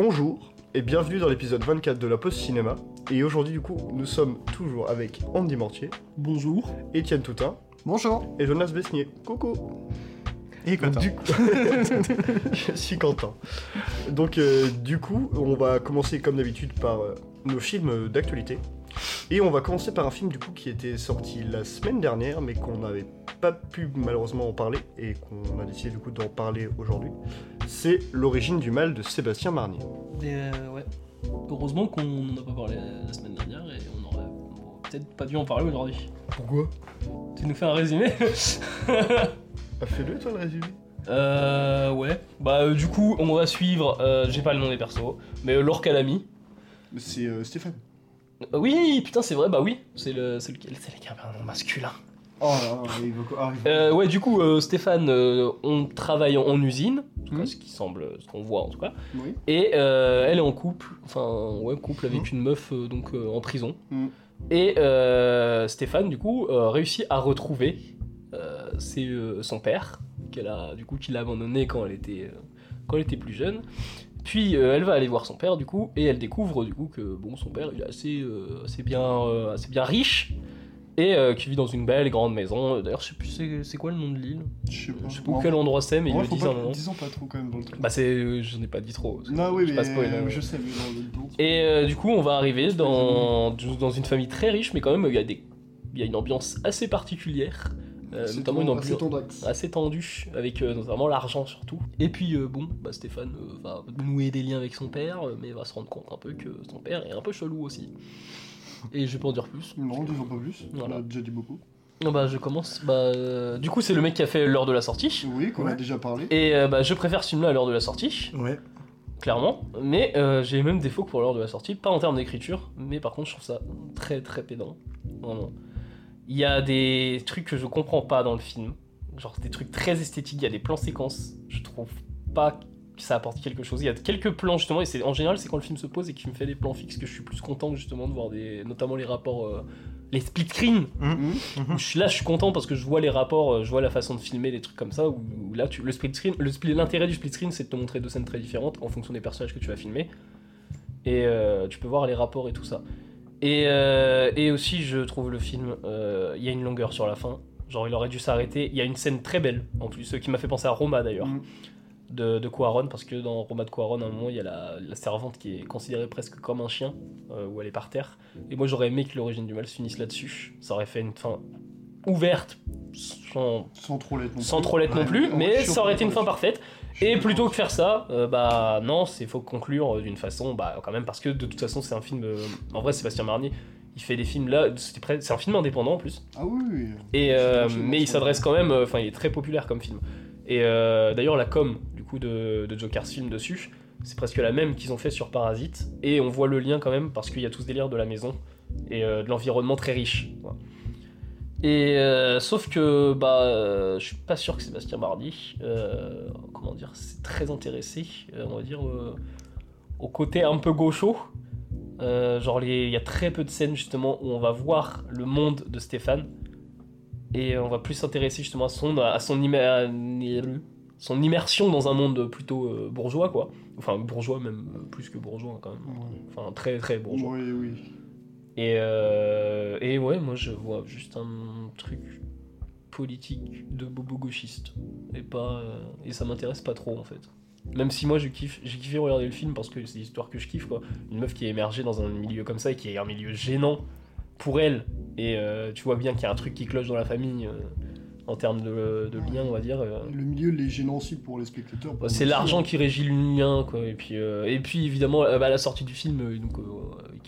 Bonjour et bienvenue dans l'épisode 24 de la Pause Cinéma. Et aujourd'hui, du coup, nous sommes toujours avec Andy Mortier, Bonjour. Étienne Toutin Bonjour. et Jonas Besnier. Coucou Et Donc, du coup- Je suis content. Donc, euh, du coup, on va commencer comme d'habitude par euh, nos films d'actualité. Et on va commencer par un film du coup qui était sorti la semaine dernière, mais qu'on n'avait pas pu malheureusement en parler et qu'on a décidé du coup d'en parler aujourd'hui. C'est L'origine du mal de Sébastien Marnier. Euh, ouais. Heureusement qu'on n'en a pas parlé la semaine dernière et on aurait peut-être pas dû en parler aujourd'hui. Pourquoi? Tu nous fais un résumé? Ah, Fais-le toi le résumé. Euh, ouais. Bah, euh, du coup, on va suivre, euh, j'ai pas le nom des persos, mais euh, Laure Calamy. C'est euh, Stéphane. Euh, oui, putain, c'est vrai, bah oui, c'est le, c'est lequel? C'est lequel un nom masculin. Oh là, il va quoi Euh, ouais, du coup, euh, Stéphane, euh, on travaille en, en usine, en tout cas, Mhm. ce qui semble, ce qu'on voit en tout cas. Oui. Et euh, elle est en couple, enfin, ouais, couple avec une meuf euh, donc euh, en prison. Mhm. Et euh, Stéphane, du coup, euh, réussit à retrouver euh, euh, son père, qu'elle a, du coup, qu'il a abandonné quand elle était, euh, quand elle était plus jeune. Puis euh, elle va aller voir son père, du coup, et elle découvre, du coup, que bon, son père, il est assez, euh, assez, bien, euh, assez bien riche. Et euh, qui vit dans une belle grande maison. D'ailleurs, je sais plus c'est, quoi le nom de l'île. Je sais pas. Je sais pas quel endroit c'est, mais ils Ouais, le disent un moment. Disons pas trop quand même dans le truc. Bah c'est, euh, j'en ai pas dit trop. non, oui, je mais pas, euh, je sais, mais dans le. Et euh, du coup, on va arriver dans, dans une famille très riche, mais quand même, il y a, des, il y a une ambiance assez particulière. euh, notamment une ambiance assez tendue, avec notamment l'argent surtout. Et puis, bon, bah, Stéphane va nouer des liens avec son père, mais va se rendre compte un peu que son père est un peu chelou aussi. Et je vais pas en dire plus. Non, disons pas plus. Voilà. On a déjà dit beaucoup. Ah Bah, je commence. Bah, euh, du coup, c'est le mec qui a fait l'heure de la sortie. Oui, qu'on a Ouais. déjà parlé. Et euh, bah, je préfère ce film-là à l'heure de la sortie. Ouais. clairement. Mais euh, j'ai même défaut que pour l'heure de la sortie, pas en termes d'écriture, mais par contre je trouve ça très très pédant. Vraiment. Il y a des trucs que je comprends pas dans le film, genre des trucs très esthétiques, il y a des plans séquences, je trouve pas ça apporte quelque chose. Il y a quelques plans justement, et c'est en général c'est quand le film se pose et qu'il me fait des plans fixes que je suis plus content justement de voir des, notamment les rapports, euh, les split screen. Où je suis là, je suis content parce que je vois les rapports, euh, je vois la façon de filmer, des trucs comme ça. Où, où là, tu, le split screen, l'intérêt du split screen, c'est de te montrer deux scènes très différentes en fonction des personnages que tu vas filmer. Et euh, tu peux voir les rapports et tout ça. Et, euh, et aussi, je trouve le film, il y a une longueur sur la fin. Genre, il aurait dû s'arrêter. Il y a une scène très belle, en plus, qui m'a fait penser à Roma d'ailleurs. De, de Cuaron, parce que dans Roma de Cuaron, à un moment, il y a la, la servante qui est considérée presque comme un chien, euh, où elle est par terre. Et moi, j'aurais aimé que l'origine du mal se finisse là-dessus. Ça aurait fait une fin ouverte, sans, Sans trop l'être non sans plus. trop l'être non plus, mais ça aurait été une fin parfaite. Et plutôt que faire ça, euh, bah non, c'est faut conclure d'une façon, bah quand même parce que de toute façon c'est un film. euh, en vrai, Sébastien Marnier, il fait des films là, c'était presque- c'est un film indépendant en plus. Ah oui, oui. Et C'est euh, mais il s'adresse quand même, enfin il est très populaire comme film. Et d'ailleurs la com coup de, de Joker's film dessus, c'est presque la même qu'ils ont fait sur Parasite. Et on voit le lien quand même parce qu'il y a tout ce délire de la maison et euh, de l'environnement très riche. Et euh, sauf que bah euh, je suis pas sûr que Sébastien euh, comment dire, c'est très intéressé, on va dire, au côté un peu gaucho. Genre il y a très peu de scènes justement où on va voir le monde de Stéphane et on va plus s'intéresser justement à son à son, son immersion dans un monde plutôt euh, bourgeois quoi. Enfin bourgeois même plus que bourgeois quand même. Ouais. Enfin très très bourgeois. Oui, oui. Et, euh, et ouais, moi je vois juste un truc politique de bobo gauchiste. Et, pas, euh, et ça m'intéresse pas trop en fait. Même si moi je kiffe, j'ai kiffé regarder le film parce que c'est l'histoire que je kiffe quoi. Une meuf qui est émergée dans un milieu comme ça et qui est un milieu gênant pour elle. Et tu vois bien qu'il y a un truc qui cloche dans la famille en termes de, de lien, on va dire. euh. Le milieu les gênant aussi pour les spectateurs. c'est l'argent qui régit le lien quoi et puis euh, et puis évidemment euh, bah, à la sortie du film donc euh,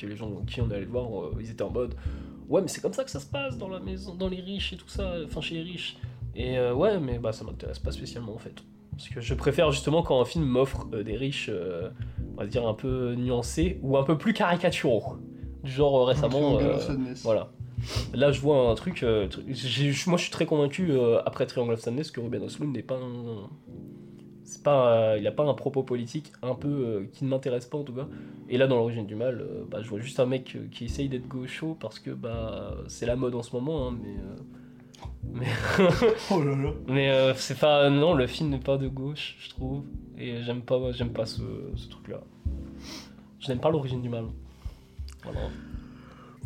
les gens qui on allait le voir euh, ils étaient en mode ouais mais c'est comme ça que ça se passe dans la maison dans les riches et tout ça enfin chez les riches et ouais mais bah ça m'intéresse pas spécialement en fait parce que je préfère justement quand un film m'offre des riches on va dire un peu nuancés ou un peu plus caricaturaux du genre récemment voilà Là, je vois un truc. euh, moi, je suis très convaincu euh, après Triangle of Sadness que Ruben Östlund n'est pas un. C'est pas, euh, il a pas un propos politique un peu qui ne m'intéresse pas en tout cas. Et là, dans l'origine du mal, bah, je vois juste un mec qui essaye d'être gaucho parce que bah c'est la mode en ce moment. hein, mais euh, Oh là là. Mais euh, c'est pas. Non, le film n'est pas de gauche, je trouve. Et j'aime pas, j'aime pas ce, ce truc-là. Je n'aime pas l'origine du mal. Voilà.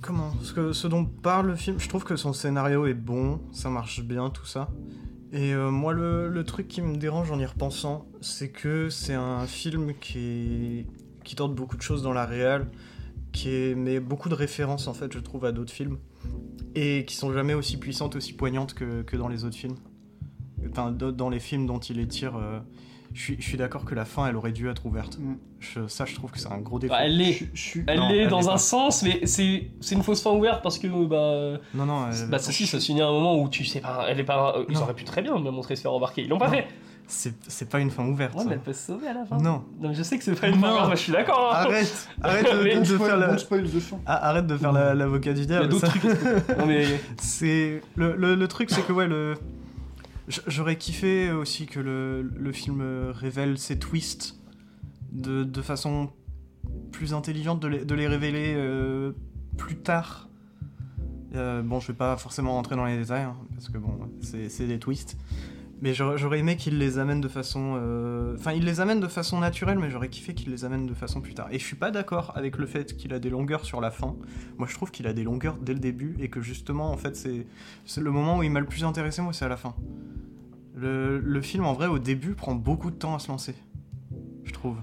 Comment? Parce que ce dont parle le film, je trouve que son scénario est bon, ça marche bien, tout ça. Et euh, moi, le, truc qui me dérange en y repensant, c'est que c'est un film qui, tente beaucoup de choses dans la réelle, qui met beaucoup de références, en fait, je trouve, à d'autres films, et qui sont jamais aussi puissantes, aussi poignantes que, dans les autres films. Enfin, dans les films dont il les tire, euh, je suis, je suis d'accord que la fin, elle aurait dû être ouverte. Mm. Je- ça, je trouve que c'est un gros défaut. Bah, elle Je, l'est. suis- je suis. Elle Non, l'est elle dans un pas. sens, mais c'est c'est une fausse fin ouverte parce que bah. Non, non, elle- Bah, ça, si, ça se finit à un moment où tu sais pas. Elle est pas. Ils Non. auraient pu très bien me montrer se faire embarquer. Ils l'ont pas Non. fait. c'est c'est pas une fin ouverte. Ouais, mais elle peut se sauver à la fin. Non. Non, mais je sais que c'est pas une fin Non. ouverte, moi je suis d'accord. hein. Arrête Arrête de, de- de Spoil- faire la... Ah, arrête de faire la- l'avocat du Il y a diable. d'autres ça- trucs. Non, mais. C'est le, le- le truc, c'est que ouais, le j'aurais kiffé aussi que le, le film euh, révèle ses twists de, de façon plus intelligente, de les, de les révéler euh, plus tard. Euh, bon, je vais pas forcément rentrer dans les détails hein, parce que bon, c'est c'est des twists. Mais j'aurais aimé qu'il les amène de façon. euh, Enfin, il les amène de façon naturelle, mais j'aurais kiffé qu'il les amène de façon plus tard. Et je suis pas d'accord avec le fait qu'il a des longueurs sur la fin. Moi, je trouve qu'il a des longueurs dès le début et que justement, en fait, c'est c'est le moment où il m'a le plus intéressé, moi, c'est à la fin. Le, le film, en vrai, au début, prend beaucoup de temps à se lancer. Je trouve.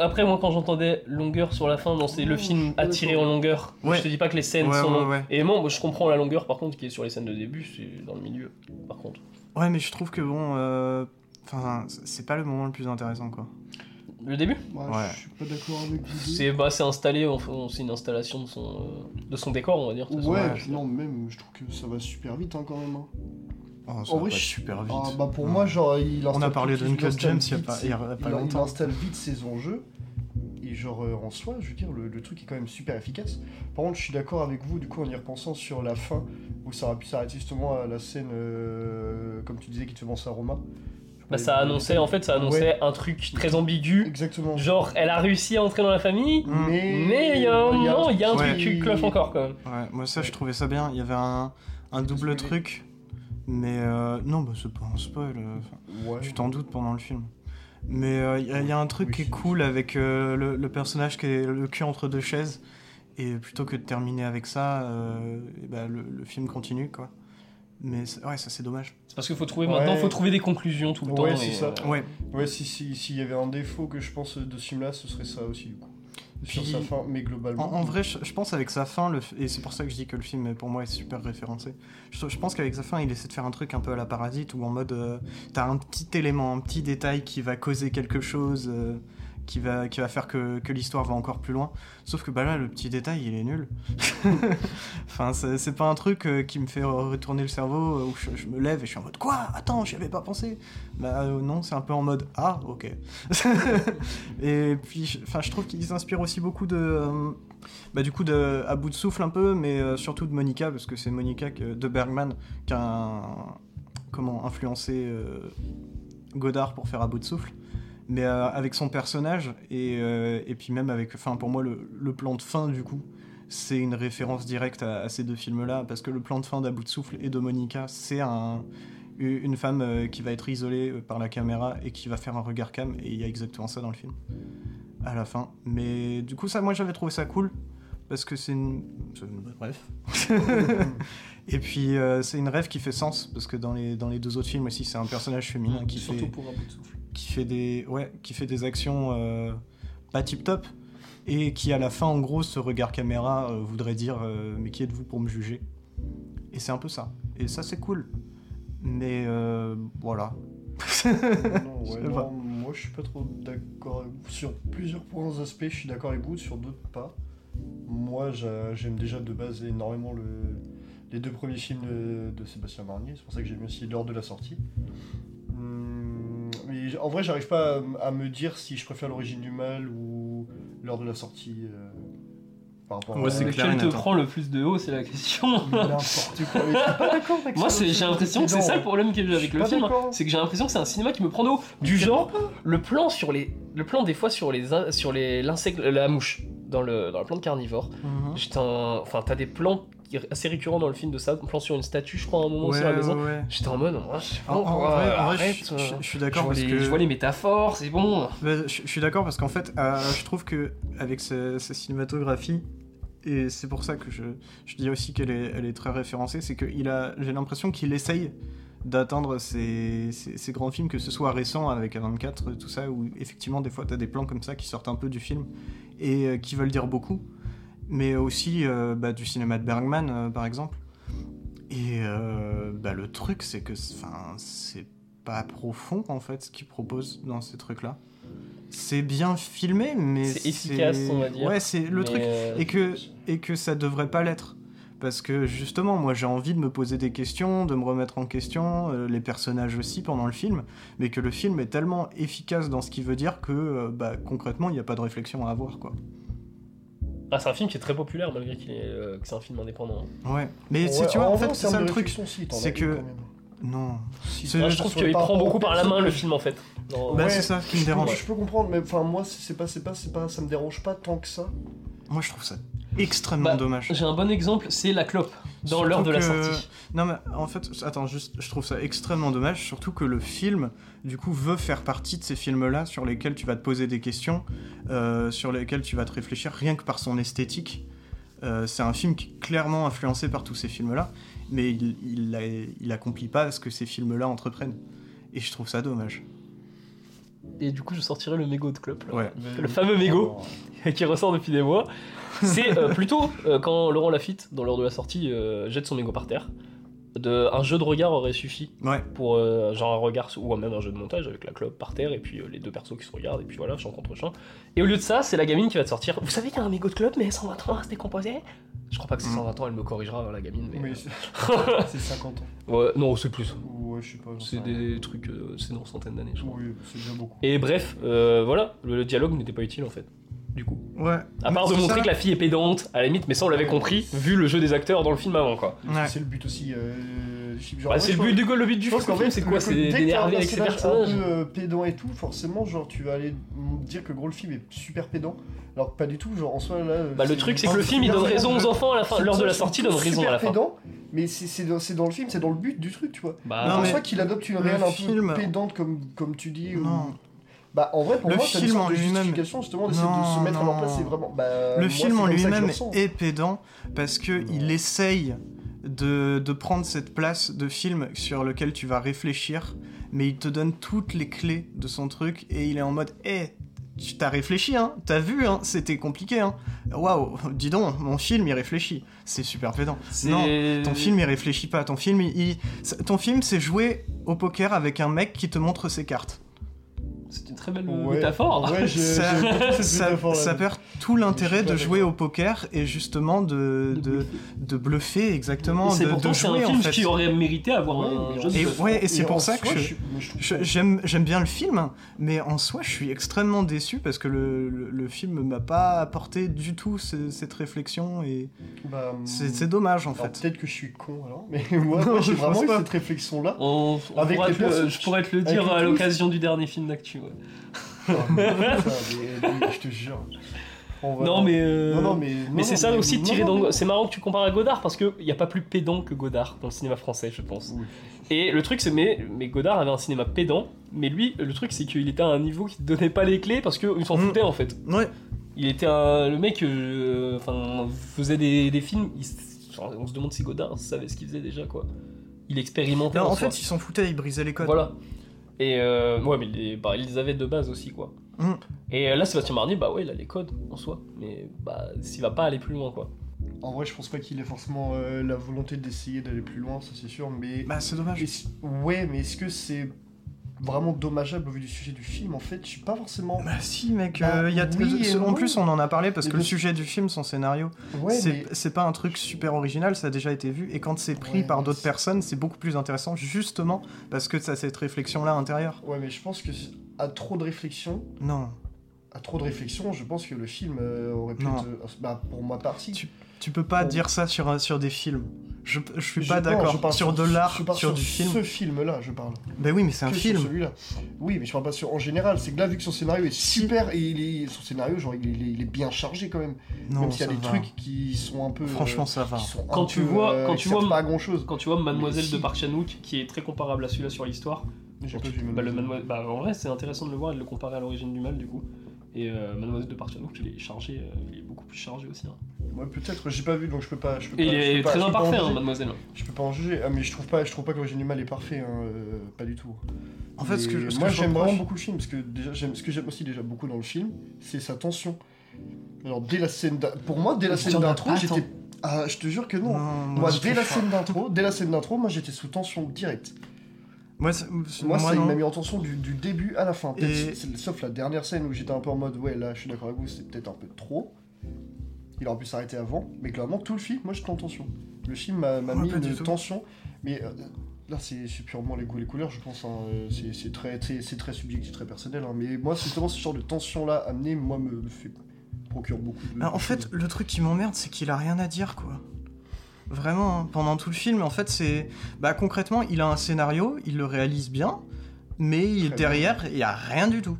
Après, moi, quand j'entendais longueur sur la fin, non, c'est le film attiré en longueur. Ouais. Je te dis pas que les scènes Ouais, sont ouais, longues. ouais. Et moi, moi, je comprends la longueur, par contre, qui est sur les scènes de début, c'est dans le milieu. Par contre. Ouais, mais je trouve que bon. euh, Enfin, c'est pas le moment le plus intéressant, quoi. Le début? Ouais, Ouais. Je suis pas d'accord avec vous deux. C'est bah, c'est installé, enfin, c'est une installation de son, euh, de son décor, on va dire. Ouais, puis non, même, je trouve que ça va super vite hein, quand même. hein. Oh, ça En va vrai, pas je- super vite. Ah, bah pour moi, genre, il On a parlé de Uncut James il y a vite pas, il y a pas il- il longtemps. installe vite ses enjeux. Et genre, euh, en soi, je veux dire, le, le truc est quand même super efficace. Par contre, je suis d'accord avec vous, du coup, en y repensant sur la fin, où ça aurait pu s'arrêter justement à la scène, euh, comme tu disais, qui te fait penser à Roma. Bah, ça annonçait, en fait, ça annonçait un truc très ambigu. Exactement. Genre, elle a réussi à entrer dans la famille. Mais mais il y a un moment, il y a un truc qui cloche encore quand même. Ouais, moi ça je trouvais ça bien. Il y avait un, un double truc, mais euh, non, bah c'est pas un spoil. enfin, Ouais. tu t'en doutes pendant le film. Mais euh, il y, a- il y a un truc Oui, qui est c'est- cool avec euh, le, le personnage qui est le cul entre deux chaises. Et plutôt que de terminer avec ça, euh, et bah, le, le film continue quoi. Mais c'est- ouais, ça c'est dommage. C'est parce qu'il faut trouver Ouais. maintenant, faut trouver des conclusions tout le Ouais, temps. c'est et, ça. euh, Ouais, Ouais, si s'il si, y avait un défaut que je pense de ce film-là, ce serait ça aussi, du coup. Sur sa fin, mais En, globalement. en vrai, je, je pense avec sa fin, le et c'est pour ça que je dis que le film pour moi est super référencé. Je, je pense qu'avec sa fin, il essaie de faire un truc un peu à la Parasite où en mode euh, t'as un petit élément, un petit détail qui va causer quelque chose, euh, qui va qui va faire que, que l'histoire va encore plus loin. Sauf que bah là, le petit détail, il est nul. enfin, c'est pas un truc euh, qui me fait retourner le cerveau euh, où je, je me lève et je suis en mode quoi? Attends, j'y avais pas pensé. Bah euh, non, c'est un peu en mode ah ok. et puis, je- enfin, je trouve qu'il s'inspire aussi beaucoup de euh, bah, du coup, de, à bout de souffle un peu, mais euh, surtout de Monica, parce que c'est Monica de Bergman qui a un- comment, influencé Godard pour faire à bout de souffle. Mais euh, avec son personnage, et, euh, et puis même avec, enfin, pour moi, le, le plan de fin, du coup, c'est une référence directe à, à ces deux films-là, parce que le plan de fin d'À bout de souffle et de Monica, c'est un, une femme euh, qui va être isolée par la caméra et qui va faire un regard cam, et il y a exactement ça dans le film à la fin. Mais du coup, ça, moi, j'avais trouvé ça cool parce que c'est une... c'est une- Bref. Et puis, euh, c'est une rêve qui fait sens parce que dans les, dans les deux autres films aussi, c'est un personnage féminin qui surtout fait, pour un bout de souffle. Qui fait des, ouais, qui fait des actions euh, pas tip top et qui à la fin, en gros, ce regard caméra euh, voudrait dire euh, mais qui êtes-vous pour me juger? Et c'est un peu ça. Et ça, c'est cool. Mais voilà. Non, ouais, Je sais non, pas. moi je suis pas trop d'accord avec vous. Sur plusieurs points aspects, je suis d'accord avec vous, sur d'autres pas. Moi j'a- j'aime déjà de base énormément le, les deux premiers films de, de Sébastien Marnier, c'est pour ça que j'aime aussi l'heure de la sortie. Hum, en vrai, j'arrive pas à, à me dire si je préfère l'origine du mal ou l'heure de la sortie euh, par rapport Ouais, à c'est Lequel te hein. prend le plus de haut, c'est la question. Moi, j'ai l'impression que c'est ça le problème que j'ai avec le film. d'accord. C'est que j'ai l'impression que c'est un cinéma qui me prend de haut. Du genre, le plan sur les, le plan des fois sur les, sur les l'insecte, la mouche. dans, le, dans la plante carnivore. Mhm. Enfin, t'as des plans qui- assez récurrents dans le film de ça, plan sur une statue, je crois, à un moment à la maison. ouais, ouais. J'étais en mode, moi, je sais pas, En, en quoi, vrai, arrête, je, je- je suis d'accord parce les, que je vois les métaphores, c'est bon. Bah, je, je suis d'accord parce qu'en fait, euh, je trouve que avec sa, sa cinématographie, et c'est pour ça que je, je dis aussi qu'elle est, elle est très référencée, c'est que j'ai l'impression qu'il essaye d'atteindre ces, ces- ces grands films, que ce soit récent avec A24, tout ça, où effectivement des fois tu as des plans comme ça qui sortent un peu du film et euh, qui veulent dire beaucoup, mais aussi euh, bah, du cinéma de Bergman euh, par exemple. Et euh, bah, le truc, c'est que c'est pas profond en fait ce qu'il propose dans ces trucs-là. C'est bien filmé, mais C'est efficace, on va dire. Ouais, c'est le Mais, truc euh, et que et que ça devrait pas l'être. Parce que justement, moi j'ai envie de me poser des questions, de me remettre en question, euh, les personnages aussi pendant le film, mais que le film est tellement efficace dans ce qu'il veut dire que euh, bah, concrètement il n'y a pas de réflexion à avoir quoi. Ah, c'est un film qui est très populaire malgré qu'il est, euh, que c'est un film indépendant. Ouais. Mais Ouais, si tu vois, en fait, c'est ça le truc. c'est que-. Non. Si, C'est- Ah, sur je trouve qu'il prend beaucoup par la main le film en fait. Bah, Ouais, c'est ça qui me je peux- dérange. Je peux comprendre, mais enfin moi c'est pas c'est pas c'est pas ça me dérange pas tant que ça. Moi je trouve ça extrêmement Bah, dommage. J'ai un bon exemple, c'est la clope dans l'heure de la que- sortie. Non mais en fait, attends, juste, je trouve ça extrêmement dommage, surtout que le film, du coup, veut faire partie de ces films-là sur lesquels tu vas te poser des questions, euh, sur lesquels tu vas te réfléchir, rien que par son esthétique. Euh, c'est un film qui est clairement influencé par tous ces films-là, mais il, il, a- il accomplit pas ce que ces films-là entreprennent. Et je trouve ça dommage. Et du coup, je sortirai le mégot de clope. là. Ouais. Le fameux mégot qui ressort depuis des mois. C'est euh, plutôt euh, quand Laurent Lafitte, dans l'heure de la sortie, euh, jette son mégot par terre. De, un jeu de regard aurait suffi Ouais. pour euh, genre un regard ou même un jeu de montage avec la clope par terre et puis euh, les deux persos qui se regardent et puis voilà champ contre champ et au lieu de ça c'est la gamine qui va te sortir vous savez qu'il y a un mégot de clope mais 120 ans se décomposer je crois pas que c'est Mm. 120 ans elle me corrigera la gamine mais, Mais c'est c'est 50 ans. ouais non c'est plus Ouais, je sais pas. c'est des trucs euh, c'est dans centaines d'années je crois Oui, c'est déjà beaucoup. et bref euh, voilà le, le dialogue n'était pas utile en fait du coup Ouais. à part de montrer ça. que la fille est pédante à la limite mais ça on l'avait compris vu le jeu des acteurs dans le film avant quoi Ouais. C'est le but aussi. euh, du film. Genre, Bah, c'est le but du le but du Je pense film qu'en fait, c'est quoi le- c'est d'énerver avec ses personnage personnages un peu euh, pédant et tout, forcément, genre, tu vas aller me dire que gros, le film est super pédant. Alors que pas du tout, genre, en soi, là. bah le truc c'est que le film il donne raison aux enfants à la fin l'heure de la sortie donne raison à la fin pédant, mais c'est- c'est dans, dans le film, c'est dans le but du truc, tu vois. bah Non, en soi qu'il adopte une le réelle un film- peu pédante, comme, comme tu dis. ou-. Bah, en vrai, pour Le moi, film en lui-même- justement, d'essayer de Non, se mettre à leur non. place. C'est vraiment. Bah, le moi, film en lui-même est pédant parce que il essaye de, de prendre cette place de film sur lequel tu vas réfléchir, mais il te donne toutes les clés de son truc et il est en mode Eh, tu t'as réfléchi, hein T'as vu, hein C'était compliqué, hein Waouh, dis donc, mon film, il réfléchit. C'est super pédant. Non, ton film, il réfléchit pas. Ton film, il, il- ton film, c'est jouer au poker avec un mec qui te montre ses cartes. C'est une très belle Ouais. métaphore. Ouais, ça, perd tout l'intérêt de jouer au poker et justement de, de, de bluffer exactement, Et c'est de, pourtant de c'est un jouer en film fait. qui aurait mérité avoir Ouais, un jeu Et soi- ouais, et c'est pour ça que J'aime j'aime bien le film, mais en soi, je suis extrêmement déçu parce que le, le, le film m'a pas apporté du tout ce- cette réflexion et Bah, c'est c'est dommage en alors, fait. Peut-être que je suis con alors, mais moi, Non, moi, j'ai je vraiment pense eu pas. cette réflexion-là. On, on Avec pourra les te le- persos- je pourrais te le dire à l'occasion du dernier film d'actu. Ouais. Ah, mais je te jure. Non mais euh, Non, non, mais. mais c'est ça mais- aussi non, dans. C'est marrant que tu compares à Godard parce qu'il n'y a pas plus pédant que Godard dans le cinéma français, je pense. Oui. Et le truc, c'est mais, mais Godard avait un cinéma pédant, mais lui, le truc, c'est qu'il était à un niveau qui ne donnait pas les clés parce qu'il s'en Mm. foutait en fait. Ouais, Il était un. Le mec, euh, enfin, faisait des, des films. il on se demande si Godard savait ce qu'il faisait déjà, quoi. Il expérimentait. Non, en soi. fait, ils s'en foutaient, ils brisaient les codes. Voilà. Et euh, ouais, mais les, bah, ils les avaient de base aussi, quoi. Mm. Et euh, là, Sébastien Marnier, bah ouais, il a les codes en soi, mais bah, s'il va pas aller plus loin, quoi. En vrai, je pense pas qu'il ait forcément euh, la volonté d'essayer d'aller plus loin, ça c'est sûr, mais. Bah, c'est dommage. Ouais, mais est-ce que c'est vraiment dommageable au vu du sujet du film En fait, je suis pas forcément. Bah si mec, Bah, euh, y a oui en non. plus on en a parlé parce Mais que le sujet du film, son scénario, Ouais, c'est mais. pas un truc super original, ça a déjà été vu et quand c'est pris Ouais, par d'autres personnes, c'est beaucoup plus intéressant justement parce que ça a cette réflexion là intérieure. Ouais, mais je pense que à trop de réflexion, Non, à trop de réflexion, je pense que le film euh, aurait pu être. Bah, pour ma partie. Tu- tu peux pas dire ça sur un- sur des films. Je, je suis pas d'accord sur de l'art, je parle sur du film. Ce film-là, je parle. Ben oui, mais c'est un Que sur film. celui-là. Oui, mais je parle pas sur en général. C'est que là, vu que son scénario est Si. super et il est, son scénario, genre, il est, il est bien chargé quand même. Non, même s'il y a des va. trucs qui sont un peu. euh, Franchement, ça va. sont un Quand tu peu, vois- euh, quand tu vois- pas à grand chose. Quand tu vois Mademoiselle de. Park Chan-wook, qui est très comparable à celui-là sur l'histoire, J'ai pas vu bah, bah, en vrai, c'est intéressant de le voir et de le comparer à l'origine du mal, du coup. Et euh, Mademoiselle de Park Chan-wook, il est chargé, euh, il est beaucoup plus chargé aussi. hein. Ouais, peut-être. J'ai pas vu, donc je peux pas. Je peux pas, il est pas- très imparfait, hein. Mademoiselle. Je peux pas en juger. Ah, mais je trouve pas, je trouve pas que l'origine du mal est parfait. hein, euh, pas du tout. En fait, ce que, ce moi j'aime vraiment beaucoup le film parce que déjà j'aime ce que j'aime aussi déjà beaucoup dans le film, c'est sa tension. Alors dès la scène pour moi dès la scène d'intro, j'étais ah, je te jure que non. Non, moi dès la scène d'intro, dès la scène d'intro, moi j'étais sous tension directe. Moi, c'est- Moi, ça m'a mis en tension du, du début à la fin. Et- sauf la dernière scène où j'étais un peu en mode ouais là je suis d'accord avec vous, c'est peut-être un peu trop. Il aurait pu s'arrêter avant, mais clairement tout le film, moi j'étais en tension. Le film m'a Moi, mis une tension, mais euh, là c'est purement les goûts les couleurs, je pense. hein, c'est très, très, c'est très subjectif, très personnel. hein, mais moi, justement ce genre de tension là amené, moi me, me fait procure beaucoup de. En fait, choses. le truc qui m'emmerde, c'est qu'il a rien à dire, quoi. Vraiment, hein, pendant tout le film, en fait, c'est. Bah, concrètement, il a un scénario, il le réalise bien, mais il- derrière, il y a rien du tout.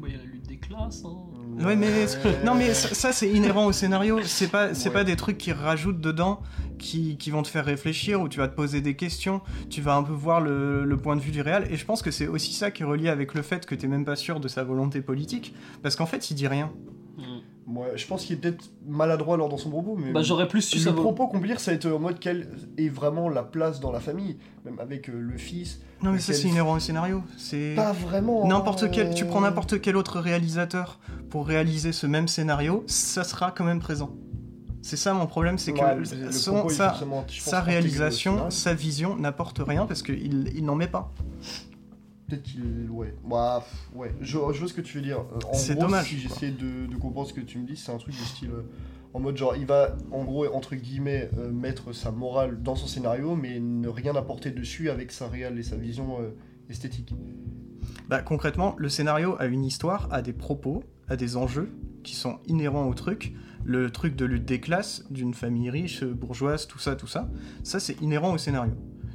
Bah, Il y a la lutte des classes. Hein. Ouais, mais. Non, mais ça, ça, c'est inhérent au scénario. C'est pas, c'est Ouais. pas des trucs qui rajoutent dedans, qui, qui vont te faire réfléchir, ou tu vas te poser des questions, tu vas un peu voir le, le point de vue du réel. Et je pense que c'est aussi ça qui est relié avec le fait que t'es même pas sûr de sa volonté politique, parce qu'en fait, il dit rien. Ouais, je pense qu'il est peut-être maladroit alors dans son propos, mais. Bah, j'aurais plus su le propos qu'on peut lire, ça va être en mode quelle est vraiment la place dans la famille, même avec euh, le fils. Non, mais ça, Quel- c'est inhérent au scénario. C'est. Pas vraiment. N'importe quel, tu prends euh, n'importe quel autre réalisateur pour réaliser ce même scénario, ça sera quand même présent. C'est ça mon problème, c'est que Ouais, le- le son- propos sa, réalisation, sa vision n'apporte rien parce qu'il il n'en met pas. Peut-être qu'il. Ouais. Bah, pff, ouais. Je, je vois ce que tu veux dire. Euh, En C'est gros, dommage, Si j'essaie de, de comprendre ce que tu me dis, c'est un truc du style. euh, en mode genre, il va, en gros, entre guillemets, euh, mettre sa morale dans son scénario, mais ne rien apporter dessus avec sa réelle et sa vision euh, esthétique. Bah, concrètement, le scénario a une histoire, a des propos, a des enjeux qui sont inhérents au truc. Le truc de lutte des classes, d'une famille riche, bourgeoise, tout ça, tout ça, ça c'est inhérent au scénario.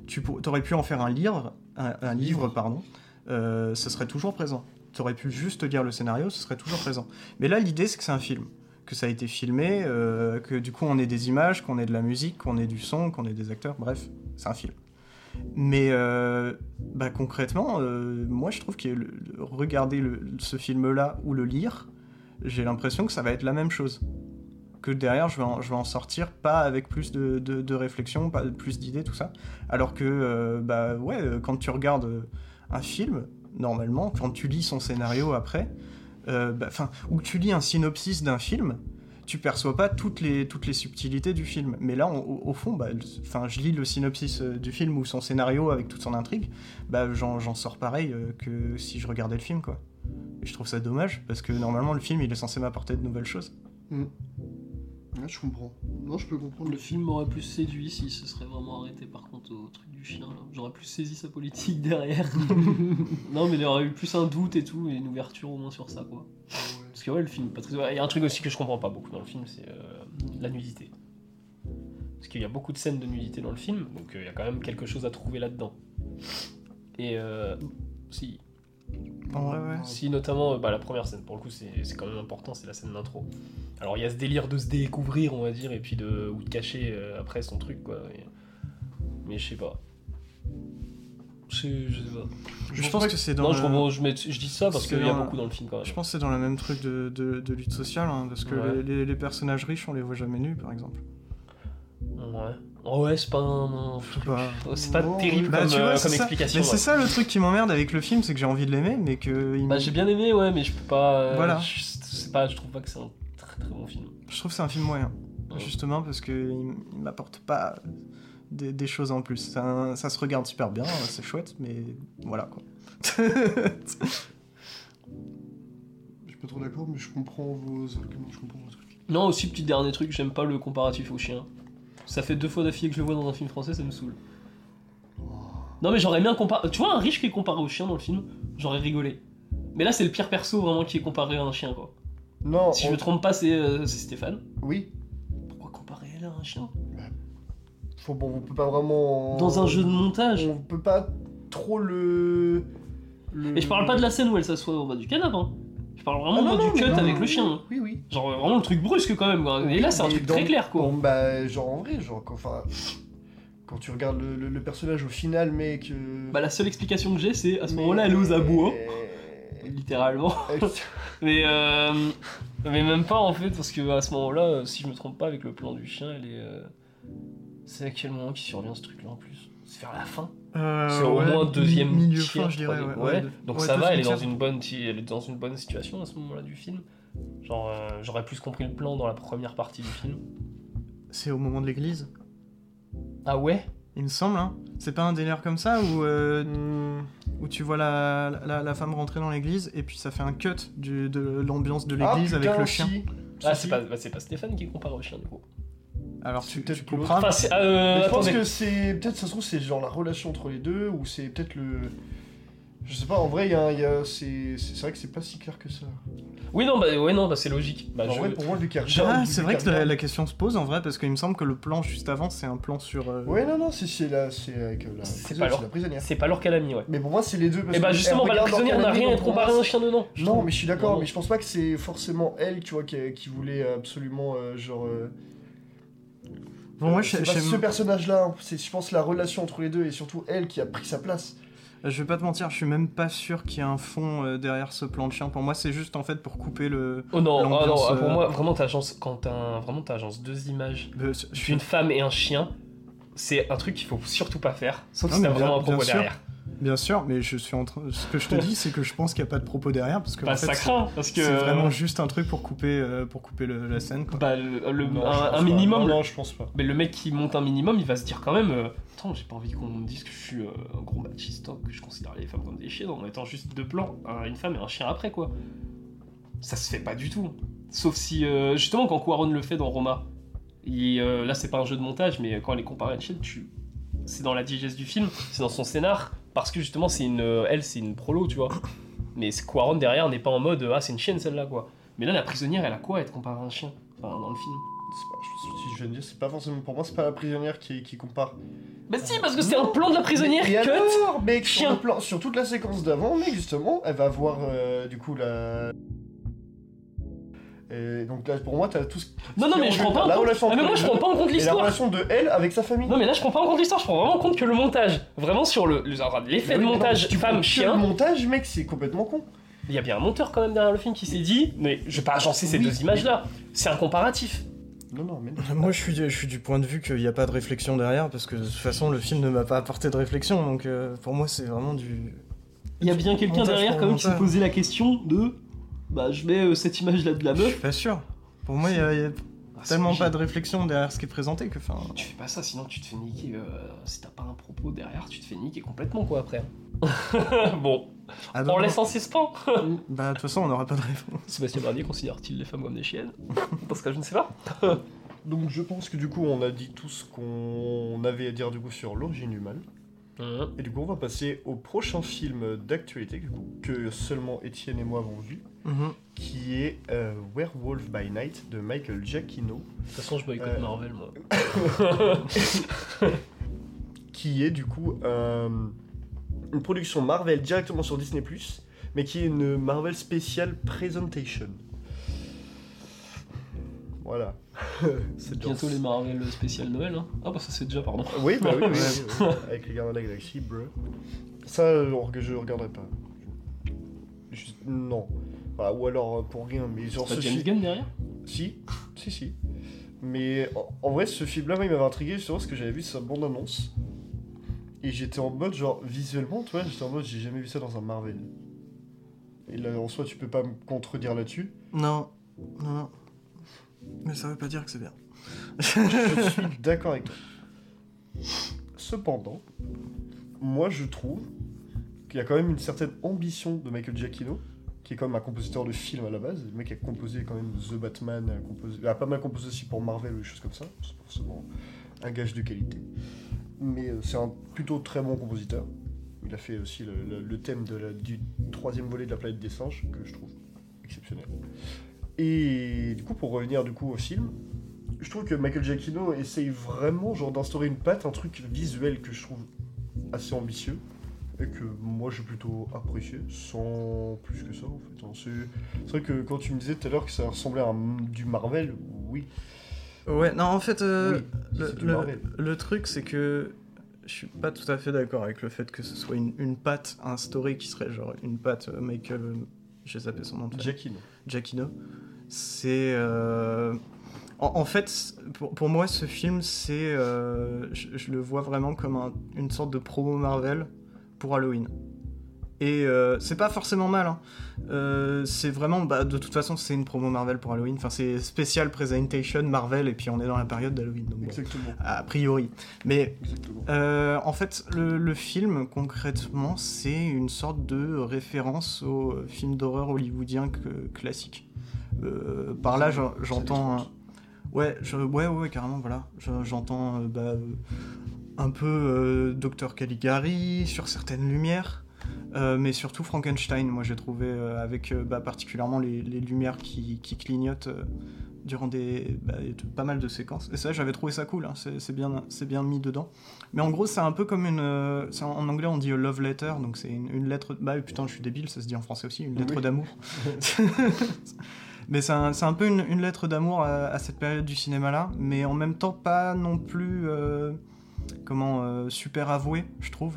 Tu pour- aurais pu en faire un livre, un, un livre, pardon, euh, ce serait toujours présent. Tu aurais pu juste lire le scénario, ce serait toujours présent. Mais là, l'idée c'est que c'est un film, que ça a été filmé, euh, que du coup on ait des images, qu'on ait de la musique, qu'on ait du son, qu'on ait des acteurs, bref, c'est un film. Mais euh, bah, concrètement, moi je trouve que le- regarder le- ce film-là ou le lire, j'ai l'impression que ça va être la même chose. Que derrière, je vais en, je vais en sortir pas avec plus de, de, réflexion, pas plus d'idées, tout ça. Alors que, euh, bah ouais, euh, quand tu regardes euh, un film, normalement, quand tu lis son scénario après, euh, bah, ou que tu lis un synopsis d'un film, tu perçois pas toutes les, toutes les subtilités du film. Mais là, au, fond, bah, le- 'fin, je lis le synopsis du film ou son scénario avec toute son intrigue, bah, j'en sors pareil que si je regardais le film, quoi. Et je trouve ça dommage, parce que normalement, le film, il est censé m'apporter de nouvelles choses. Ouais, je comprends. Non, je peux comprendre. Le film m'aurait plus séduit si ce serait vraiment arrêté par contre au truc du chien. là. J'aurais plus saisi sa politique derrière. non mais il y aurait eu plus un doute et tout et une ouverture au moins sur ça quoi. Parce que ouais le film pas très... Il y a un truc aussi que je comprends pas beaucoup dans le film c'est euh, la nudité. Parce qu'il y a beaucoup de scènes de nudité dans le film donc euh, il y a quand même quelque chose à trouver là-dedans. Et euh, si, ouais, ouais. si notamment bah, la première scène pour le coup c'est quand même important c'est la scène d'intro. Alors il y a ce délire de se découvrir on va dire et puis de, ou de cacher euh, après son truc quoi. Et- Mais je sais pas. Je sais, je pas. Je pense que c'est dans non, le- je, je, mets- je dis ça parce qu'il que y a dans- beaucoup dans le film quand même. Je pense que c'est dans le même truc de, de- de lutte sociale, hein, parce que Ouais. les, les- les personnages riches, on les voit jamais nus, par exemple. Ouais. Oh ouais, c'est pas un. Pas. C'est pas terrible Bah, comme, vois, euh, comme explication. Mais c'est ouais. ça le truc qui m'emmerde avec le film, c'est que j'ai envie de l'aimer, mais que il Bah, j'ai bien aimé, ouais, mais je peux pas. euh, Voilà. Je, c'est pas, je trouve pas que c'est un très très bon film. je trouve que c'est un film moyen, Ouais. justement parce que il, il m'apporte pas des, des choses en plus. Ça, ça se regarde super bien, c'est chouette, mais voilà quoi. Je suis pas trop d'accord, mais je comprends vos arguments, je comprends votre truc. Non, aussi, petit dernier truc, j'aime pas le comparatif au chien. Ça fait deux fois d'affilée que je le vois dans un film français, ça me saoule. Non, mais j'aurais bien comparé. Tu vois, un riche qui est comparé au chien dans le film, j'aurais rigolé. Mais là, c'est le pire perso vraiment qui est comparé à un chien, quoi. Non, Si je on- me trompe pas, c'est euh, c'est Stéphane. oui. Pourquoi comparer elle à un chien? Faut, bon, on peut pas vraiment. Dans un jeu de montage. On peut pas trop le. le- Et je parle pas de la scène où elle s'assoit en bas du canapé. Hein. Parle Ah, vraiment non, non, du cut non, avec le chien. Oui, oui. Genre vraiment le truc brusque quand même. quoi. Et là, c'est un truc dans- très clair quoi. Bon, bah, genre en vrai, genre, quand, enfin, quand tu regardes le, le- le personnage au final, mec. euh, Bah, la seule explication que j'ai, c'est à ce moment-là, elle est aux abois. Euh, Littéralement. Mais, euh, mais même pas en fait, parce que à ce moment-là, euh, si je me trompe pas, avec le plan du chien, elle est. euh, C'est à quel moment qui survient ce truc-là en plus C'est vers la fin Euh, C'est au ouais, moins deuxième milieu tiers, fin, je dirais. Ouais, ouais. Donc ça va, elle est, dans une bonne, ti- elle est dans une bonne situation à ce moment-là du film. Genre, euh, j'aurais plus compris le plan dans la première partie du film. C'est au moment de l'église, Ah ouais? Il me semble. Hein. C'est pas un délire comme ça où, euh, où tu vois la, la, la femme rentrer dans l'église et puis ça fait un cut du- de l'ambiance de ah, l'église avec le chien. si. Ah, c'est pas, bah, c'est pas Stéphane qui compare au chien du coup. Alors C'est tu, peut-être couperas. Enfin, c'est. euh, je pense que c'est. Peut-être, ça se trouve, c'est genre la relation entre les deux, ou c'est peut-être le. Je sais pas, en vrai, il y a, y a- c'est c'est- c'est vrai que c'est pas si clair que ça. Oui, non, bah, ouais, non, bah, c'est logique. Bah, en je- vrai, pour moi, Lucas Ah, c'est vrai que la, la question se pose en vrai parce qu'il me semble que le plan juste avant c'est un plan sur. euh, Ouais, non, non, c'est c'est la, c'est avec euh, la, C'est prisonnière, pas leur- la prisonnière. C'est pas l'or qu'elle a mis, ouais. Mais pour moi, c'est les deux. Parce Et bah que justement, bah, la prisonnière n'a rien à être pour moi, comparé à un chien dedans. je Non, mais je suis d'accord, mais je pense pas que c'est forcément elle, tu vois, qui, voulait absolument, euh, genre... euh, Bon, moi euh, c'est ce personnage-là, hein. c'est, je pense, la relation entre les deux, et surtout elle qui a pris sa place. je vais pas te mentir, je suis même pas sûr qu'il y ait un fond euh, derrière ce plan de chien. Pour moi, c'est juste en fait pour couper le. Oh non, ah non, ah, pour euh, moi, vraiment, t'agences, quand t'as un- vraiment, t'agences deux images le- je suis d'une femme et un chien, c'est un truc qu'il faut surtout pas faire, sauf Non, si t'as bien- vraiment un propos sûr. derrière. Bien sûr, mais je suis en train. Ce que je te dis, c'est que je pense qu'il n'y a pas de propos derrière parce que Bah, en fait, ça c'est- craint, parce que. c'est vraiment juste un truc pour couper, euh, pour couper le- la scène. Quoi. Bah, le, le- Non, un, minimum. Non, non, je pense pas. Mais le mec qui monte un minimum, il va se dire quand même euh, Attends, j'ai pas envie qu'on me dise que je suis euh, un gros machista, que je considère les femmes comme des chiens en mettant juste deux plans, un- une femme et un chien après, quoi. Ça se fait pas du tout. Sauf si, euh, justement, quand Quaron le fait dans Roma, il, euh, là c'est pas un jeu de montage, mais quand elle est comparée à une chienne, tu... c'est dans la digeste du film, c'est dans son scénar, parce que justement, c'est une, euh, elle, c'est une prolo, tu vois. Mais Quaron derrière n'est pas en mode Ah, c'est une chienne celle-là, quoi. Mais là, la prisonnière, elle a quoi à être comparée à un chien Enfin, dans le film? Pas- je- si je viens de dire, c'est pas forcément... Pour moi, c'est pas la prisonnière qui, qui compare. Bah si, parce que c'est un plan de la prisonnière Et cut alors, mec, chien. sur, plan, sur toute la séquence d'avant, mec, justement, elle va voir, euh, du coup, la... Et donc là, pour moi, t'as tout ce Non, non, qui mais je prends pas en la compte. relation Ah, mais moi, je prends pas en compte la l'histoire. relation de elle avec sa famille. Non, mais là, je prends pas en compte l'histoire, je prends vraiment en compte que le montage. Vraiment sur le. L'effet de montage prends que Le montage, mec, c'est complètement con. Il y a bien un monteur quand même derrière le film qui s'est dit Mais je vais pas agencer ces Oui. deux images-là. C'est un comparatif. Non, non, mais non. Moi, je suis, du- je suis du point de vue qu'il n'y a pas de réflexion derrière parce que de toute façon, le film ne m'a pas apporté de réflexion. Donc, euh, pour moi, c'est vraiment du. Il y a bien quelqu'un derrière quand même qui s'est posé la question de. Bah, je mets euh, cette image-là de la Je suis meuf. pas sûr. Pour moi, il y a, il y a Ah, tellement pas de réflexion derrière ce qui est présenté que. Enfin, Tu fais pas ça, sinon tu te fais niquer. euh, si t'as pas un propos derrière, tu te fais niquer complètement, quoi, après. bon, ah, on laisse en suspens. Bah, de toute façon, on n'aura pas de réponse. Sébastien Barnier considère-t-il les femmes comme des chiennes Parce que je ne sais pas. Donc je pense que du coup on a dit tout ce qu'on avait à dire du coup sur l'origine du mal. Hum. Et du coup on va passer au prochain film d'actualité que seulement Étienne et moi avons vu, Mhm. qui est euh, Werewolf by Night de Michael Giacchino, De toute façon, je boycotte Euh. Marvel, moi. qui est du coup euh, une production Marvel directement sur Disney+, mais qui est une Marvel Special Presentation. Voilà. C'est Bientôt dans- les Marvel spécial Noël. Hein. Ah bah ça c'est déjà, pardon. Oui, bah oui, oui, Ouais. oui, oui, avec les Gardiens de la Galaxie, bro. Ça, euh, je je regarderai pas. Je- non. Voilà, ou alors euh, pour rien, mais genre Pas ce James. Gunn derrière? Si, si, si. Mais en, en vrai, ce film-là, il m'avait intrigué justement parce que j'avais vu sa bande-annonce. Et j'étais en mode, genre, visuellement, tu vois, j'étais en mode, j'ai jamais vu ça dans un Marvel. Et là, en soi, tu peux pas me contredire là-dessus. Non, non, non. Mais ça veut pas dire que c'est bien. Je suis d'accord avec toi. Cependant, moi je trouve qu'il y a quand même une certaine ambition de Michael Giacchino, qui est quand même un compositeur de film à la base. Le mec a composé quand même The Batman, a, composé, a pas mal composé aussi pour Marvel ou des choses comme ça. C'est forcément un gage de qualité. Mais euh, c'est un plutôt très bon compositeur. Il a fait aussi le, le- le thème de la- du troisième volet de la planète des singes, que je trouve exceptionnel. Et du coup, pour revenir du coup au film, je trouve que Michael Giacchino essaye vraiment genre d'instaurer une patte, un truc visuel que je trouve assez ambitieux et que moi j'ai plutôt apprécié sans plus que ça en fait. hein. C'est vrai que quand tu me disais tout à l'heure que ça ressemblait à un- du Marvel, oui. Ouais, non, en fait, euh, Oui, le, truc, c'est que je suis pas tout à fait d'accord avec le fait que ce soit une, une patte instaurée qui serait genre une patte euh, Michael. euh, J'ai zappé son nom. Giacchino. Giacchino. C'est. euh, En, en fait, pour, pour moi, ce film, c'est. euh, je, je le vois vraiment comme un- une sorte de promo Marvel pour Halloween. Et euh, c'est pas forcément mal. hein. Euh, c'est vraiment. Bah, de toute façon, c'est une promo Marvel pour Halloween. Enfin, c'est spécial presentation Marvel, et puis on est dans la période d'Halloween. Donc, bon, Exactement. a priori. Mais euh, en fait, le, le film, concrètement, c'est une sorte de référence au film d'horreur hollywoodien que- classique. Euh, par là, j'en- j'entends... Ouais, je, ouais, ouais, carrément, voilà. Je- J'entends euh, bah, euh, un peu Dr. Caligari sur certaines lumières, euh, mais surtout Frankenstein, moi j'ai trouvé, euh, avec euh, bah, particulièrement les, les lumières qui, qui clignotent durant des, bah, pas mal de séquences. Et ça, j'avais trouvé ça cool, hein, c'est bien, c'est bien mis dedans. Mais en gros, c'est un peu comme une. en, en anglais, on dit a love letter, donc c'est une, une lettre. Bah putain, je suis débile, ça se dit en français aussi, une lettre Oui. d'amour. mais c'est un, un peu une, lettre d'amour à, cette période du cinéma-là, mais en même temps pas non plus. euh, comment. euh, super avoué, je trouve.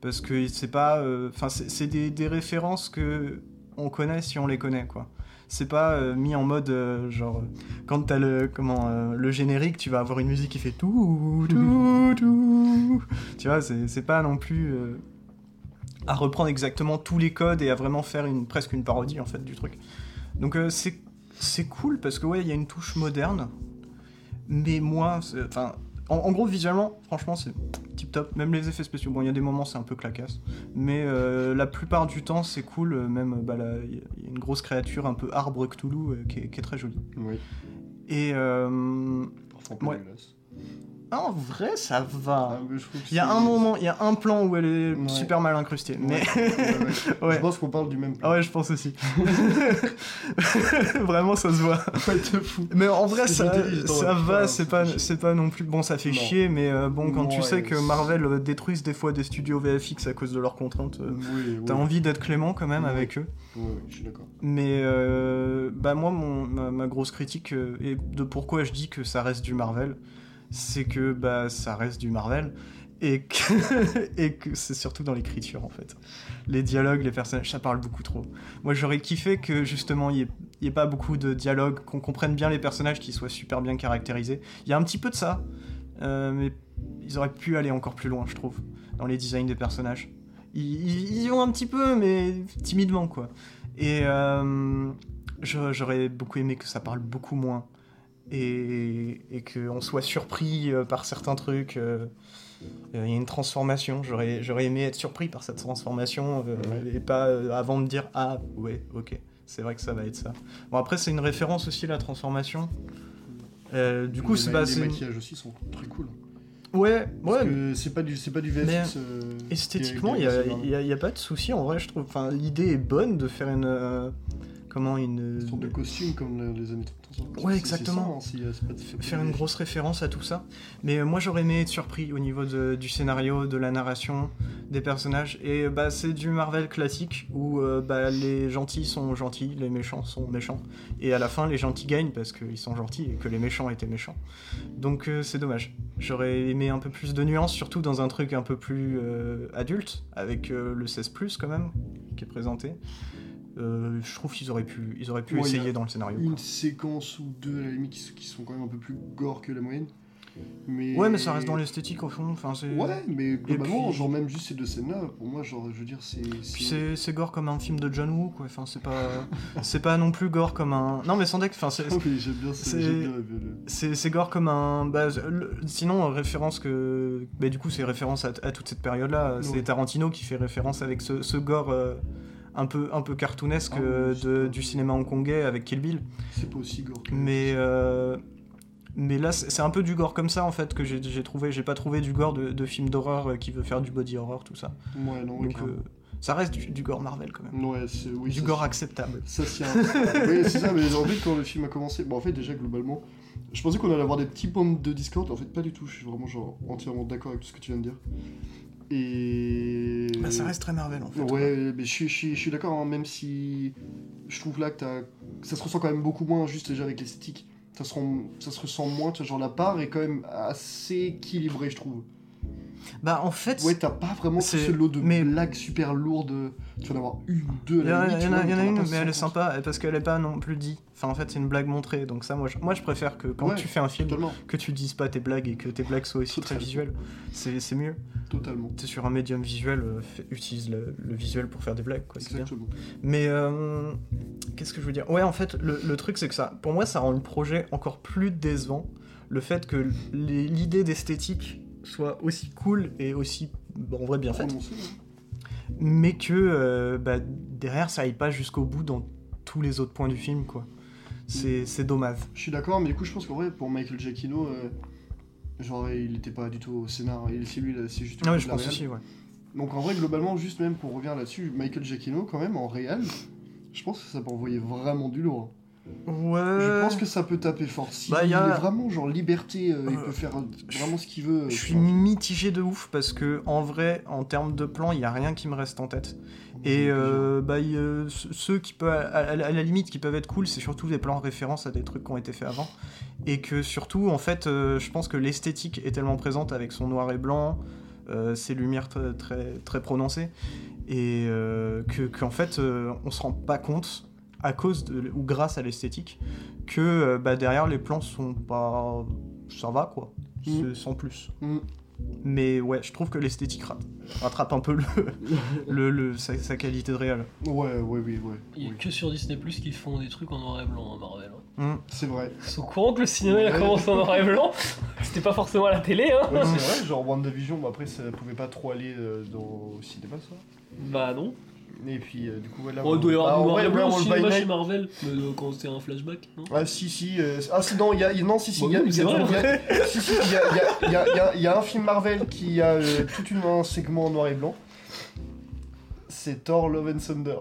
Parce que c'est pas. euh, Enfin, c'est des, références que on connaît si on les connaît, quoi. C'est pas mis en mode genre quand t'as le comment le générique, tu vas avoir une musique qui fait tout tout tout. Tu vois, c'est pas non plus à reprendre exactement tous les codes et à vraiment faire une presque une parodie en fait du truc. Donc c'est c'est cool parce que ouais, il y a une touche moderne. Mais moi, enfin, en, en gros visuellement, franchement, c'est tip top. Même les effets spéciaux, bon, il y a des moments c'est un peu clacasse, mais euh, la plupart du temps c'est cool. euh, Même bah, il y a- il y a une grosse créature un peu arbre Cthulhu euh, qui, est, qui est très jolie. Oui. Et euh, Ouais. Ah, en vrai, ça va. Ah, Il y a un moment, il y a un plan où elle est Ouais. super mal incrustée. Ouais, Mais ouais, ouais. Ouais. Je pense qu'on parle du même ah ouais, je pense aussi. Vraiment, ça se voit. Fou. Mais en vrai, ça, va, c'est pas, c'est pas non plus. Bon, ça fait Non. chier, mais euh, bon, quand tu sais que Marvel euh, détruisent des fois des studios VFX à cause de leurs contraintes, euh, Oui, t'as oui. envie d'être clément quand même avec eux. Ouais, je suis d'accord. Mais euh, bah moi, mon, ma, ma grosse critique et de pourquoi je dis que ça reste du Marvel, c'est que bah ça reste du Marvel et que, c'est surtout dans l'écriture en fait. Les dialogues, les personnages, ça parle beaucoup trop. Moi, j'aurais kiffé que justement il y ait, pas beaucoup de dialogues, qu'on comprenne bien les personnages, qu'ils soient super bien caractérisés. Il y a un petit peu de ça, euh, mais ils auraient pu aller encore plus loin, je trouve, dans les designs des personnages. Ils, y vont un petit peu, mais timidement quoi. Et euh, j'aurais beaucoup aimé que ça parle beaucoup moins. Et, et qu'on soit surpris euh, par certains trucs. euh, euh, Il y a une transformation. J'aurais j'aurais aimé être surpris par cette transformation. euh, Ouais. Et pas euh, avant de dire Ah, ouais, ok. C'est vrai que ça va être ça. Bon, après, c'est une référence aussi, la transformation. Euh, du coup, c'est bah, les maquillages aussi sont très cool. Ouais, Parce ouais. c'est pas du c'est pas du VFX. Esthétiquement, il n'y a, a- a pas de souci. En vrai, je trouve. Enfin, l'idée est bonne de faire une. comment une. Une sorte de costume comme le- les années 30. Ouais, exactement. Ça, hein, pas- pas faire une grosse référence à tout ça. Mais euh, moi j'aurais aimé être surpris au niveau de- du scénario, de la narration, des personnages. Et euh, bah, c'est du Marvel classique où euh, bah, les gentils sont gentils, les méchants sont méchants. Et à la fin, les gentils gagnent parce qu'ils sont gentils et que les méchants étaient méchants. Donc euh, c'est dommage. J'aurais aimé un peu plus de nuances, surtout dans un truc un peu plus euh, adulte, avec euh, le 16 quand même, qui est présenté. Euh, je trouve qu'ils auraient pu, ils auraient pu Ouais, essayer dans le scénario. Une séquence ou deux à la limite qui, sont quand même un peu plus gore que la moyenne. Mais... Ouais, mais ça reste dans l'esthétique au fond. Enfin, c'est... Ouais, mais globalement, puis- genre même juste ces deux scènes-là, pour moi, genre, je veux dire, c'est. Puis c'est, c'est gore comme un film de John Woo, quoi. Enfin, c'est pas, c'est pas non plus gore comme un. Non, mais sans deck, enfin, c'est, oui, j'aime bien, ce- c'est- j'aime bien le- c'est, c'est gore comme un. Bah, le- Sinon, référence que. Bah, du coup, c'est référence à, à toute cette période-là. C'est. Tarantino qui fait référence avec ce, ce gore euh, un peu, un peu cartoonesque Ah oui, euh, de, du cinéma hongkongais avec Kill Bill. C'est pas aussi gore. Mais. euh, Mais là, c'est un peu du gore comme ça en fait que j'ai trouvé. J'ai pas trouvé du gore de, de film d'horreur euh, qui veut faire du body horror, tout ça. Ouais, non, Donc, euh, ça reste du, du gore Marvel quand même. Ouais, c'est. Oui, du ça, gore acceptable. Ça, c'est un... oui, c'est ça, mais en fait, quand le film a commencé, bon, en fait, déjà, globalement, Je pensais qu'on allait avoir des petits points de Discord, en fait pas du tout, je suis vraiment genre entièrement d'accord avec tout ce que tu viens de dire. Et... Bah, ça reste très Marvel en fait. Ouais, mais je suis, je je suis d'accord, hein, même si je trouve là que t'as- ça se ressent quand même beaucoup moins juste déjà avec l'esthétique. Ça se, rend- ça se ressent moins, tu vois, genre la part est quand même assez équilibrée, je trouve. Bah en fait, Ouais, t'as pas vraiment ce lot de mais- blagues super lourdes. Tu vas en avoir une ou deux. il y, en a- y en y en une, mais elle est 150. sympa parce qu'elle est pas non plus dit. Enfin, en fait, c'est une blague montrée. Donc, ça, moi je, moi, je préfère que quand Ouais, tu fais un film, Totalement, que tu dises pas tes blagues et que tes blagues soient aussi très visuelles. C'est c'est mieux. totalement. T'es sur un médium visuel, euh, utilise le, le visuel pour faire des blagues, quoi. C'est bien. Mais euh, qu'est-ce que je veux dire? Ouais, en fait, le, le truc, c'est que ça, pour moi, ça rend le projet encore plus décevant. Le fait que l'idée d'esthétique soit aussi cool et aussi, bon, en vrai, bien faite, mais que euh, bah, derrière, ça aille pas jusqu'au bout dans tous les autres points du film, quoi. C'est dommage. Je suis d'accord, mais du coup, je pense qu'en vrai, pour Michael Giacchino, euh, genre, il était pas du tout au scénar. Il, c'est lui, là, c'est juste. Ah ouais, je pense aussi, ouais. Donc en vrai, globalement, juste même pour revenir là-dessus, Michael Giacchino, quand même, en réel, je pense que ça peut envoyer vraiment du lourd. Ouais. Je pense que ça peut taper fort. Si Euh, Bah, y a- il est vraiment genre liberté, euh, il Euh, peut faire vraiment ce qu'il veut. euh, Je tu suis mitigé de ouf parce que en vrai, en termes de plan, il y a rien qui me reste en tête. Et euh, bah, il, euh, ce- ceux qui peuvent, à, à- à la limite, qui peuvent être cool, c'est surtout des plans références à des trucs qui ont été faits avant. Et que surtout, en fait, euh, je pense que l'esthétique est tellement présente avec son noir et blanc, euh, ses lumières très, très, très prononcées, et euh, que qu'en fait, euh, on se rend pas compte à cause de, ou grâce à l'esthétique que euh, bah, derrière les plans sont pas, ça va quoi, Mm. sans plus. Mm. Mais ouais, je trouve que l'esthétique rat- rattrape un peu le, le, le- sa, sa qualité de réel. Ouais, ouais, oui, ouais. Il y a oui. que sur Disney Plus qui font des trucs en noir et blanc, hein, Marvel. hein. Mm. C'est vrai. Ils sont au courant que le cinéma il a Ouais. commencé en noir et blanc. C'était pas forcément à la télé, hein. Ouais, c'est vrai, genre WandaVision, bah, après ça pouvait pas trop aller euh, dans, au cinéma ça. Bah non. Et puis euh, du coup, voilà. Oh, il doit y avoir Ah, du noir et blanc au cinéma chez Marvel. Mais euh, quand c'est un flashback, non? Ah si si euh, ah c'est non il y a non si si Bah il y a, oui, il y c'est a- vrai. il y a- si si il y a, il y a- il y a- il y a- il y a un film Marvel qui a euh, tout une, un segment en noir et blanc c'est Thor Love and Thunder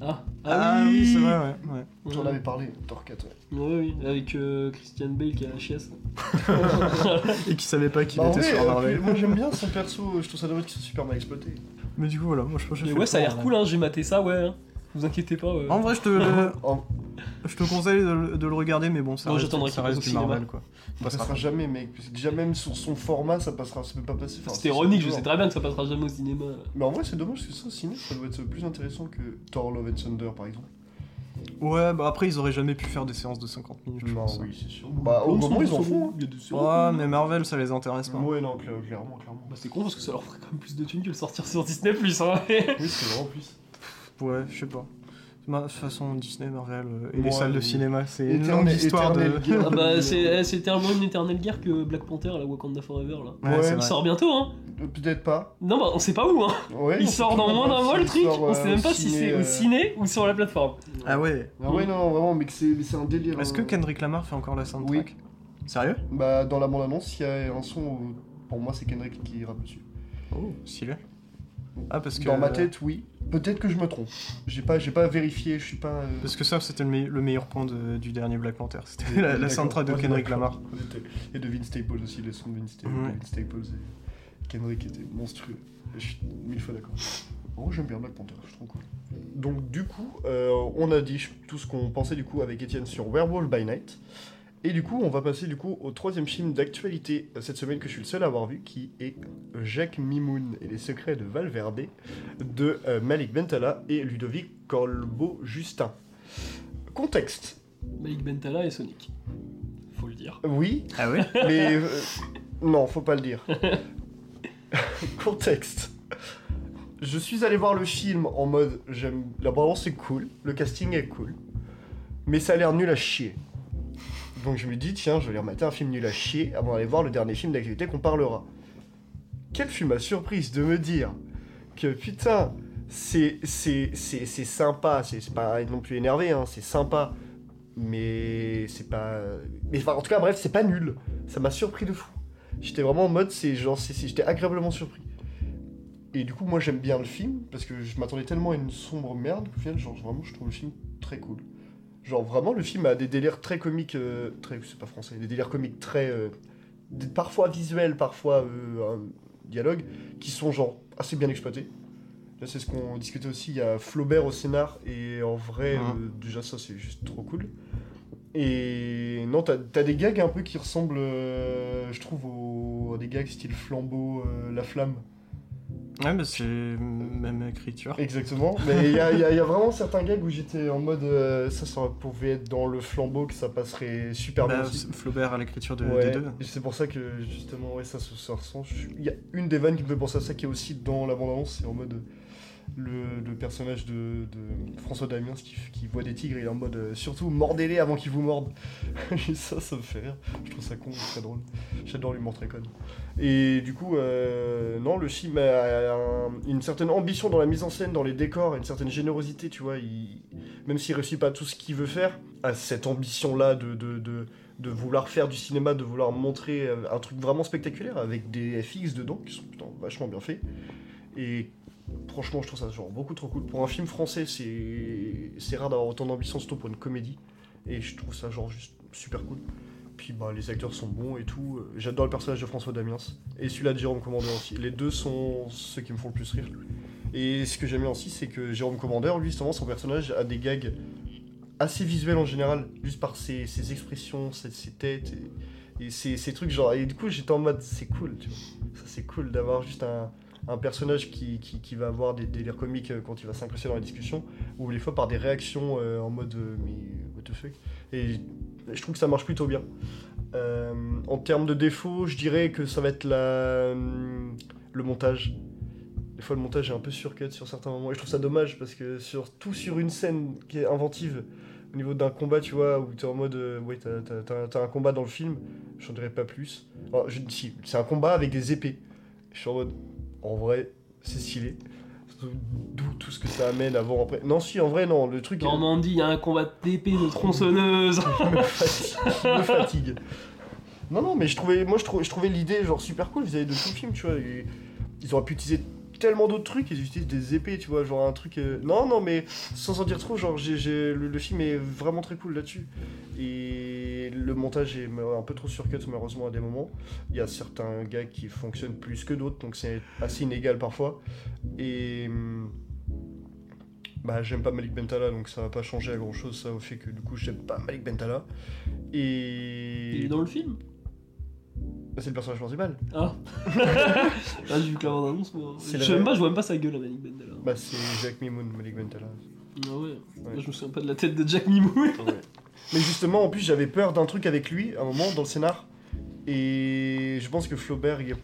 Ah, Ah, oui, c'est vrai, ouais. ouais. j'en Ouais. avais parlé Thor 4 ouais. Ouais, oui, avec euh, Christian Bale qui a la chiasse. Et qui savait pas qu'il Bah, en était vrai, sur euh, Marvel. moi j'aime bien son perso je trouve ça dommage qu'il soit super mal exploité Mais du coup, voilà, moi je pense que Mais ouais, ça a l'air cool, hein, j'ai maté ça, ouais. hein. Vous inquiétez pas. ouais. En vrai, je te, je te conseille de, le- de le regarder, mais bon, ça Non, reste, j'attendrai ça qu'il passe reste au du Marvel, cinéma. quoi. ça passera jamais mec parce que déjà même sur son format ça passera ça peut pas passer enfin, C'était c'est- ironique, je sais très bien que ça passera jamais au cinéma. mais en vrai c'est dommage parce que ça au ciné ça doit être plus intéressant que Thor Love and Thunder par exemple Ouais, bah après, ils auraient jamais pu faire des séances de 50 minutes, je non pense. oui c'est sûr bah au moment ils en font hein. Il y a des séries. Ouais, mais Marvel, ça les intéresse pas. Ouais, non, cla- clairement, clairement. Bah c'est con parce que ça leur ferait quand même plus de thunes que le sortir sur Disney Plus. Hein. Oui, c'est vrai en plus. Ouais, je sais pas. De toute façon, Disney, Marvel euh, et les Ouais, salles de oui. cinéma, c'est une longue histoire de. ah bah c'est eh, c'est tellement une éternelle guerre que Black Panther à la Wakanda Forever là. Ouais, Ouais, c'est Il vrai. sort bientôt hein. Euh, Peut-être pas. Non bah on sait pas où hein. Ouais, Il sort dans moins d'un mois le truc. sort, On sait euh, même pas si c'est euh, au ciné ou sur la plateforme. Ah ouais. Ah ouais, non, vraiment, mais que c'est un délire. Est-ce que. Kendrick Lamar fait encore la soundtrack Sérieux Bah, dans la bande-annonce, il y a un son où, pour moi, c'est Kendrick qui rappe dessus. Oh, stylé. Ah, parce que. Dans ma tête, oui. Peut-être que je me trompe. J'ai pas, j'ai pas vérifié, je suis pas. euh, Parce que ça, c'était le, me- le meilleur point de- du dernier Black Panther. C'était la, la soundtrack de Kendrick. Lamar. Et de Vince Staples aussi, les sons de Vince Staples. De Vince Staples et Kendrick étaient monstrueux. Je suis mille fois d'accord. En vrai, j'aime bien Black Panther, je trouve cool. Donc, du coup, euh, on a dit tout ce qu'on pensait du coup avec Étienne sur Werewolf by Night. Et du coup, on va passer du coup au troisième film d'actualité euh, cette semaine que je suis le seul à avoir vu, qui est Jacques Mimoun et les secrets de Valverde de euh, Malik Bentala et Ludovic Colbeau-Justin. Contexte. Malik Bentala et Sonic. Faut le dire. Oui, Ah ouais mais euh, non, faut pas le dire. Contexte. Je suis allé voir le film en mode j'aime la bande c'est cool, le casting est cool, mais ça a l'air nul à chier. Donc je me dis tiens, je vais remettre un film nul à chier avant d'aller voir le dernier film d'actualité qu'on parlera. Quel fut ma surprise de me dire que putain, c'est sympa, c'est pas non plus énervé hein, c'est sympa, mais c'est pas mais enfin en tout cas bref, c'est pas nul. Ça m'a surpris de fou. J'étais vraiment en mode c'est genre j'étais agréablement surpris. Et du coup, moi j'aime bien le film parce que je m'attendais tellement à une sombre merde qu'au final, genre vraiment, je trouve le film très cool. Genre vraiment, le film a des délires très comiques, euh, très, c'est pas français, des délires comiques très, euh, des- parfois visuels, parfois euh, un dialogue, qui sont genre assez bien exploités. Là, c'est ce qu'on discutait aussi. Il y a Flaubert au scénar et en vrai, Mhm. euh, déjà ça c'est juste trop cool. Et non, t'as as des gags un peu qui ressemblent, euh, je trouve, aux, à des gags style flambeau, la flamme. Ouais, mais c'est même écriture. Exactement. Mais il y y a- il y a vraiment certains gags où j'étais en mode, euh, ça, ça pouvait être dans le flambeau que ça passerait super bien Bah, aussi. Flaubert à l'écriture de, Ouais, des deux. c'est pour ça que justement, ouais, ça, se ressent. Il y a une des vannes qui me fait penser à ça qui est aussi dans la bande-annonce, c'est en mode euh, le, personnage de, François Damiens qui, voit des tigres, il est en mode euh, surtout mordez-les avant qu'ils vous mordent. ça, ça me fait rire. Je trouve ça con, très drôle. J'adore l'humour très con. Et du coup, euh, non, le film a un- une certaine ambition dans la mise en scène, dans les décors, une certaine générosité, tu vois. Même s'il réussit pas tout ce qu'il veut faire, a cette ambition-là de, de, de, de vouloir faire du cinéma, de vouloir montrer euh, un truc vraiment spectaculaire avec des FX dedans qui sont putain, vachement bien faits. Et franchement, je trouve ça genre beaucoup trop cool. Pour un film français, c'est rare d'avoir autant d'ambition, surtout pour une comédie. Et je trouve ça genre juste super cool. Puis bah, les acteurs sont bons et tout. J'adore le personnage de François Damiens. Et celui-là de Jérôme Commandeur aussi. Les deux sont ceux qui me font le plus rire. Et ce que j'aime bien aussi, c'est que Jérôme Commandeur, lui, justement, son personnage a des gags assez visuels en général, juste par ses, ses expressions, ses, ses têtes et, et ses, ses trucs. Genre, et du coup, j'étais en mode, c'est cool, tu vois. Ça, c'est cool d'avoir juste un, un personnage qui, qui, va avoir des délires comiques euh, quand il va s'incruster dans la discussion, ou des fois par des réactions euh, en mode, euh, mais what the fuck? Et je trouve que ça marche plutôt bien. En termes de défauts, je dirais que ça va être la, hum, le montage. Des fois, le montage est un peu surcut sur certains moments. Et je trouve ça dommage parce que, surtout sur une scène qui est inventive, au niveau d'un combat, tu vois, où tu es en mode, euh, ouais, t'as, un combat dans le film, j'en dirais pas plus. Si, c'est un combat avec des épées. Je suis en mode, en vrai, c'est stylé. D'où tout ce que ça amène avant, après. Non, si, en vrai, non, le truc. Normandie, il y a un combat d'épée de tronçonneuse. me fatigue. me fatigue. Non, non, mais je trouvais, moi je trouvais, je trouvais l'idée genre super cool vis-à-vis de tout le film, tu vois. et ils auraient pu utiliser tellement d'autres trucs, ils utilisent des épées, tu vois, genre un truc. euh, Non, non, mais sans en dire trop, genre j'ai, j'ai- le, le film est vraiment très cool là-dessus. Et le montage est un peu trop surcut malheureusement à des moments. Il y a certains gars qui fonctionnent plus que d'autres, donc c'est assez inégal parfois. Et. hum, Bah, j'aime pas Malik Bentala, donc ça va pas changer à grand chose, ça, au fait que du coup, j'aime pas Malik Bentala. Et. Il est dans le film? Bah, c'est le personnage principal. Ah Ah, j'ai vu que la bande-annonce, moi. Je la même pas, je vois même pas sa gueule à Malik Bendela. Bah, c'est Jack Mimoun, Malik Bentala. Ah ouais. Ouais. Moi, je me souviens pas de la tête de Jack Mimoun. Mais justement, en plus, j'avais peur d'un truc avec lui, à un moment, dans le scénar. Et je pense que Flaubert, il est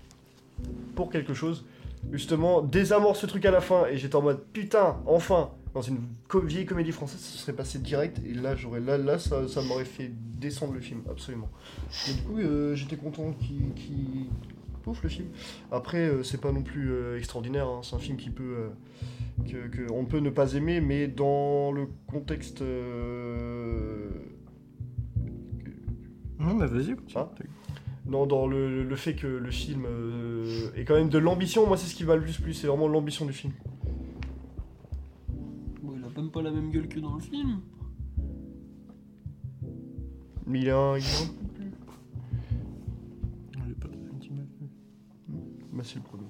pour quelque chose. Justement, désamorce ce truc à la fin. Et j'étais en mode, putain, enfin Dans une co- vieille comédie française, ça serait passé direct. Et là, j'aurais là, là ça, ça m'aurait fait descendre le film, absolument. Mais du coup, euh, j'étais content qu'il. qu'il- Pouf, le film. Après, euh, c'est pas non plus euh, extraordinaire. hein. C'est un film qui peut. euh, que, que on peut ne pas aimer, mais dans le contexte. euh, Non, mais vas-y. Ah. Non, dans le, le fait que le film euh, ait quand même de l'ambition, moi c'est ce qui va le plus plus, c'est vraiment l'ambition du film. Bon, il a même pas la même gueule que dans le film. Mais il est un. il est un- C'est le premier.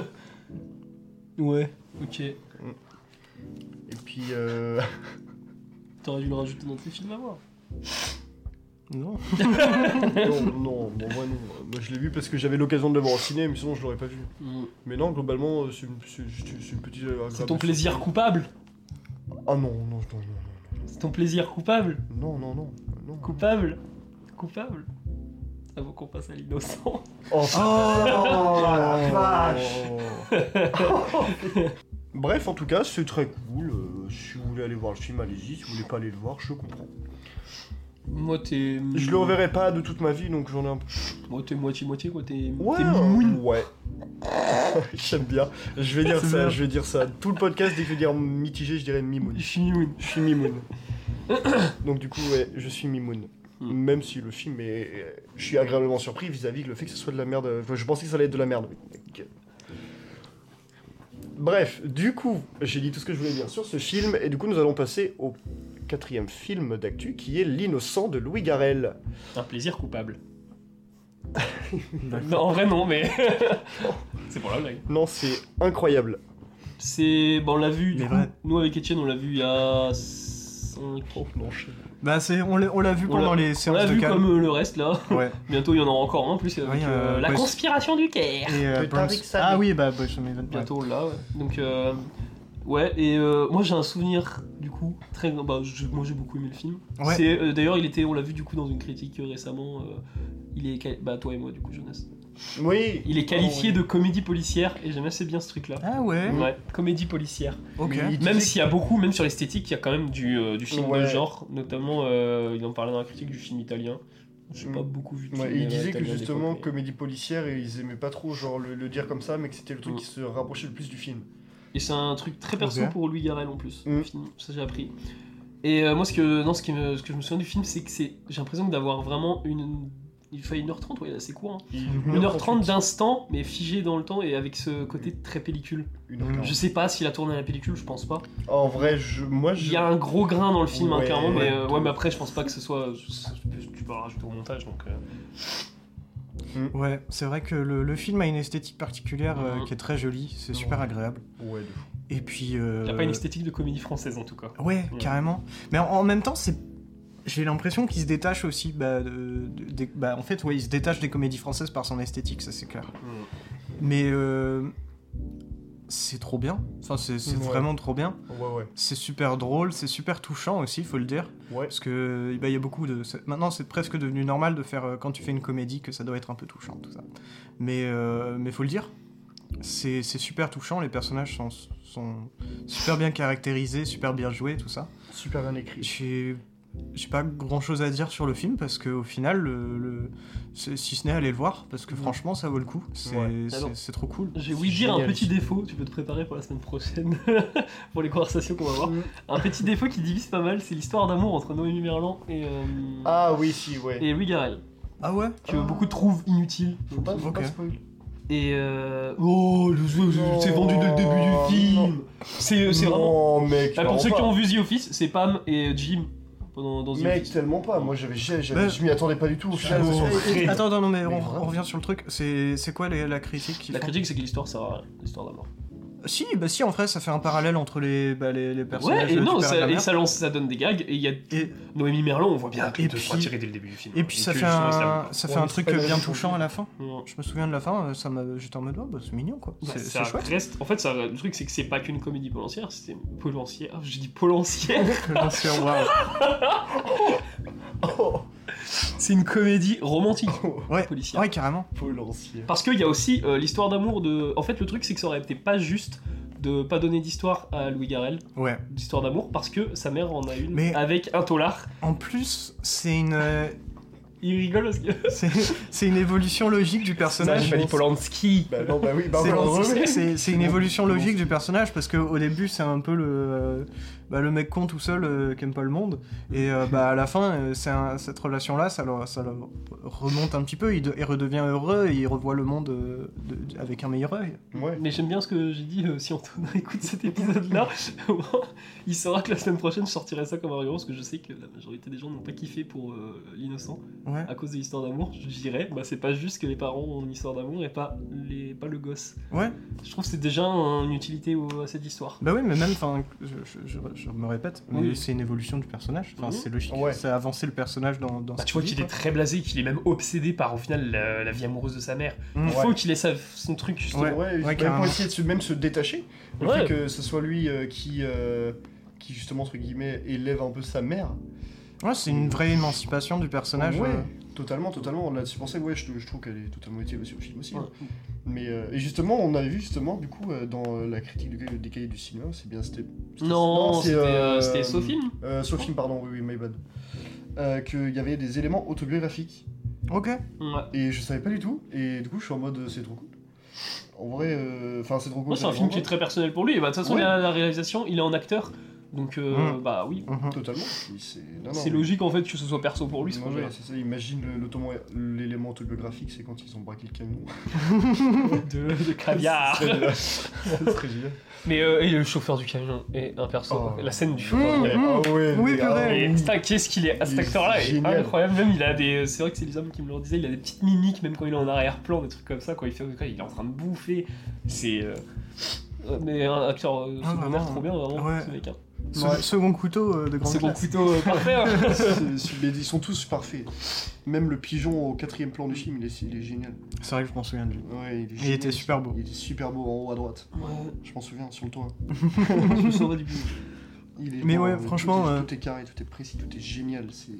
Ouais, ok. Et puis. Euh... T'aurais dû le rajouter dans tes films à voir. Non. non, non, bon, moi non. Moi je l'ai vu parce que j'avais l'occasion de le voir au ciné, mais sinon je l'aurais pas vu. Mm. Mais non, globalement, euh, c'est une, petite. euh, C'est ton plaisir coupable Ah non, non, non, non, C'est ton plaisir coupable non, non, non, non. Coupable Coupable Avant qu'on passe à l'innocent. Oh, Oh la Bref, en tout cas, c'est très cool. euh, si vous voulez aller voir le film, allez-y. Si vous voulez pas aller le voir, je comprends. Moi, t'es. Je le reverrai pas de toute ma vie, donc j'en ai un peu. Moi, t'es moitié-moitié, quoi. T'es. Ouais, T'es ouais. J'aime bien. Je vais dire ça, bien. je vais dire ça. Tout le podcast, dès que je vais dire mitigé, je dirais mimoun. Je suis mimoune. Je suis mimoun. Donc du coup, ouais, je suis mimoun. Hmm. Même si le film est... Je suis agréablement surpris vis-à-vis que le fait que ce soit de la merde... Enfin, je pensais que ça allait être de la merde. oui. Ok. Bref, du coup, j'ai dit tout ce que je voulais dire sur ce film, et du coup, nous allons passer au quatrième film d'actu, qui est L'innocent de Louis Garrel. Un plaisir coupable. non, en vrai, non, mais. c'est pour la blague. Non, c'est incroyable. C'est. Bon, on l'a vu, du coup, nous avec Etienne, on l'a vu il y a. 5 ans. Bah, c'est, on l'a on l'a vu On pendant l'a- les On séances l'a de vu calme. comme euh, le reste là. Ouais. Bientôt il y en aura encore un en plus avec Oui, euh, euh, la conspiration du Caire. Et, euh, De. Ah oui, bah, Boys from Heaven. ouais. Bientôt là, ouais. Donc euh, ouais et euh, moi j'ai un souvenir du coup très bah je- moi j'ai beaucoup aimé le film. Ouais. C'est euh, d'ailleurs il était on l'a vu du coup dans une critique euh, récemment. euh, il est bah toi et moi du coup Jonas. Oui. Il est qualifié Oh, oui. de comédie policière et j'aime assez bien ce truc là. Ah ouais, Ouais, comédie policière. ok. Même s'il y a beaucoup, même sur l'esthétique, il y a quand même du, euh, du film de genre. Notamment, euh, il en parlait dans la critique du film italien. J'ai Mm. pas beaucoup vu de Ouais, film, il euh, disait que italien justement, mais- comédie policière, et ils aimaient pas trop genre le, le dire comme ça, mais que c'était le truc Mm. qui se rapprochait le plus du film. Et c'est un truc très perso Ok. pour Louis Garrel en plus. Mm. Ça j'ai appris. Et euh, moi ce que, non, ce, qui me, ce que je me souviens du film, c'est que c'est, j'ai l'impression d'avoir vraiment une... Il fait 1h30, ouais, c'est court. Hein. Mhm. 1h30 d'instant, mais figé dans le temps et avec ce côté très pellicule. Je sais pas s'il a tourné à la pellicule, je pense pas. En vrai, je, moi, je. Il y a un gros grain dans le film, hein, Ouais, clairement, mais, ouais. euh, ouais, mais après, je pense pas que ce soit. Tu peux le rajouter au montage, donc. euh, Ouais, c'est vrai que le, le film a une esthétique particulière euh, Mhm. qui est très jolie, c'est super Ouais. agréable. Ouais, de fou. Et puis. euh, Il a pas une esthétique de comédie française en tout cas. Ouais, Ouais. carrément. Mais en, en même temps, c'est. J'ai l'impression qu'il se détache aussi. Bah, de- de- des- bah, en fait, ouais, il se détache des comédies françaises par son esthétique, ça c'est clair. Mais euh, c'est trop bien. Enfin, c'est Ouais. vraiment trop bien. Ouais, ouais. C'est super drôle, c'est super touchant aussi, faut le dire. Ouais. Parce que bah, il y a beaucoup de. Maintenant, c'est presque devenu normal de faire euh, quand tu fais une comédie que ça doit être un peu touchant, tout ça. Mais euh, mais faut le dire, c'est super touchant. Les personnages sont, sont super bien caractérisés, super bien joués, tout ça. Super bien écrit. J'ai pas grand chose à dire sur le film parce qu'au final, le, si ce n'est aller le voir, parce que Mhm. franchement, ça vaut le coup. C'est Ouais. trop cool. J'ai ouï dire un petit défaut, tu peux te préparer pour la semaine prochaine, pour les conversations qu'on va avoir. Mm. Un petit défaut qui divise pas mal, c'est l'histoire d'amour entre Noémie Merlan et, euh, Ah oui, si, ouais. et Louis Garrel, Ah ouais? Que Ah. beaucoup trouvent inutile. Faut pas, faut Ok. pas spoil. Et euh... Oh, le jeu, Non, c'est vendu dès le début du film C'est c'est vraiment... Mec. Ah, vraiment pour ceux qui ont vu The Office, c'est Pam et Jim pendant, dans Mec, tellement pas. Moi, j'avais, j'avais- j'avais- Bah, je m'y attendais pas du tout. Au final, ça- Et- et- Attends, attends, non, mais, Mais on, revient sur le truc. C'est c'est quoi les- la critique qu'ils La font critique, c'est que l'histoire sert à rien, l'histoire d'amour. Si, bah si, en vrai, ça fait un parallèle entre les, bah, les, les personnages Ouais, et du non, père ça, et ça lance, ça donne des gags, et il y a Et, Noémie Merlan, on voit bien que puis- attirés dès le début du film. et puis ça fait un, ça fait Ouais, un truc bien touchant chose. à la fin. Je me souviens de la fin, euh, ça m'a, j'étais en mode, oh, bah, c'est mignon quoi. Ça- C'est chouette. reste- en fait, ça, le truc, c'est que c'est pas qu'une comédie polancière, c'est polancière. Ah, j'ai dit polancière. Waouh. Oh, c'est une comédie romantique Ouais, policière. ouais, carrément. Parce qu'il y a aussi euh, l'histoire d'amour de. En fait, le truc, c'est que ça aurait été pas juste de pas donner d'histoire à Louis Garrel, Ouais. d'histoire d'amour, parce que sa mère en a une Mais- avec un tolard. En plus, c'est une, euh, Il rigole parce que. c'est c'est une évolution logique du personnage. dit Polanski. Bah non, bah oui, bah. C'est c'est une évolution logique du personnage parce qu'au début c'est un peu le, euh, bah, le mec con tout seul euh, qui aime pas le monde et euh, bah, à la fin euh, un- cette relation là ça, le- ça le remonte un petit peu il, de- il redevient heureux et il revoit le monde euh, de- avec un meilleur œil. Ouais. Mais j'aime bien ce que j'ai dit, euh, si Antonin écoute cet épisode-là, il saura que la semaine prochaine je sortirai ça comme argument, parce que je sais que la majorité des gens n'ont pas kiffé pour euh, l'innocent, Ouais. à cause de l'histoire d'amour. Je dirais, bah c'est pas juste que les parents ont une histoire d'amour et pas, les, pas le gosse. Ouais. Je trouve que c'est déjà un- une utilité à cette histoire. Bah oui mais même enfin je, je- je- je me répète mais Oui. c'est une évolution du personnage enfin Mhm. c'est logique Ouais. ça a avancé le personnage dans, dans Bah, tu vois qu'il est très blasé, qu'il est même obsédé par au final la, la vie amoureuse de sa mère. Mm. Il faut qu'il ait sa- son truc justement. Ouais. Pour essayer de se, même se détacher. Le Ouais. fait que ce soit lui euh, qui, euh, qui, justement, entre guillemets, élève un peu sa mère. Ouais, c'est une vraie émancipation du personnage Ouais, euh. Totalement, totalement. Là, c'est pour ça que ouais, je, je trouve qu'elle est totalement utile aussi au film aussi. Ouais. hein. Mais, euh, et justement, on avait vu, justement, du coup, euh, dans euh, la critique du- des cahiers du cinéma, c'est bien, c'était... Non, c'était euh. Euh, Sophie, pardon, oui, oui, my bad. Euh, Qu'il y avait des éléments autobiographiques. Ok. Ouais. Et je savais pas du tout. Et du coup, je suis en mode, c'est trop cool. En vrai, euh, enfin, c'est trop cool. Moi, c'est un film qui est très personnel pour lui. Et bah, de toute façon, Ouais. la, la réalisation, il est en acteur. Donc, euh, Mm. bah oui. Mhm. Totalement. Et C'est non, non, mais- logique en fait que ce soit perso pour lui ce Ouais, projet. ouais, c'est ça. Imagine l'élément autobiographique, c'est quand ils ont braqué le camion. de, de caviar. Ce serait génial. Ce serait génial. Mais euh, et le chauffeur du camion est un perso. Oh. La scène du chauffeur du Mmh, camion. mmh. Ah ouais, Oui, purée. Et qu'est-ce qu'il est. Cet Il est acteur-là est incroyable. Même il a des. C'est vrai que c'est les hommes qui me le disaient. Il a des petites mimiques, même quand il est en arrière-plan, des trucs comme ça. Quand il fait, il est en train de bouffer. C'est. euh, Mais un acteur euh, Ah, secondaire trop bien, vraiment, Ouais. ce mec. hein. Ouais. Second couteau euh, de grande bon classe. couteau euh, parfait. hein. C'est- c'est- mais ils sont tous parfaits. Même le pigeon au quatrième plan du film, il est, il est génial. C'est vrai que je m'en souviens de lui. Ouais, il, est Il génial. était super beau. Il était super beau en haut à droite. Ouais, Je m'en souviens, sur le toit. je me souviens du coup. Il est Mais ouais, euh, franchement, Tout est, euh, tout est carré, tout est précis, tout est génial. c'est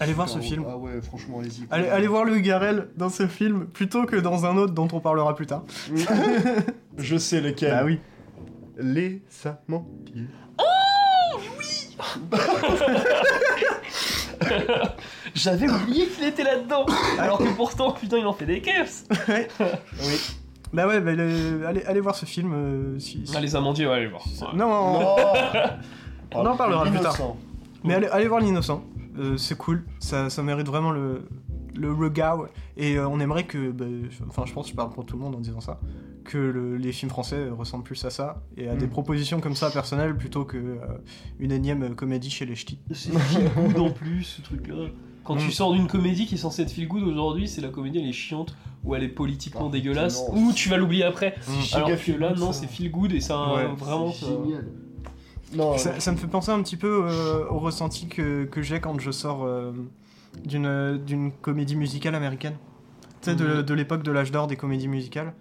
Allez super voir ce beau. film. Ah ouais, franchement, allez-y. Allez, allez voir le Garel dans ce film plutôt que dans un autre dont on parlera plus tard. Je sais lequel. Bah oui. Les Samantiers. J'avais oublié qu'il était là-dedans. Alors que pourtant, putain, il en fait des caisses. Oui. Bah ouais, bah, le- allez, allez voir ce film. euh, si, si- Ah, les amandiers, ouais, allez voir. Ouais. Non, On en parlera plus tard. Mais allez, allez voir l'innocent. Euh, c'est cool. Ça, ça mérite vraiment le, le regard. Et euh, on aimerait que. bah, je- Enfin, je pense que je parle pour tout le monde en disant ça. Que le- les films français ressemblent plus à ça. Et à des Mm. propositions comme ça personnelles plutôt que euh, une énième comédie chez les ch'tis. C'est feel good en plus, ce truc-là. Quand Mm. tu sors d'une comédie qui est censée être feel good aujourd'hui, c'est la comédie elle est chiante ou elle est politiquement Ah, dégueulasse ou tu vas l'oublier après. C'est Alors que là, non, c'est feel good et ça Ouais, vraiment. C'est ça- génial. Non, Ça, ça me fait penser un petit peu euh, au ressenti que, que j'ai quand je sors euh, d'une d'une comédie musicale américaine. Tu sais, de, Mhm. de l'époque de l'âge d'or des comédies musicales.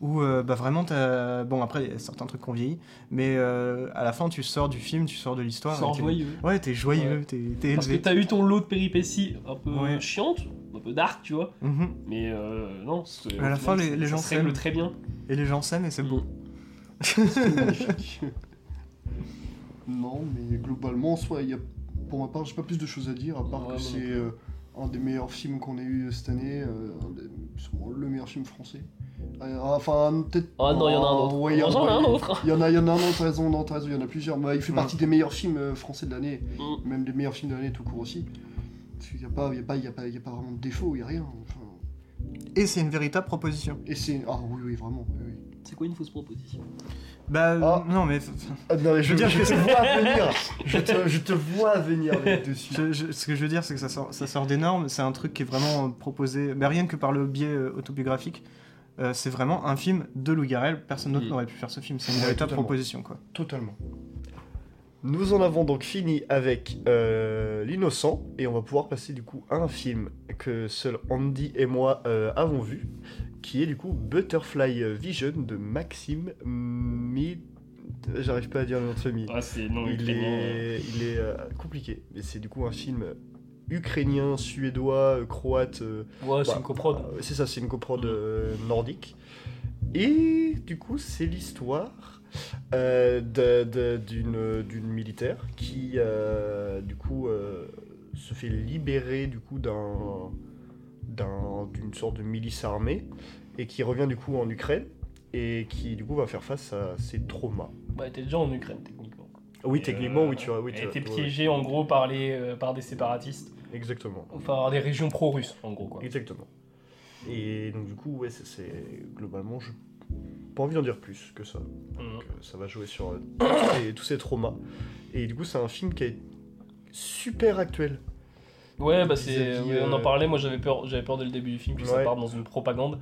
Où euh, bah, vraiment, t'as- bon, après, il y a certains trucs qu'on vieillit, mais euh, à la fin, tu sors du film, tu sors de l'histoire. tu t'es- joyeux. Ouais, t'es joyeux, t'es t'es Parce que élevé. t'as eu ton lot de péripéties un peu Ouais. chiantes, un peu dark, tu vois. Mhm. Mais euh, non, c'est- À la fin, les- gens s'aiment. très bien. Et les gens s'aiment et c'est beau. c'est magnifique. non, mais globalement, soit il y a, pour ma part, j'ai pas plus de choses à dire, à part Ouais, que c'est euh, un des meilleurs films qu'on ait eu cette année, euh, un des- sûrement le meilleur film français. Euh, enfin, peut-être. Ah non, il y en a un autre. Ouais, il y en a- ai un autre. Il y en a, il y en a un autre, t'as raison, non, t'as raison, il y en a plusieurs. Mais il fait Mm. partie des meilleurs films euh, français de l'année, Mm. même des meilleurs films de l'année tout court aussi. Il n'y a, pas- il y a, pas- il y a, pas- il y a pas vraiment de défaut, il n'y a rien. Enfin, Et c'est une véritable proposition. et c'est. Ah oui, oui, vraiment. Oui, oui. C'est quoi une fausse proposition? Bah, Ah. non, mais. Ah, non, Je veux dire que te vois venir. Je te, je te vois venir dessus. Je- je- ce que je veux dire, c'est que ça sort, ça sort des normes. C'est un truc qui est vraiment euh, proposé, bah, rien que par le biais euh, autobiographique. Euh, c'est vraiment un film de Lou Garrel. Personne d'autre n'aurait pu faire ce film. C'est une Ouais, véritable proposition, quoi. Totalement. Nous en avons donc fini avec euh, L'innocent et on va pouvoir passer du coup à un film que seul Andy et moi euh, avons vu, qui est du coup Butterfly Vision de Maxime Mi... J'arrive pas à dire le nom de famille. Ah, c'est non il est, il est euh, compliqué, mais c'est du coup un film ukrainien, suédois, euh, croate. euh, Ouais, c'est bah, une coprode. euh, c'est ça, c'est une coprode euh, nordique. Et du coup, c'est l'histoire euh, d'une militaire qui, euh, du coup, euh, se fait libérer du coup d'un d'un- d'une sorte de milice armée et qui revient du coup en Ukraine et qui du coup va faire face à ses traumas. Bah, t'es déjà en Ukraine, techniquement. Oui, Et, techniquement, oui, tu vois, oui, Elle tu a été ouais, piégée en gros par, les, par des séparatistes. Exactement. Enfin, par des régions pro-russes, en gros, quoi. Exactement. Et donc du coup, ouais, c'est- c'est globalement, je pas envie d'en dire plus que ça. Mhm. Donc, euh, ça va jouer sur euh, tous, ces, tous ces traumas. Et du coup, c'est un film qui est super actuel. Ouais, bah c'est. On en euh, parlait, moi j'avais peur, j'avais peur dès le début du film que ça parte dans une propagande.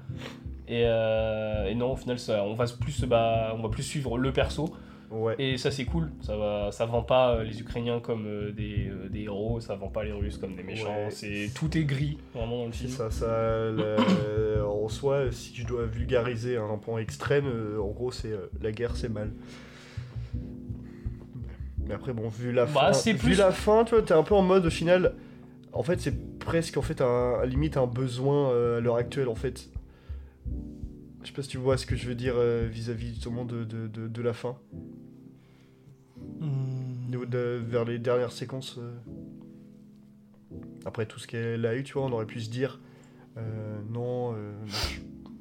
Et, euh, et non, au final, ça, on va plus, bah, on va plus suivre le perso. Ouais. Et ça, c'est cool. Ça va, ça vend pas euh, les Ukrainiens comme euh, des, euh, des héros, ça vend pas les Russes comme des méchants. Ouais. C'est tout est gris, vraiment dans le film. ça, ça, le- en soi, si je dois vulgariser un point extrême, euh, en gros, c'est euh, la guerre, c'est mal. Mais après, bon, vu la Bah, fin, vu plus- la fin, tu vois, t'es un peu en mode au final. En fait, c'est presque en fait un, à limite un besoin euh, à l'heure actuelle, en fait. Je sais pas si tu vois ce que je veux dire euh, vis-à-vis justement de, de, de, de la fin, de- de- vers les dernières séquences. euh. Après tout ce qu'elle a eu, tu vois, on aurait pu se dire euh, non, euh,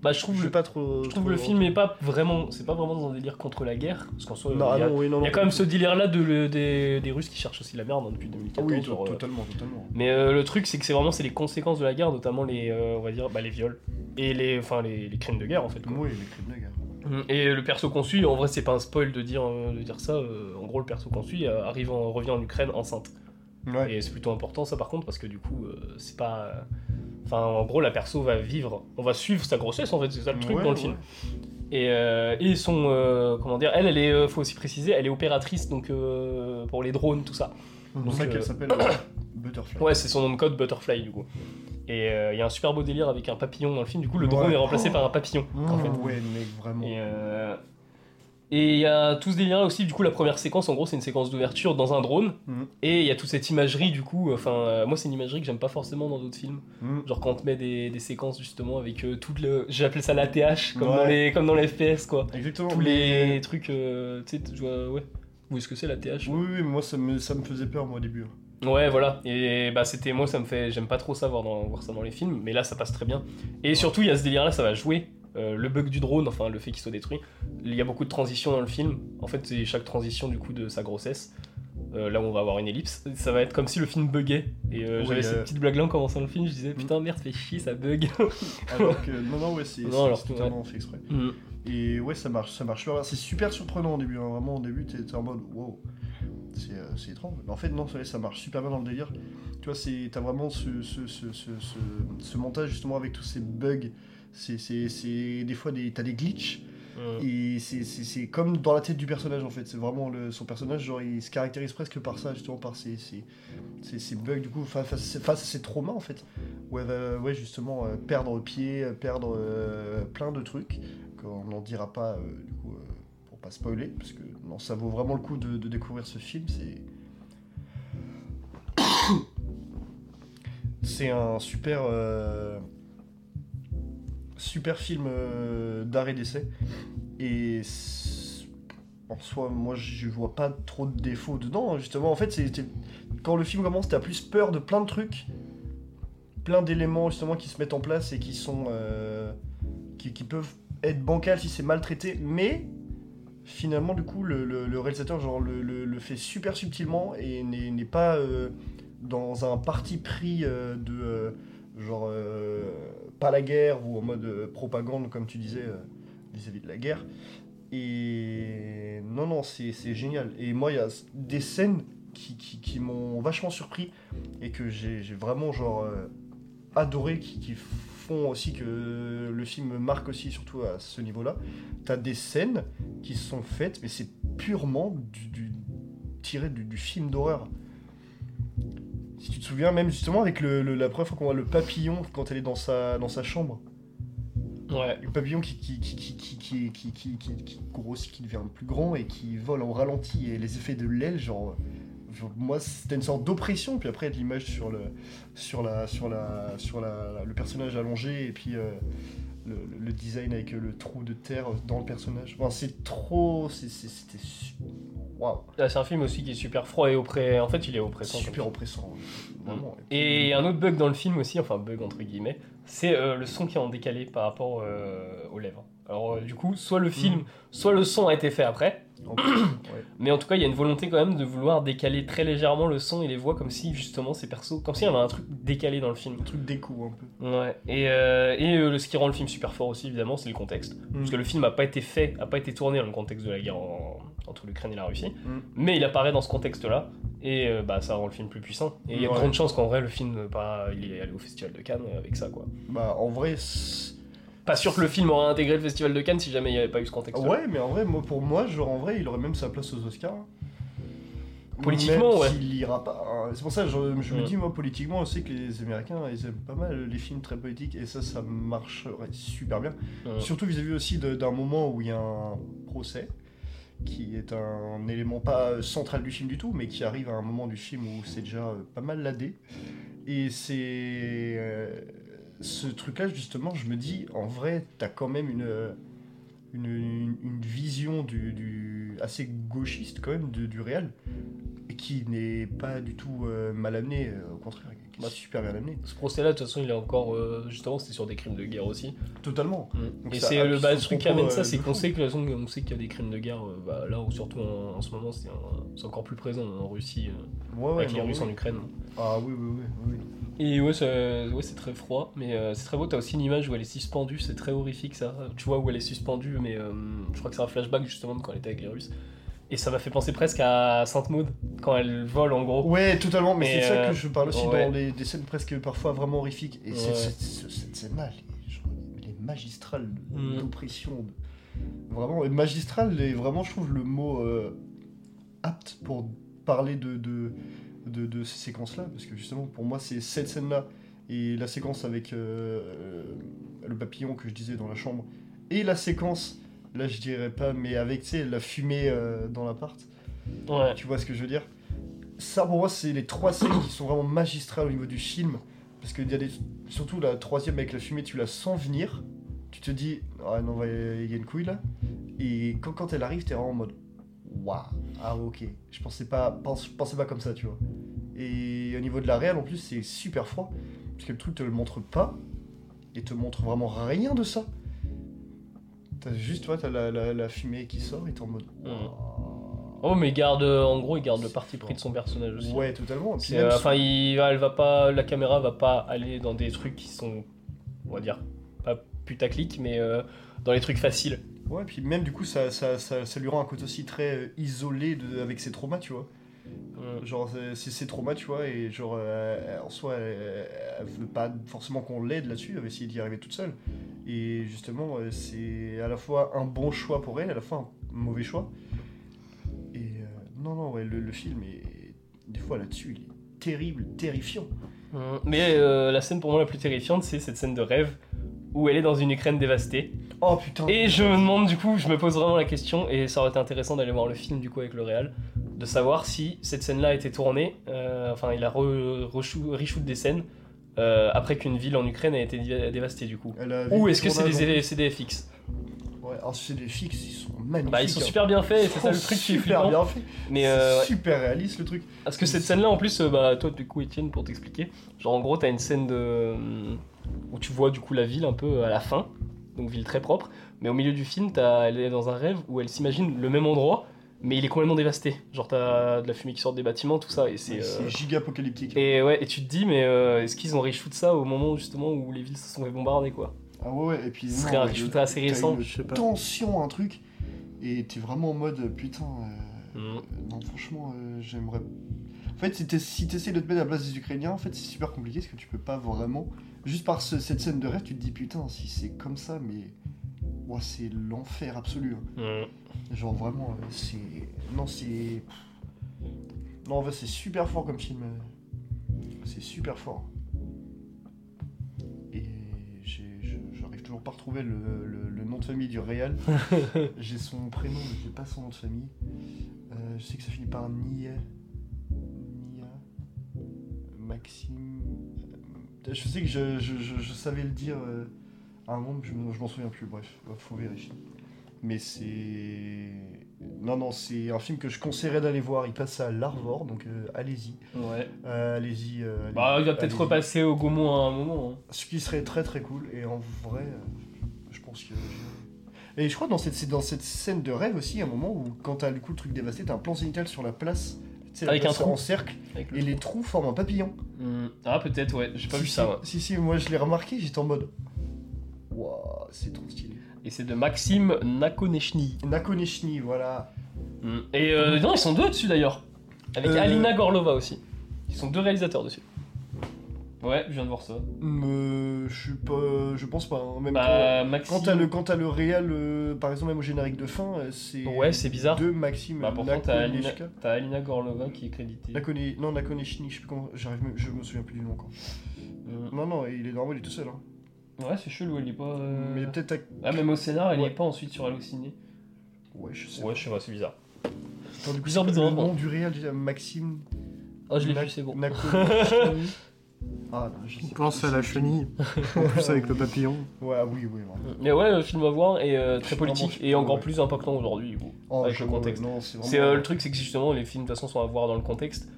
Bah, je trouve, Je le, pas trop. je trouve trop le film est pas vraiment, c'est pas vraiment dans un délire contre la guerre, parce qu'en soi, Non, il y ah a, non, oui, non, il y a non. quand même ce délire-là de, le- des, des Russes qui cherchent aussi la merde hein, depuis 2014. Oui, genre, to- euh, totalement, totalement. Mais euh, le truc, c'est que c'est vraiment c'est les conséquences de la guerre, notamment les, euh, on va dire, bah, les viols et les, enfin, les, les crimes de guerre en fait. quoi. Oui, les crimes de guerre. Mm. Et le perso qu'on suit, en vrai, c'est pas un spoil de dire, euh, de dire ça. euh, en gros, le perso qu'on suit euh, arrive en, revient en Ukraine enceinte. Ouais. Et c'est plutôt important ça par contre parce que du coup, c'est pas. Enfin, en gros, la perso va vivre, on va suivre sa grossesse en fait, c'est ça le truc Ouais, dans le ouais. film. Et, euh, et son, euh, comment dire, elle, elle est, faut aussi préciser, elle est opératrice donc euh, pour les drones, tout ça. C'est ça qu'elle s'appelle Butterfly. Ouais, c'est son nom de code Butterfly du coup. Et euh, il y a un super beau délire avec un papillon dans le film. Du coup, le Ouais. drone est remplacé par un papillon. en fait. Ouais, mec, vraiment. Et euh, et il y a tout ce délire aussi. Du coup, la première séquence, en gros, c'est une séquence d'ouverture dans un drone. Mhm. Et il y a toute cette imagerie, du coup. Enfin, euh, moi, c'est une imagerie que j'aime pas forcément dans d'autres films. Mm. Genre quand on te met des, des séquences justement avec tout le. J'ai appelé ça l'ATH, comme, dans les, comme dans les FPS, quoi. Exactement. Tous les trucs. tu sais, ouais. Où est-ce que c'est l'ATH Oui, oui, mais moi ça me, ça me faisait peur moi au début. Ouais, voilà. Et bah, c'était moi, ça me fait. J'aime pas trop ça voir, dans- voir ça dans les films, mais là, ça passe très bien. Et surtout, il y a ce délire-là, ça va jouer. Euh, le bug du drone, enfin le fait qu'il soit détruit. Il y a beaucoup de transitions dans le film. En fait, c'est chaque transition du coup de sa grossesse. Euh, là où on va avoir une ellipse, ça va être comme si le film buguait. Et euh, Oui, j'avais euh, cette petite blague là en commençant le film, je disais putain merde, fait chier, ça bug. Alors que non, non, ouais, c'est totalement fait exprès. Mm. Et ouais, ça marche, ça marche. C'est super surprenant au début. hein. Vraiment, au début, t'es t'es en mode wow, c'est euh, c'est étrange. Mais en fait, non, ça, marche super bien dans le délire. Tu vois, t'as vraiment ce, ce, ce, ce, montage justement avec tous ces bugs. C'est des fois des, t'as des glitches et c'est- comme dans la tête du personnage en fait. C'est vraiment le, son personnage, genre il se caractérise presque par ça justement par ces, ces, ces- ces bugs du coup face, à ses traumas en fait. Où elle va ouais, justement euh, perdre pied, euh, perdre euh, plein de trucs qu'on n'en dira pas euh, du coup pas spoiler parce que non ça vaut vraiment le coup de, découvrir ce film. C'est c'est un super euh, super film euh, d'art et d'essai et en soi moi je vois pas trop de défauts dedans hein, justement en fait c'est c'est- quand le film commence t'as plus peur de plein de trucs plein d'éléments justement qui se mettent en place et qui sont euh, qui, peuvent être bancals si c'est maltraité mais finalement du coup le, réalisateur genre le, fait super subtilement et n'est pas euh, dans un parti pris euh, de euh, genre pas la guerre ou en mode propagande comme tu disais vis-à-vis de la guerre. Et non non c'est génial. Et moi il y a des scènes qui, m'ont vachement surpris et que j'ai vraiment genre adoré qui, qui aussi que le film marque aussi, surtout à ce niveau-là, t'as des scènes qui sont faites, mais c'est purement tiré du, film d'horreur. Si tu te souviens, même justement avec le, le, la preuve qu'on voit le papillon quand elle est dans sa, chambre. Ouais. Le papillon qui, qui, qui, qui, qui, qui grossit, qui devient plus grand et qui vole en ralenti et les effets de l'aile, genre moi c'était une sorte d'oppression, puis après l'image sur le, sur la, sur la, sur la, le personnage allongé et puis euh, le, le design avec le trou de terre dans le personnage. Enfin, c'est trop, c'était waouh, Là, c'est un film aussi qui est super froid et oppré. En fait, il est oppressant. super oppressant, vraiment. Et un autre bug dans le film aussi, enfin bug entre guillemets, c'est euh, le son qui est en décalé par rapport euh, aux lèvres. Alors euh, du coup, soit le film, Mm. soit le son a été fait après, ouais. mais en tout cas il y a une volonté quand même de vouloir décaler très légèrement le son et les voix comme si justement ces persos, comme s'il y avait un truc décalé dans le film. un truc déco un peu. Ouais. Et, euh, et euh, ce qui rend le film super fort aussi évidemment, c'est le contexte. Parce que le film n'a pas été fait, n'a pas été tourné dans le contexte de la guerre en- entre l'Ukraine et la Russie, Mm. mais il apparaît dans ce contexte-là, et euh, bah, ça rend le film plus puissant. Et il y a de Ouais. grandes chances qu'en vrai le film, bah, il est allé au Festival de Cannes avec ça, quoi. Bah en vrai, c'est- Pas sûr que le film aurait intégré le Festival de Cannes si jamais il n'y avait pas eu ce contexte. ouais, mais en vrai, moi, pour moi, genre en vrai, il aurait même sa place aux Oscars. Politiquement, Même ouais. S'il ira pas. hein. C'est pour ça, je, je me Ouais. dis, moi, politiquement, je sais que les Américains, ils aiment pas mal les films très politiques, et ça, ça marcherait super bien. Ouais. Surtout vis-à-vis aussi d'un moment où il y a un procès, qui est un élément pas central du film du tout, mais qui arrive à un moment du film où c'est déjà pas mal ladé. Et c'est. euh, ce truc-là, justement, je me dis, en vrai, t'as quand même une. euh, Une, une- une vision du, du- assez gauchiste quand même de- du réel et qui n'est pas du tout euh, mal amené au contraire qui Bah, super bien amené. Ce procès-là, de toute façon, il est encore. euh, justement, c'était sur des crimes de guerre aussi. Totalement. Donc Et c'est le, bah, truc qui amène euh, ça, c'est de qu'on sait que façon, on sait qu'il y a des crimes de guerre. euh, bah, là, où surtout en, en ce moment, c'est encore plus présent en Russie, euh, Ouais, ouais, avec les Russes en Ukraine. Ah oui, oui, oui. oui. Et ouais, c'est ouais, c'est très froid, mais euh, c'est très beau. T'as aussi une image où elle est suspendue, c'est très horrifique ça. Tu vois où elle est suspendue, mais euh, je crois que c'est un flashback justement de quand elle était avec les Russes. Et ça m'a fait penser presque à Sainte Maud quand elle vole en gros. Ouais, totalement, mais Mais, c'est ça euh, que je parle aussi ouais. dans les, des scènes presque parfois vraiment horrifiques. Et cette, Ouais. scène-là, elle est, magistrale Mm. d'oppression. Vraiment, et magistrale est vraiment, je trouve, le mot apte pour parler de, de, de, de ces séquences-là. Parce que justement, pour moi, c'est cette scène-là et la séquence avec euh, euh, le papillon que je disais dans la chambre et la séquence, là je dirais pas, mais avec tu sais, la fumée euh, dans l'appart. Ouais. Tu vois ce que je veux dire? Ça, pour moi, c'est les trois scènes qui sont vraiment magistrales au niveau du film. Parce que y a des... surtout la troisième avec la fumée, tu la sens venir. Tu te dis, ah non, il y a une couille là. Et quand, quand elle arrive, t'es vraiment en mode, waouh, ah ok. Je pensais pas, pense- je pensais pas comme ça, tu vois. Et au niveau de la réelle, en plus, c'est super froid. Parce que le truc te le montre pas. Et te montre vraiment rien de ça. T'as juste, toi, t'as la, la, la fumée qui sort et t'es en mode, Mm. Oh, mais il garde, euh, en gros, il garde le parti pris de son personnage aussi. Ouais, totalement. Euh, Enfin, il, elle va pas, la caméra va pas aller dans des trucs qui sont, on va dire, pas putaclic, mais euh, dans les trucs faciles. Ouais, puis même du coup, ça, ça, ça, ça lui rend un côté aussi très euh, isolé de, avec ses traumas, tu vois. Genre, c'est- ses traumas, tu vois, et genre, euh, en soi, elle, elle veut pas forcément qu'on l'aide là-dessus, elle va essayer d'y arriver toute seule. Et justement, euh, c'est à la fois un bon choix pour elle, à la fois un mauvais choix. Et euh, non, non, ouais, le, le film est. Des fois là-dessus, il est terrible, terrifiant. Mm. Mais euh, la scène pour moi la plus terrifiante, c'est cette scène de rêve où elle est dans une Ukraine dévastée. Oh putain! Et je me demande du coup, je me pose vraiment la question, et ça aurait été intéressant d'aller voir le film du coup avec le réal, de savoir si cette scène-là a été tournée, euh, enfin il a re, reshoo- reshoot des scènes euh, après qu'une ville en Ukraine a été dé- dévastée du coup. Ou est-ce que c'est des, c'est des FX alors c'est des fixes, ils sont magnifiques. Bah ils sont hein. super bien faits, c'est ça le truc qui est super bien fait. Mais euh, super réaliste le truc. Parce que cette scène-là, en plus, euh, bah, toi, du coup, Étienne, pour t'expliquer, genre, en gros, t'as une scène de... où tu vois, du coup, la ville un peu euh, à la fin, donc ville très propre, mais au milieu du film, t'as... elle est dans un rêve où elle s'imagine le même endroit, mais il est complètement dévasté. Genre, t'as de la fumée qui sort des bâtiments, tout ça, et c'est... C'est euh, giga apocalyptique. Et ouais, et tu te dis, mais euh, est-ce qu'ils ont reshoot ça au moment, justement, où les villes se sont fait bombarder, quoi? Ah ouais, ouais, et puis. Ce serait un assez récent. je sais pas. tension, un truc, et t'es vraiment en mode putain. euh, Mm. non, franchement, euh, j'aimerais. En fait, si t'es- si t'essayes de te mettre à la place des Ukrainiens, en fait, c'est super compliqué parce que tu peux pas vraiment. Juste par ce- cette scène de rêve, tu te dis putain, si c'est comme ça, mais. Ouais, c'est l'enfer absolu. hein. Mm. Genre vraiment, euh, c'est. Non, c'est. Non, en vrai, c'est super fort comme film. C'est super fort. Toujours pas à retrouver le, le- le nom de famille du réal. j'ai son prénom, mais j'ai pas son nom de famille. Euh, je sais que ça finit par Nia. Nia. Maxime. euh, Je sais que je, je- je- je savais le dire euh, à un moment, mais je m'en souviens plus. Bref, faut vérifier. Mais c'est. Non, non, c'est un film que je conseillerais d'aller voir. Il passe à l'Arvor, donc euh, allez-y. Ouais. Euh, allez-y. euh, allez-y. Bah, il va peut-être repasser au Gaumont à un moment. hein. Ce qui serait très très cool. Et en vrai, je pense que. Et je crois dans cette, dans cette scène de rêve aussi, il y a un moment où, quand t'as du coup le truc dévasté, t'as un plan zénital sur la place. Avec un trou. en cercle. Avec le Et les trous forment un papillon. Mm. Ah, peut-être, ouais, j'ai pas si, vu si, ça, ouais. Si, si, moi je l'ai remarqué, j'étais en mode. Waouh, c'est trop stylé. Et c'est de Maxime Nakonechny. Nakonechny, voilà. Mm. Et euh, non, ils sont deux dessus d'ailleurs. Avec Euh, Alina Gorlova aussi. Ils sont deux réalisateurs dessus. Ouais, je viens de voir ça. Me, je suis pas, je pense pas. hein. Même Bah, quand, Maxime. quand t'as le, quand t'as le réel, euh, par exemple même au générique de fin, euh, c'est Ouais, c'est bizarre. de Maxime Bah, pourtant, t'as Alina... Nakonechka. t'as Alina Gorlova qui est créditée. Nakone- non, Nakonechny, je sais plus comment, j'arrive, même- je me souviens plus du nom encore. Mm. Non, non, il est normal, il est tout seul. Hein. Ouais, c'est chelou, elle est pas. euh, Mais peut-être. à- Ah, même au scénar, elle Ouais. est pas ensuite sur Allociné. Ouais, je sais. Ouais, je sais pas, c'est bizarre. Attends, du coup, bizarre, c'est bizarre, Le bon. nom du réel, déjà, Maxime. Ah, je l'ai Na- vu, c'est bon. Nakonechny. ah, non, je sais pense plus, à la chenille, en plus avec le papillon. Ouais, ah oui, oui. vraiment. Mais ouais, le film à voir est euh, très Vraiment, politique je- et encore ouais. plus impactant aujourd'hui. du coup. Oh, Avec je- le contexte. Non, c'est euh, le truc, c'est que justement les films de toute façon sont à voir dans le contexte.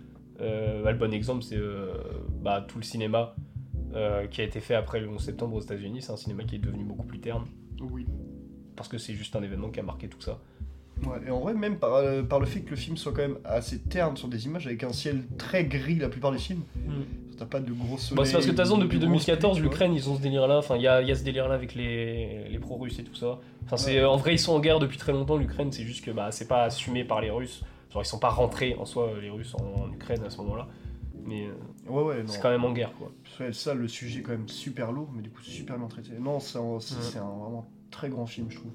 Euh, bah, le bon exemple, c'est euh, bah, tout le cinéma euh, qui a été fait après le 11 septembre aux États-Unis. C'est un cinéma qui est devenu beaucoup plus terne Oui. parce que c'est juste un événement qui a marqué tout ça. Ouais, et en vrai, même par, euh, par le fait que le film soit quand même assez terne sur des images avec un ciel très gris la plupart des films, t'as pas de gros soleil. Bah, c'est parce que de toute façon, depuis de grosses 2014, pluies, tu vois. l'Ukraine, ils ont ce délire-là. Enfin, il y a, il y a ce délire-là avec les, les pro-russes et tout ça. Enfin, c'est, euh, en vrai, ils sont en guerre depuis très longtemps, l'Ukraine. C'est juste que bah, c'est pas assumé par les Russes. Genre, ils sont pas rentrés en soi, les Russes, en, en Ukraine à ce moment-là. Mais euh, Ouais, ouais, non. c'est quand même en guerre, quoi. Ça, le sujet est quand même super lourd, mais du coup super bien traité. Non, c'est un, Ouais. vraiment très grand film, je trouve.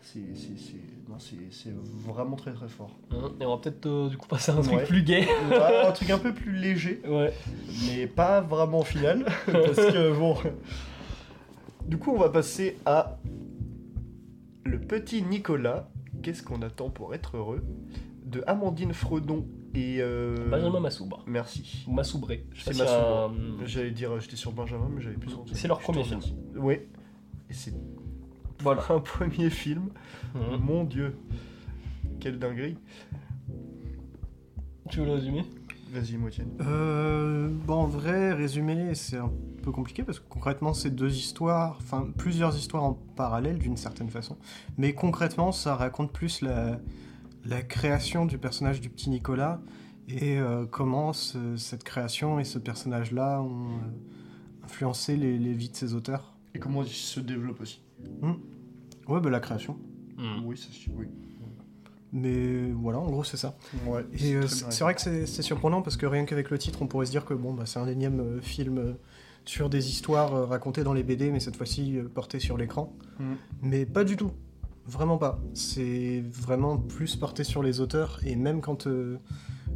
C'est vraiment très très fort. Hein, Et on va peut-être euh, du coup passer à un truc plus gay. Ah, un truc un peu plus léger, mais pas vraiment final, parce que bon. Du coup, on va passer à Le petit Nicolas. Qu'est-ce qu'on attend pour être heureux De Amandine Fredon et. euh, Benjamin Massoub. Merci. Ou Massoubré. C'est pas si Massoub. un- J'allais dire, euh, j'étais sur Benjamin, mais j'avais plus son C'est leur premier film. Oui. Et c'est Voilà. un premier film. Mhm. Mon dieu. Quelle dinguerie. Tu veux le résumer? Vas-y, Moitié. Euh, bon, en vrai, résumé, c'est un peu compliqué parce que concrètement, c'est deux histoires, enfin plusieurs histoires en parallèle d'une certaine façon. Mais concrètement, ça raconte plus la, la création du personnage du petit Nicolas et euh, comment ce- cette création et ce personnage-là ont euh, influencé les, les vies de ses auteurs. Et comment il se développe aussi. Ouais, bah la création. Mhm. Oui, ça oui. Mais voilà, en gros, c'est ça. Ouais, Et euh, c'est vrai que c'est c'est surprenant parce que rien qu'avec le titre, on pourrait se dire que bon, bah, c'est un énième euh, film euh, sur des histoires racontées dans les BD, mais cette fois-ci portées sur l'écran. Mhm. Mais pas du tout. Vraiment pas. C'est vraiment plus porté sur les auteurs et même quand, euh,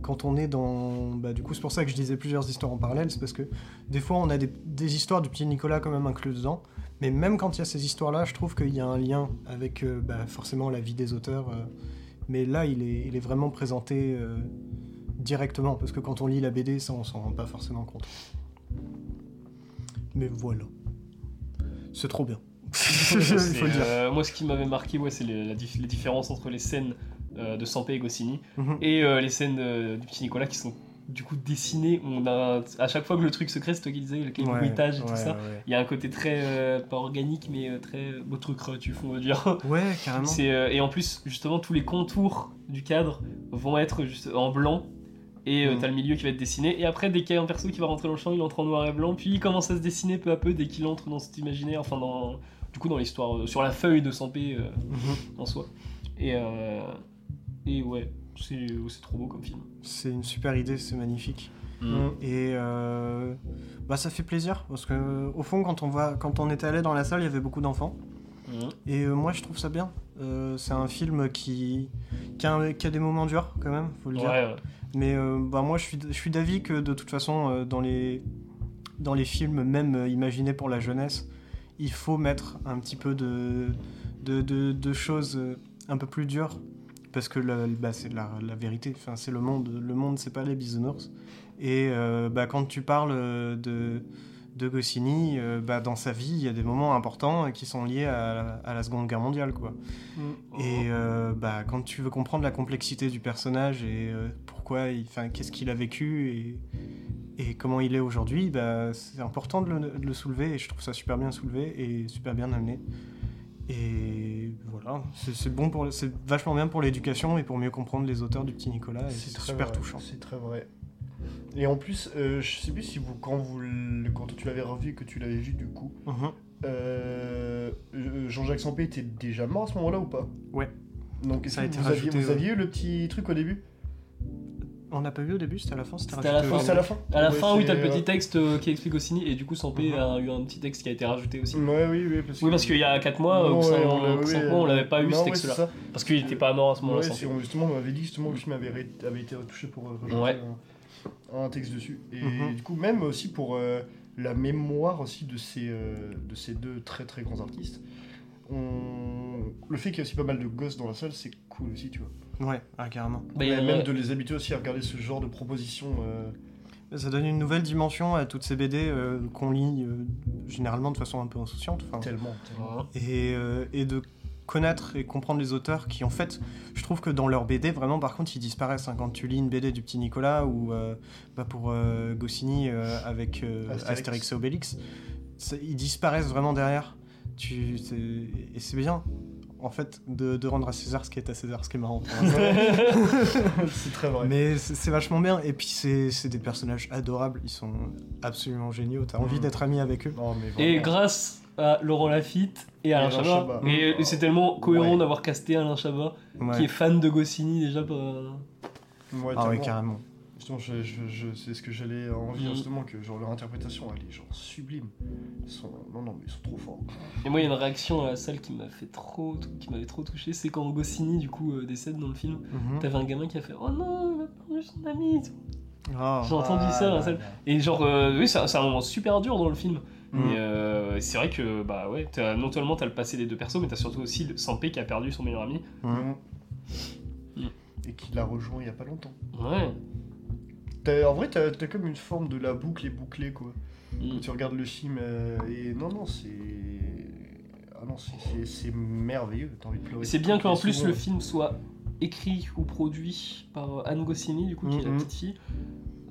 quand on est dans. Bah, du coup, c'est pour ça que je disais plusieurs histoires en parallèle, c'est parce que des fois on a des, histoires du petit Nicolas quand même inclus dedans. Mais même quand il y a ces histoires-là, je trouve qu'il y a un lien avec euh, bah, forcément la vie des auteurs. euh, mais là, il est, il est vraiment présenté directement, parce que quand on lit la BD, ça, on s'en rend pas forcément compte. Mais voilà. C'est trop bien. le euh, moi, ce qui m'avait marqué, ouais, c'est les, la dif- les différences entre les scènes euh, de Sampé et Goscinny Mhm. et euh, les scènes euh, du petit Nicolas qui sont du coup dessinées. On a, à chaque fois que le truc se crée, c'est toi qui disais, les Ouais, et tout ça. Il y a un côté très, pas organique, mais très beau truc tu on va dire. Ouais, carrément. Et en plus, justement, tous les contours du cadre vont être juste en blanc. Et euh, Mhm. t'as le milieu qui va être dessiné. Et après, dès qu'il y a un perso qui va rentrer dans le champ, il entre en noir et blanc. Puis il commence à se dessiner peu à peu dès qu'il entre dans cet imaginaire. Enfin, dans, du coup, dans l'histoire, euh, sur la feuille de Sampé euh, Mhm. en soi. Et, euh, et ouais, c'est, c'est trop beau comme film. C'est une super idée, c'est magnifique. Mhm. Et euh, bah, ça fait plaisir, parce que au fond, quand on, va, quand on était allé dans la salle, il y avait beaucoup d'enfants. Mhm. Et euh, moi, je trouve ça bien. Euh, c'est un film qui, qui, a, un- qui a des moments durs, quand même, faut le Ouais, dire. ouais. Mais euh, bah, moi, je suis, je suis d'avis que de toute façon, euh, dans, les, dans les films, même imaginés pour la jeunesse, il faut mettre un petit peu de, de, de- de choses euh, un peu plus dures. Parce que la- bah, c'est la, la vérité, enfin, c'est le monde. Le monde, c'est pas les bisounours. Et euh, bah, quand tu parles euh, de, de Goscinny, euh, bah, dans sa vie, il y a des moments importants qui sont liés à, à la Seconde Guerre mondiale. Quoi. Et euh, bah, quand tu veux comprendre la complexité du personnage et pourquoi, il- qu'est-ce qu'il a vécu et, et comment il est aujourd'hui, bah, c'est important de le, de le soulever et je trouve ça super bien soulevé et super bien amené. Et voilà, c'est bon pour, c'est vachement bien pour l'éducation et pour mieux comprendre les auteurs du petit Nicolas. C'est super vrai, touchant. C'est très vrai. Et en plus, euh, je sais plus si vous, quand, vous, quand tu l'avais revu et que tu l'avais vu du coup, Mhm. euh, euh, Jean-Jacques Sampé était déjà mort à ce moment-là ou pas? Ouais. Donc Ça a été vous, aviez, vous aviez eu le petit truc au début? On n'a pas vu au début, c'était à la fin, c'était C'était à la fin, au à la fin À la fin, oui, t'as le petit texte euh, qui explique Goscinny, et du coup, Sampé Mhm. a eu un petit texte qui a été rajouté aussi. Ouais, oui, oui. Parce Oui, parce qu'il y a 4 mois, Non, ou ouais, 5 on l'a- oui, mois, on l'avait pas eu non, ce texte-là. Parce qu'il était pas mort à ce moment-là. Ouais, on- justement, on m'avait dit justement que le film avait, été retouché pour euh, Ouais. un, un texte dessus. Et Mhm. du coup, même aussi pour euh, la mémoire aussi de ces, de ces deux très très grands artistes, on... le fait qu'il y ait aussi pas mal de gosses dans la salle, c'est cool aussi, tu vois. Ouais, ah, carrément. Bah, a- même de les habituer aussi à regarder ce genre de propositions. euh, Ça donne une nouvelle dimension à toutes ces BD euh, qu'on lit euh, généralement de façon un peu insouciante. tellement, et, euh, et de connaître et comprendre les auteurs qui, en fait, je trouve que dans leur BD, vraiment, par contre, ils disparaissent. hein. Quand tu lis une BD du petit Nicolas ou euh, bah, pour euh, Goscinny euh, avec euh, Astérix. Astérix. et Obélix, ils disparaissent vraiment derrière. Tu, et c'est bien, en fait, de, de rendre à César ce qui est à César, ce qui est marrant. pour l'instant. c'est très vrai. Mais c'est vachement bien. Et puis, c'est c'est des personnages adorables. Ils sont absolument géniaux. T'as envie Mhm. d'être ami avec eux. Mais Et grâce à Laurent Lafitte et Alain Alain Chabat. Chabat. Et Mm. c'est tellement cohérent Ouais. d'avoir casté Alain Chabat, Ouais. qui est fan de Goscinny déjà. par- Ouais, Ah tellement. carrément. Justement, je, je, je- c'est ce que j'allais en dire, Mm. justement, que genre leur interprétation, elle est genre sublime. Ils sont... Non, non, mais ils sont trop forts. Et moi, il y a une réaction à la salle qui m'a fait trop, qui m'avait trop touché, c'est quand Goscinny du coup euh, décède dans le film. Mhm. T'avais un gamin qui a fait Oh non, il a perdu son ami. Ah. J'ai entendu Ah ça dans la là salle. là. Et genre, euh, oui, c'est un, c'est un moment super dur dans le film. Et euh, c'est vrai que, bah ouais, t'as- non seulement t'as le passé des deux persos, mais t'as surtout aussi le Sampé qui a perdu son meilleur ami. Mhm. Mm. Et qui l'a rejoint il y a pas longtemps. Ouais. T'as- en vrai, t'as as comme une forme de la boucle est bouclée, quoi. Mm. Quand tu regardes le film, euh, et non, non, c'est. Ah non, c'est- c'est c'est merveilleux, t'as envie de pleurer. C'est bien qu'en plus le film soit écrit ou produit par Anne Goscinny, du coup, qui est la Mhm. petite fille.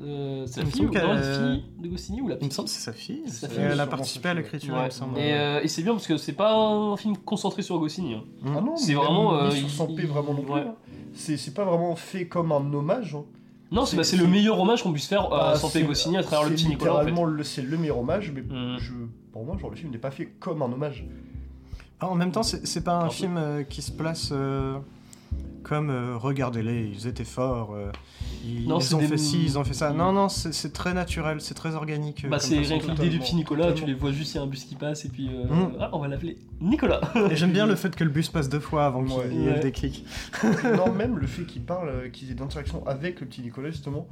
Euh, c'est Il la fille ou non, la fille de Goscinny ou la Il me petite semble que c'est sa fille. C'est sa Elle a participé à l'écriture, Ouais. il me semble. Et, euh, et c'est bien parce que c'est pas un film concentré sur Goscinny. hein. Ah non, c'est mais vraiment, euh, sur il- Sampé, vraiment non plus. ouais. hein. C'est c'est pas vraiment fait comme un hommage. hein. Non, c'est bah, c'est le meilleur hommage qu'on puisse faire à Bah, Sampé c'est- Goscinny à travers le petit Nicolas. En fait. littéralement le- c'est le meilleur hommage, mais Mm. je, pour moi, genre, le film n'est pas fait comme un hommage. Ah, en même temps, c'est c'est pas un film euh, qui se place euh, comme euh, regardez-les, ils étaient forts, euh, ils, Non, ils c'est ont des- fait ci, ils ont fait ça. Non, non, c'est très naturel, c'est très organique. euh, Bah, c'est rien que l'idée du petit Nicolas, tu les vois juste, il y a un bus qui passe et puis euh, Mm. ah, on va l'appeler Nicolas. Et j'aime bien le fait que le bus passe deux fois avant qu'il Ouais. y ait Ouais. le déclic. non, même le fait qu'ils parlent, euh, qu'ils aient d'interaction avec le petit Nicolas, justement,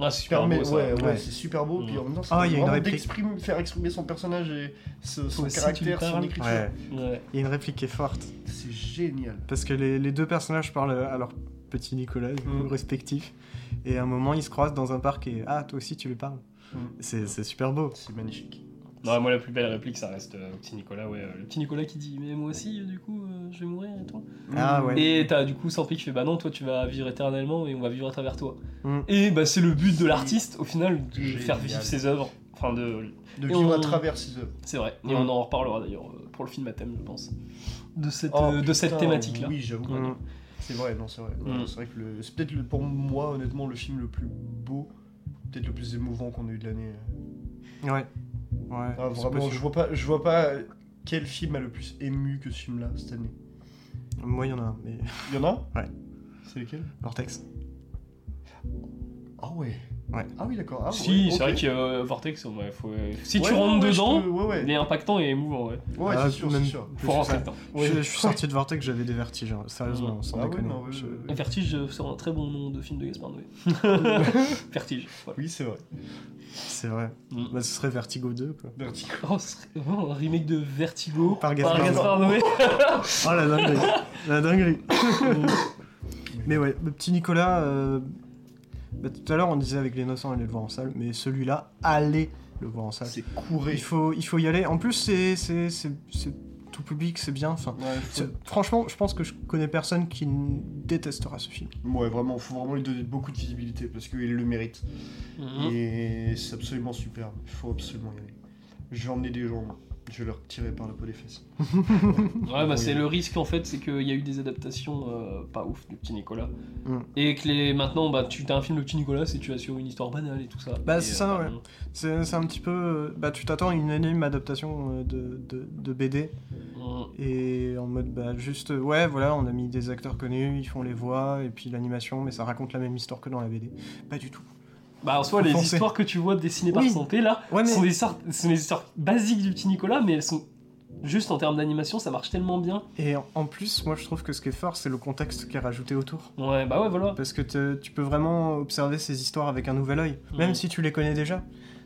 Ah, c'est super permet. beau, ça. ouais, ouais, Ouais. c'est super beau. Puis en même temps, ça Ah, y a une vraiment réplique. d'exprimer- faire exprimer son personnage et ce- son caractère, son écriture. Ouais. Ouais. Il y a une réplique qui est forte. C'est génial. Parce que les, les deux personnages parlent à leur petit Nicolas, Mm. respectif. Et à un moment, ils se croisent dans un parc et Ah, toi aussi, tu lui parles. Mm. C'est c'est super beau. C'est magnifique. Non, moi la plus belle réplique ça reste euh, au petit Nicolas, ouais. euh, le petit Nicolas qui dit mais moi aussi euh, du coup euh, je vais mourir et tout. Ah, ouais. Et t'as du coup Sampé qui fait bah non toi tu vas vivre éternellement et on va vivre à travers toi. Mm. Et bah c'est le but de l'artiste au final de Génial. faire vivre ses œuvres. Enfin de De Et vivre on- à travers ses œuvres. c'est vrai. Et Mm. on en reparlera d'ailleurs euh, pour le film à thème je pense. De cette, Oh, euh, de cette putain, thématique là. Oui, j'avoue. Mm. C'est vrai, non, c'est vrai. Mm. Non, C'est vrai que le- c'est peut-être le- pour moi, honnêtement, le film le plus beau, peut-être le plus émouvant qu'on a eu de l'année. Ouais. Ouais. Ah, vraiment, je vois pas, je vois pas quel film a le plus ému que ce film-là cette année. Moi, il y en a un, mais. Il y en a Ouais. C'est lequel? Vortex. Ah ouais. Ouais. Ah oui, d'accord. Ah, si, ouais, c'est vrai que euh, Vortex, ouais, faut, euh, si tu rentres dedans, peux- ouais, ouais. il est impactant et émouvant, ouais. Ouais, Ah, c'est sûr, même- sûr. Faut rentrer dedans. Je, je suis sorti de Vortex, j'avais des vertiges, hein. sérieusement, sans Ah ouais, déconner. non, ouais, Je-. Vertige, euh, c'est un très bon nom de film de Gaspard Noé. Vertige. Oui, c'est vrai. C'est vrai. Mm. Bah, ce serait Vertigo 2, quoi. Vertigo. Oh, ce serait vraiment un remake de Vertigo Par Gaspard Gaspard Noé. Oh la dinguerie La dinguerie Mais ouais, le petit Nicolas, euh, bah, tout à l'heure on disait avec les innocents aller le voir en salle, mais celui-là, allez le voir en salle. C'est couré. Il faut, il faut y aller. En plus, c'est, c'est, c'est, c'est tout public, c'est bien. Enfin, Ouais, faut- c'est- franchement, je pense que je connais personne qui n- détestera ce film. Ouais, vraiment, faut vraiment lui donner beaucoup de visibilité parce qu'il le mérite. Mhm. Et c'est absolument superbe. Il faut absolument y aller. Je vais emmener des gens, je vais leur tirer par la peau des fesses. Ouais, bah c'est le risque en fait, c'est qu'il y a eu des adaptations euh, pas ouf du petit Nicolas. Mm. Et que les... maintenant, bah, tu as un film Le petit Nicolas, c'est tu as sur une histoire banale et tout ça. Bah, Et, c'est ça, euh, ouais. C'est, c'est un petit peu. euh, Bah, tu t'attends à une énième adaptation euh, de, de, de BD. mm. Et en mode, bah, juste, ouais, voilà, on a mis des acteurs connus, ils font les voix, et puis l'animation, mais ça raconte la même histoire que dans la BD. Pas du tout. Bah, en soi, les foncer. histoires que tu vois dessinées par Oui. Santé là, Ouais, mais- sont, des histoires, sont des histoires basiques du petit Nicolas, mais elles sont juste en termes d'animation, ça marche tellement bien. Et en- plus, moi je trouve que ce qui est fort, c'est le contexte qui est rajouté autour. Ouais, bah ouais, voilà. Parce que te- tu peux vraiment observer ces histoires avec un nouvel œil, même Mhm. si tu les connais déjà.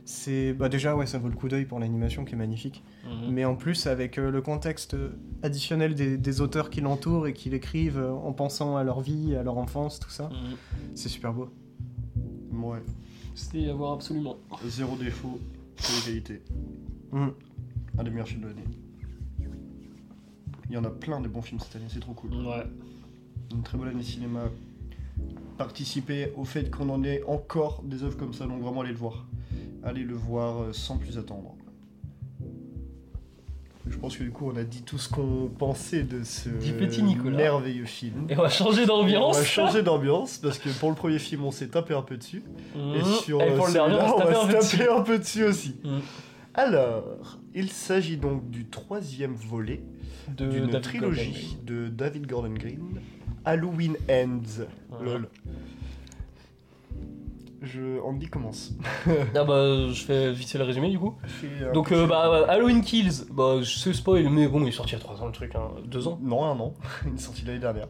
C'est bah déjà ouais, ça vaut le coup d'œil pour l'animation qui est magnifique. Mhm. Mais en plus avec euh, le contexte additionnel des, des auteurs qui l'entourent et qui l'écrivent euh, en pensant à leur vie, à leur enfance, tout ça, Mhm. c'est super beau. Ouais. C'était à voir absolument. Zéro défaut, que les qualités. Mhm. Un des meilleurs films de l'année. Il y en a plein de bons films cette année, c'est trop cool. Ouais. Une très bonne année cinéma. Participer au fait qu'on en ait encore des œuvres comme ça, donc vraiment allez le voir. Allez le voir euh, sans plus attendre. Je pense que du coup on a dit tout ce qu'on pensait de ce petit merveilleux film. Et on va changer On d'ambiance. va changer d'ambiance parce que pour le premier film on s'est tapé un peu dessus. Mmh. Et sur Et euh, pour le dernier, celui-là, on va se taper un peu dessus. taper un peu dessus aussi. Mmh. Alors, il s'agit donc du troisième volet d'une trilogie de David Gordon Green, Halloween Ends. Voilà. Lol. Je... Andy commence. Ah bah, je fais vite fait le résumé du coup. Donc, euh, bah, Halloween Kills, bah, c'est spoil, mais bon, il est sorti il y a 3 ans le truc, hein. 2 ans. Non, un an. Il est sorti l'année dernière.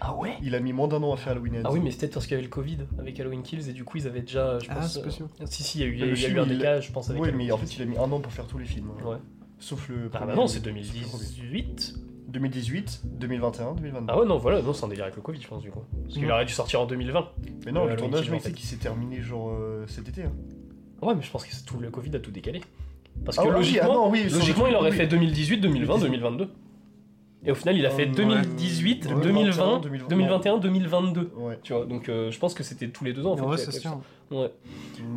Ah ouais Il a mis moins d'un an à faire Halloween Ends. Ah oui, mais peut-être parce qu'il y avait le Covid avec Halloween Kills et du coup ils avaient déjà. Je Ah, pense, c'est euh, possible. Si, si, il y a eu, il y a y a eu un il- décalage, je pense, avec Oui, Halloween mais en Kills. fait, il a mis un an pour faire tous les films. Ouais. Sauf le. Ah premier- bah non, c'est sauf le premier. 2018. 2018, 2021, 2022. Ah ouais, non, voilà, non, c'est un délire avec le Covid, je pense, du coup. Parce qu'il Mhm. aurait dû sortir en 2020. Mais non, Euh, le tournage, c'est qui s'est terminé genre euh, cet été. hein. Ouais, mais je pense que tout le Covid a tout décalé. Parce Ah que oui, logiquement, ah logiquement il aurait oui. fait 2018, 2020, 2022. Et au final, il a fait Euh, 2018, ouais. 2020, 2021, 2021, 2022. Ouais. Tu vois, donc euh, je pense que c'était tous les deux ans en fait. Ouais.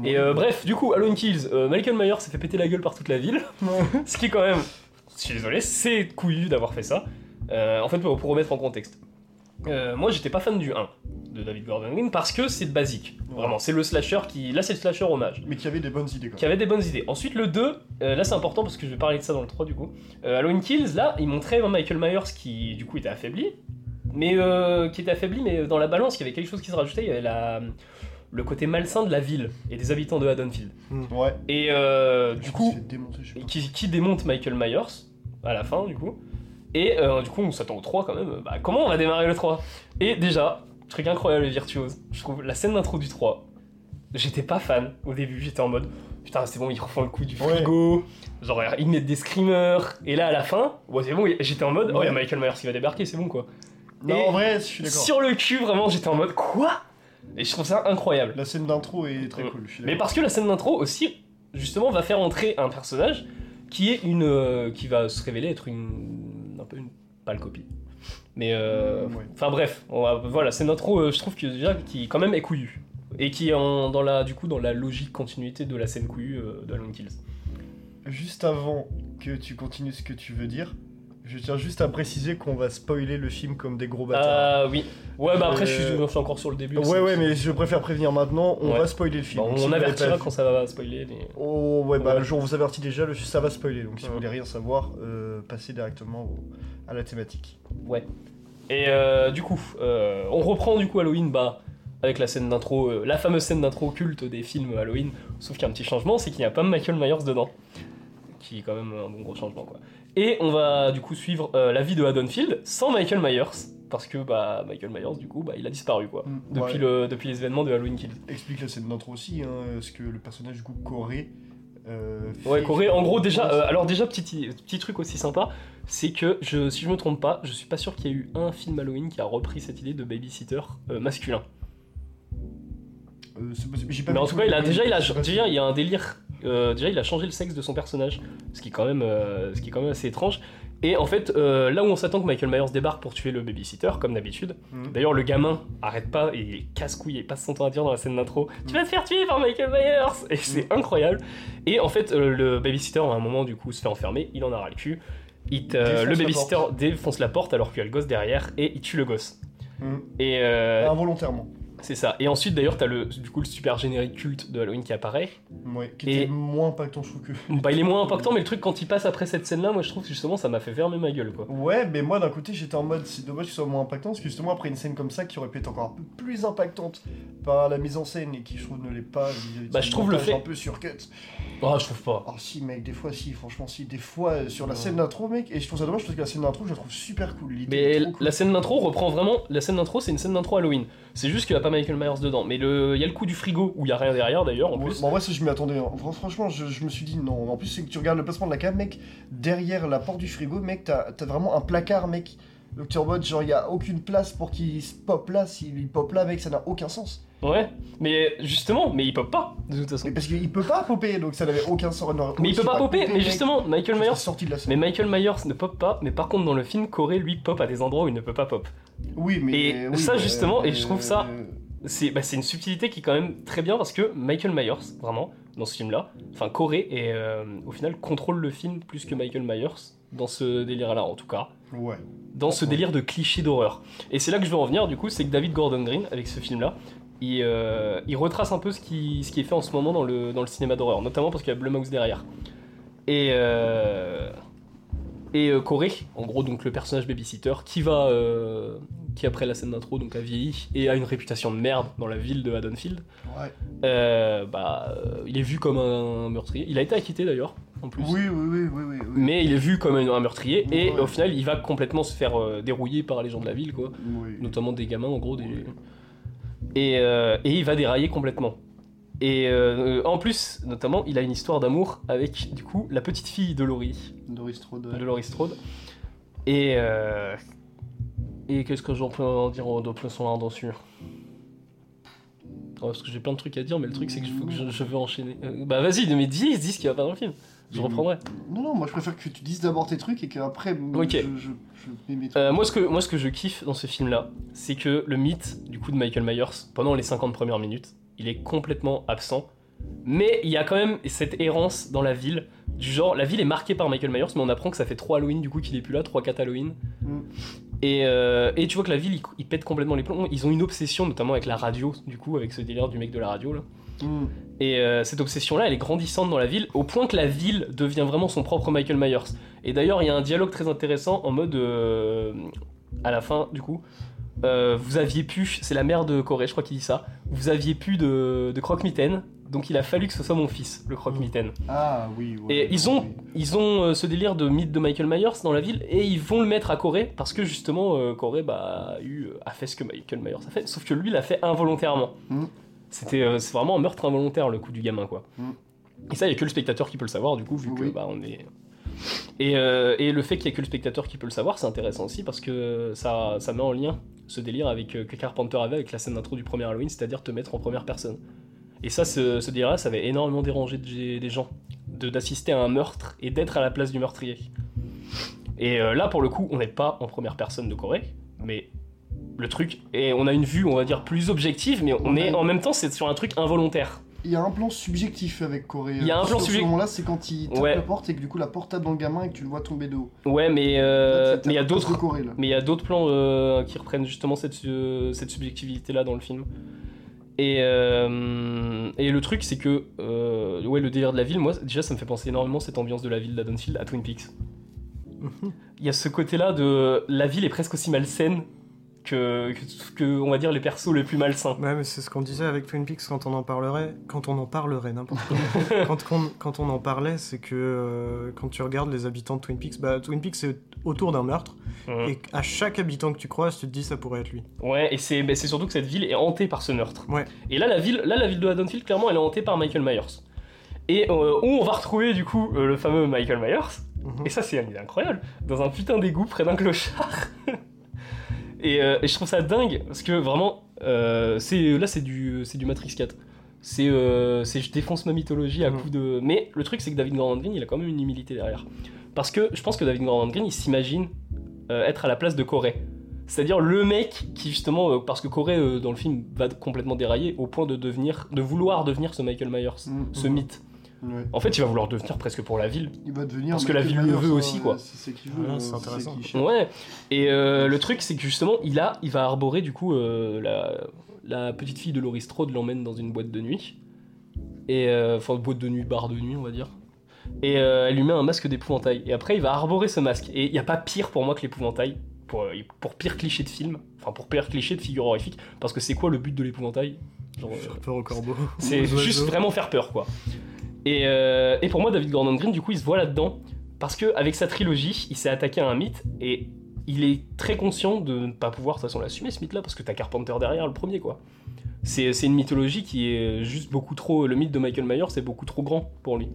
Et euh, bref, du coup, Halloween Kills, euh, Michael Myers s'est fait péter la gueule par toute la ville. Ce qui est quand même, je suis désolé, c'est couillu d'avoir fait ça. Euh, en fait, pour, pour remettre en contexte, euh, moi j'étais pas fan du 1 de David Gordon Green parce que c'est basique. Ouais. Vraiment, c'est le slasher qui. Là, c'est le slasher hommage. Mais qui avait des bonnes idées quand Qui avait des bonnes idées. Ensuite, le 2, euh, là c'est important parce que je vais parler de ça dans le 3 du coup. Halloween Kills, là, il montrait Michael Myers qui du coup était affaibli. Mais euh, qui était affaibli, mais dans la balance, il y avait quelque chose qui se rajoutait. Il y avait la, le côté malsain de la ville et des habitants de Haddonfield. même. Ouais. Et euh, du coup, démonter, qui, qui démonte Michael Myers à la fin du coup. Et euh, du coup on s'attend au 3 quand même. Bah, comment on va démarrer le 3 Et déjà, truc incroyable et virtuose, je trouve la scène d'intro du 3, j'étais pas fan au début, j'étais en mode putain c'est bon ils refont le coup du Ouais. frigo, genre ils mettent des screamers, et là à la fin, ouais, c'est bon, j'étais en mode oh il y a. Michael Myers qui va débarquer, c'est bon quoi. Non, Et en vrai, je suis d'accord. Sur le cul vraiment j'étais en mode quoi? Et je trouve ça incroyable. La scène d'intro est très Mm. cool. Mais parce que la scène d'intro aussi, justement, va faire entrer un personnage qui est une, euh, qui va se révéler être une, un peu une pâle copie. Mais euh, Ouais. enfin bref, on va- voilà, scène d'intro, euh, je trouve que déjà qui quand même est couillu et qui est en, dans la, du coup, dans la logique continuité de la scène couillue euh, de Halloween Kills. Juste avant que tu continues ce que tu veux dire, je tiens juste à préciser qu'on va spoiler le film comme des gros bâtards. Ah oui, ouais, bah après je, suis, Euh, je suis encore sur le début. ouais, ouais, mais je préfère prévenir maintenant, on Ouais. va spoiler le film. Si on l'avez avertira quand ça va spoiler. mais- Oh, ouais, bah Ouais. le jour où on vous avertit déjà, le, ça va spoiler. Donc si Ouais. vous voulez rien savoir, euh, passez directement au- à la thématique. Et euh, du coup, on reprend du coup Halloween bah, avec la scène d'intro, euh, la fameuse scène d'intro culte des films Halloween, sauf qu'il y a un petit changement, c'est qu'il n'y a pas Michael Myers dedans, qui est quand même un bon gros changement quoi. Et on va du coup suivre euh, la vie de Haddonfield sans Michael Myers, parce que bah, Michael Myers du coup bah, il a disparu quoi, depuis, Ouais. le, depuis les événements de Halloween Kills. Explique la scène d'intro aussi, hein, ce que le personnage du coup Corée. euh, Ouais, Corée, en gros, déjà, euh, alors déjà, petit, petit truc aussi sympa, c'est que, je, si je me trompe pas, je suis pas sûr qu'il y ait eu un film Halloween qui a repris cette idée de babysitter euh, masculin. Pas Mais en tout cas, il a, déjà, il a, déjà, il y a un délire. Euh, déjà, il a changé le sexe de son personnage, ce qui est quand même, euh, ce qui est quand même assez étrange. Et en fait, euh, là où on s'attend que Michael Myers débarque pour tuer le babysitter, comme d'habitude. Mhm. D'ailleurs, le gamin arrête pas et il casse-couille et passe son temps à dire dans la scène d'intro Tu vas te faire tuer par Michael Myers Et c'est incroyable. Et en fait, euh, le babysitter, à un moment, du coup, se fait enfermer, il en a ras le cul. Il le la babysitter défonce la porte alors qu'il y a le gosse derrière et il tue le gosse. Mhm. Et euh, Involontairement. C'est ça. Et ensuite, d'ailleurs, t'as le, du coup, le super générique culte de Halloween qui apparaît. Ouais, qui Et- était moins impactant, je trouve que. Bah, il est moins impactant, mais le truc, quand il passe après cette scène-là, moi je trouve que justement ça m'a fait fermer ma gueule quoi. Ouais, mais moi d'un côté j'étais en mode c'est dommage que ce soit moins impactant parce que justement après une scène comme ça qui aurait pu être encore un peu plus impactante par la mise en scène et qui je trouve ne l'est pas Bah, je trouve le fait- un peu surcut. Ah, je trouve pas. Oh si mec, des fois si, franchement si, des fois euh, sur la Ouais. scène d'intro mec, et je trouve ça dommage parce que la scène d'intro je la trouve super cool. Mais est cool. la scène d'intro reprend vraiment. La scène d'intro, c'est une scène d'intro Halloween. C'est juste qu'il a pas Michael Myers dedans. Mais il y a le coup du frigo où il y a rien derrière d'ailleurs en plus. bon, moi ça je m'y attendais, hein. Fran- franchement je, je me suis dit non. En plus c'est que tu regardes le placement de la cam mec, derrière la porte du frigo mec t'as as vraiment un placard mec. Donc tu en mode genre il y a aucune place pour qu'il se pop là, s'il pop là mec ça n'a aucun sens. Ouais, mais justement, mais il pop pas, de toute façon. Mais parce qu'il peut pas popper, donc ça n'avait aucun sens. non, Mais il peut pas popper, mais justement, Michael Myers. sorti de la Mais. Michael Myers ne pop pas, mais par contre dans le film, Corey lui pop à des endroits où il ne peut pas pop. Oui, mais. Et oui, ça, mais- justement, et je trouve ça- C'est bah, c'est une subtilité qui est quand même très bien parce que Michael Myers, vraiment, dans ce film-là, enfin Corey, et, euh, au final contrôle le film plus que Michael Myers dans ce délire-là en tout cas. Ouais. dans ce délire de cliché d'horreur. Et c'est là que je veux en venir, du coup, c'est que David Gordon Green, avec ce film-là, il, euh, il retrace un peu ce qui, ce qui est fait en ce moment dans le, dans le cinéma d'horreur, notamment parce qu'il y a Blumhouse derrière. Et, euh, et euh, Corey, en gros, donc le personnage babysitter, qui va, qui après la scène d'intro, donc a vieilli et a une réputation de merde dans la ville de Haddonfield, Ouais. euh, bah, euh, il est vu comme un meurtrier. Il a été acquitté d'ailleurs, en plus. Oui, oui, oui, oui. Mais il est vu comme un un meurtrier et Ouais. au final il va complètement se faire euh, dérouiller par les gens de la ville quoi, Oui. notamment des gamins en gros. Des... Et, euh, et il va dérailler complètement. Et euh, en plus, notamment, il a une histoire d'amour avec du coup la petite fille de Laurie, Doris Strode. de Laurie Strode. Et et qu'est-ce que j'en peux en dire de plus sur là-dessus? Ouais, parce que j'ai plein de trucs à dire, mais le truc c'est que, je, faut que je, je veux enchaîner. Euh, bah vas-y, mais dis, dis ce qu'il va pas dans le film. Je Mais- reprendrai. Non, non, moi je préfère que tu dises d'abord tes trucs et qu'après, Ok. je, je, je mets mes trucs. Euh, moi, ce que, moi, ce que je kiffe dans ce film-là, c'est que le mythe du coup de Michael Myers, pendant les 50 premières minutes, il est complètement absent. Mais il y a quand même cette errance dans la ville, du genre, la ville est marquée par Michael Myers, mais on apprend que ça fait 3 Halloween du coup qu'il est plus là, 3 4 Halloween. Mm. Et, euh, et tu vois que la ville, ils il pètent complètement les plombs. Ils ont une obsession, notamment avec la radio, du coup, avec ce délire du mec de la radio là. Hmm. Et euh, cette obsession-là, elle est grandissante dans la ville, au point que la ville devient vraiment son propre Michael Myers. Et d'ailleurs, il y a un dialogue très intéressant en mode. euh, à la fin, du coup. vous aviez pu. C'est la mère de Corée, je crois qu'il dit ça. Vous aviez pu de, de croque-mitaine. Donc il a fallu que ce soit mon fils, le croque-mitaine. Ah oui, ouais. Et ils ont, oui. ils ont euh, ce délire de mythe de Michael Myers dans la ville et ils vont le mettre à Corée parce que justement euh, Corée bah, a, eu, a fait ce que Michael Myers a fait, sauf que lui l'a fait involontairement. Mm. C'était euh, c'est vraiment un meurtre involontaire le coup du gamin quoi. Mm. Et ça il y a que le spectateur qui peut le savoir du coup vu que Oui. bah, on est et, euh, et le fait qu'il y ait que le spectateur qui peut le savoir c'est intéressant aussi parce que ça, ça met en lien ce délire avec euh, que Carpenter avait avec la scène d'intro du premier Halloween c'est-à-dire te mettre en première personne. Et ça, ce, ce délire-là, ça avait énormément dérangé des, des gens de d'assister à un meurtre et d'être à la place du meurtrier. Et euh, là, pour le coup, on n'est pas en première personne de Corée, mais le truc, et on a une vue, on va dire, plus objective, mais on est en même temps, c'est sur un truc involontaire. Il y a un plan subjectif avec Corée. Il y a un plan subjectif. ce moment-là, c'est quand il tape Ouais. la porte et que du coup la porte tape dans le gamin et que tu le vois tomber de haut. Ouais, mais Là, euh, il y a d'autres, de Corée là. mais il y a d'autres plans euh, qui reprennent justement cette, cette subjectivité-là dans le film. Et, euh, et le truc, c'est que euh, ouais, le délire de la ville, moi, déjà, ça me fait penser énormément cette ambiance de la ville d'Haddonfield à Twin Peaks. Il y a ce côté-là de la ville est presque aussi malsaine que, que, que, on va dire, les persos les plus malsains. Ouais, mais c'est ce qu'on disait avec Twin Peaks quand on en parlerait. Quand on en parlerait, n'importe quoi. quand, quand on en parlait, c'est que euh, quand tu regardes les habitants de Twin Peaks, bah, Twin Peaks c'est autour d'un meurtre. Mhm. Et à chaque habitant que tu croises, tu te dis ça pourrait être lui. Ouais, et c'est bah, surtout que cette ville est hantée par ce meurtre. Ouais. Et là, la ville, là, la ville de Haddonfield, clairement, elle est hantée par Michael Myers. Et euh, où on va retrouver du coup euh, le fameux Michael Myers? Mhm. Et ça, c'est incroyable. Dans un putain d'égout près d'un clochard. et, euh, et je trouve ça dingue parce que vraiment, euh, c'est là, c'est du, c'est du Matrix 4. C'est, euh, c'est je défonce ma mythologie à Mhm. coup de. Mais le truc, c'est que David Gordon Green, il a quand même une humilité derrière. Parce que je pense que David Gordon Green, il s'imagine être à la place de Corey. C'est-à-dire le mec qui justement, parce que Corey euh, dans le film va complètement dérailler au point de devenir, de vouloir devenir ce Michael Myers, Mhm. ce mythe. Ouais. En fait, il va vouloir devenir presque pour la ville. Il va devenir. Parce que la ville le veut aussi, quoi. C'est c'est qu'il veut. C'est intéressant. Ouais. Et euh, le truc, c'est que justement, il a, il va arborer du coup euh, la, la petite fille de Laurie Strode l'emmène dans une boîte de nuit. Et euh, enfin, boîte de nuit, bar de nuit, on va dire. Et euh, elle lui met un masque d'épouvantail. Et après, il va arborer ce masque. Et il n'y a pas pire pour moi que l'épouvantail. Pour, pour pire cliché de film. Enfin, pour pire cliché de figure horrifique. Parce que c'est quoi le but de l'épouvantail? Genre, Faire peur au corbeau. c'est juste vraiment faire peur, quoi. Et, euh, et pour moi, David Gordon Green, du coup, il se voit là-dedans. Parce que avec sa trilogie, il s'est attaqué à un mythe. Et il est très conscient de ne pas pouvoir, de toute façon, l'assumer, ce mythe-là. Parce que t'as Carpenter derrière, le premier, quoi. C'est c'est une mythologie qui est juste beaucoup trop. Le mythe de Michael Myers, c'est beaucoup trop grand pour lui.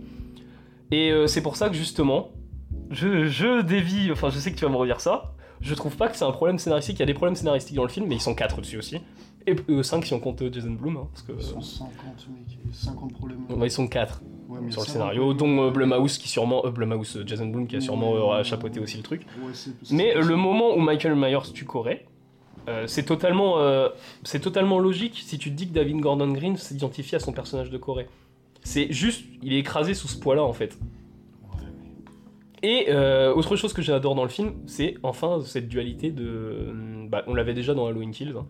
Et euh, c'est pour ça que, justement, je, je dévie. Enfin, je sais que tu vas me redire ça. Je trouve pas que c'est un problème scénaristique. Il y a des problèmes scénaristiques dans le film, mais ils sont quatre dessus aussi. Et 5 si on compte euh, Jason Blum, hein, parce que. Ils sont 50, mec. 50 problèmes. Ouais, ils sont 4 Ouais, mais sur le 50 scénario, dont euh, Blumhouse qui sûrement. euh, Blumhouse, Jason Blum qui a sûrement chapeauté aussi le truc. Ouais, Mais le moment où Michael Myers tue Corey, euh, c'est totalement, euh, c'est totalement logique si tu te dis que David Gordon Green s'identifie à son personnage de Corey. C'est juste, il est écrasé sous ce poids-là en fait. Et euh, autre chose que j'adore dans le film, c'est enfin cette dualité de. Bah, on l'avait déjà dans Halloween Kills, hein,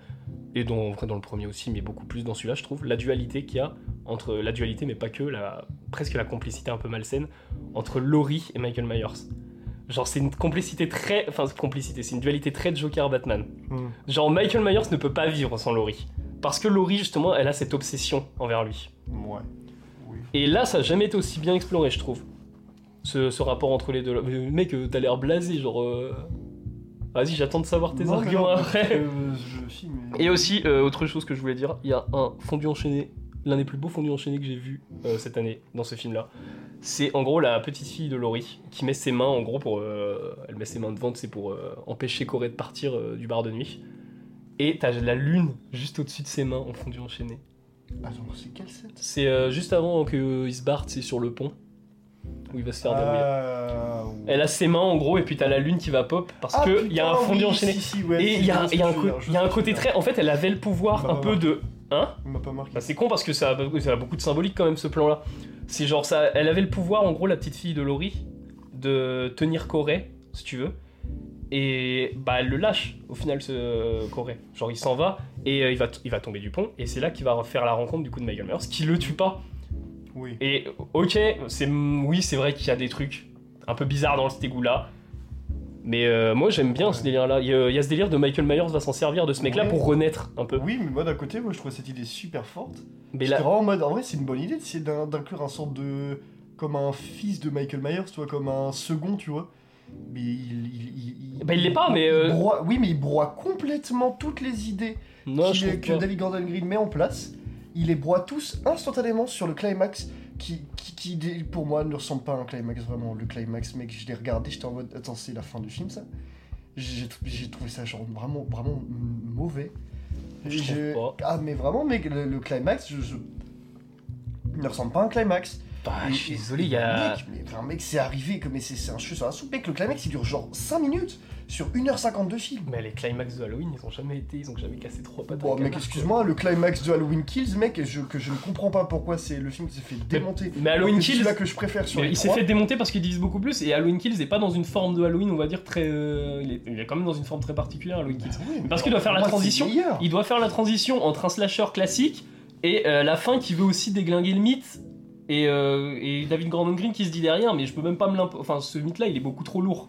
et dans, dans le premier aussi, mais beaucoup plus dans celui-là, je trouve. La dualité qu'il y a entre. La dualité, mais pas que, la, presque la complicité un peu malsaine entre Laurie et Michael Myers. Genre, c'est une complicité très. Enfin, complicité, c'est une dualité très Joker-Batman. Hmm. Genre, Michael Myers ne peut pas vivre sans Laurie. Parce que Laurie, justement, elle a cette obsession envers lui. Ouais. Oui. Et là, ça n'a jamais été aussi bien exploré, je trouve. Ce, ce rapport entre les deux. Mais, mec, euh, t'as l'air blasé, genre. euh, Vas-y, j'attends de savoir tes Non, arguments non, après. euh, je filme. mais- Et aussi, euh, autre chose que je voulais dire, il y a un fondu enchaîné, l'un des plus beaux fondus enchaînés que j'ai vu euh, cette année dans ce film-là. C'est en gros la petite fille de Laurie qui met ses mains, en gros, pour. euh, elle met ses mains devant, c'est pour euh, empêcher Corée de partir euh, du bar de nuit. Et t'as la lune juste au-dessus de ses mains en fondu enchaîné. Attends, c'est quelle scène C'est euh, juste avant qu'il se barre, c'est sur le pont où il va se faire dérouiller. Ah. Elle a ses mains en gros, et puis t'as la lune qui va pop parce Ah, que il y a un fondu oui, enchaîné. si, si, ouais, Et il y a, y un, y a côté très. En fait, elle avait le pouvoir un peu de. Hein dire. Il m'a pas marqué. Bah, c'est con parce que ça a, ça a beaucoup de symbolique quand même ce plan-là. C'est genre ça, elle avait le pouvoir en gros la petite fille de Laurie de tenir Corée, si tu veux. Et bah elle le lâche au final ce Corée. Genre il s'en va et euh, il va il va tomber du pont et c'est là qu'il va faire la rencontre du coup de Michael Myers qui le tue pas. Oui. Et OK, c'est oui, c'est vrai qu'il y a des trucs un peu bizarres dans cet égout là. Mais euh, moi j'aime bien ce délire là. Il y, a, il y a ce délire de Michael Myers va s'en servir de ce mec là Ouais. pour renaître un peu. Oui, mais moi d'un côté, moi je trouve cette idée super forte. Mais là, vraiment en mode, en vrai, c'est une bonne idée d'essayer d'inclure un sorte de. comme un fils de Michael Myers, tu vois, comme un second, tu vois. Mais il. il, il, Bah, il l'est pas, mais, euh, broie- oui, mais il broie complètement toutes les idées non, je que pas. David Gordon Green met en place. Il les broie tous instantanément sur le climax. Qui, qui, pour moi, ne ressemble pas à un climax vraiment. Le climax, mec, je l'ai regardé, j'étais en mode, attends, c'est la fin du film, ça J'ai trouvé ça genre vraiment, vraiment mauvais. Je pas. Ah, mais vraiment, mec, le, le climax, je, je- il ne ressemble pas à un climax. Bah, je suis désolé, il y a. Mec, mais, enfin, mec, c'est arrivé, que, mais c'est un cheveu sur la soupe. Mec, le climax, il dure genre 5 minutes sur 1h50 de film. Mais les climax de Halloween, ils ont jamais été, ils ont jamais cassé trois pattes. Bon, canard, excuse-moi, le climax de Halloween Kills, mec, je, que je ne comprends pas pourquoi c'est le film qui s'est fait démonter. mais Halloween que c'est Kills- celui-là que je préfère sur Mais il s'est fait démonter parce qu'il divise beaucoup plus et Halloween Kills est pas dans une forme de Halloween, on va dire très. euh, il, est, il est quand même dans une forme très particulière Halloween Kills. Ah oui, mais Parce qu'il doit faire la transition. Il doit faire la transition entre un slasher classique et euh, la fin qui veut aussi déglinguer le mythe. Et, euh, et David Gordon Green qui se dit derrière, mais je peux même pas me l'imp... Enfin, ce mythe-là, il est beaucoup trop lourd.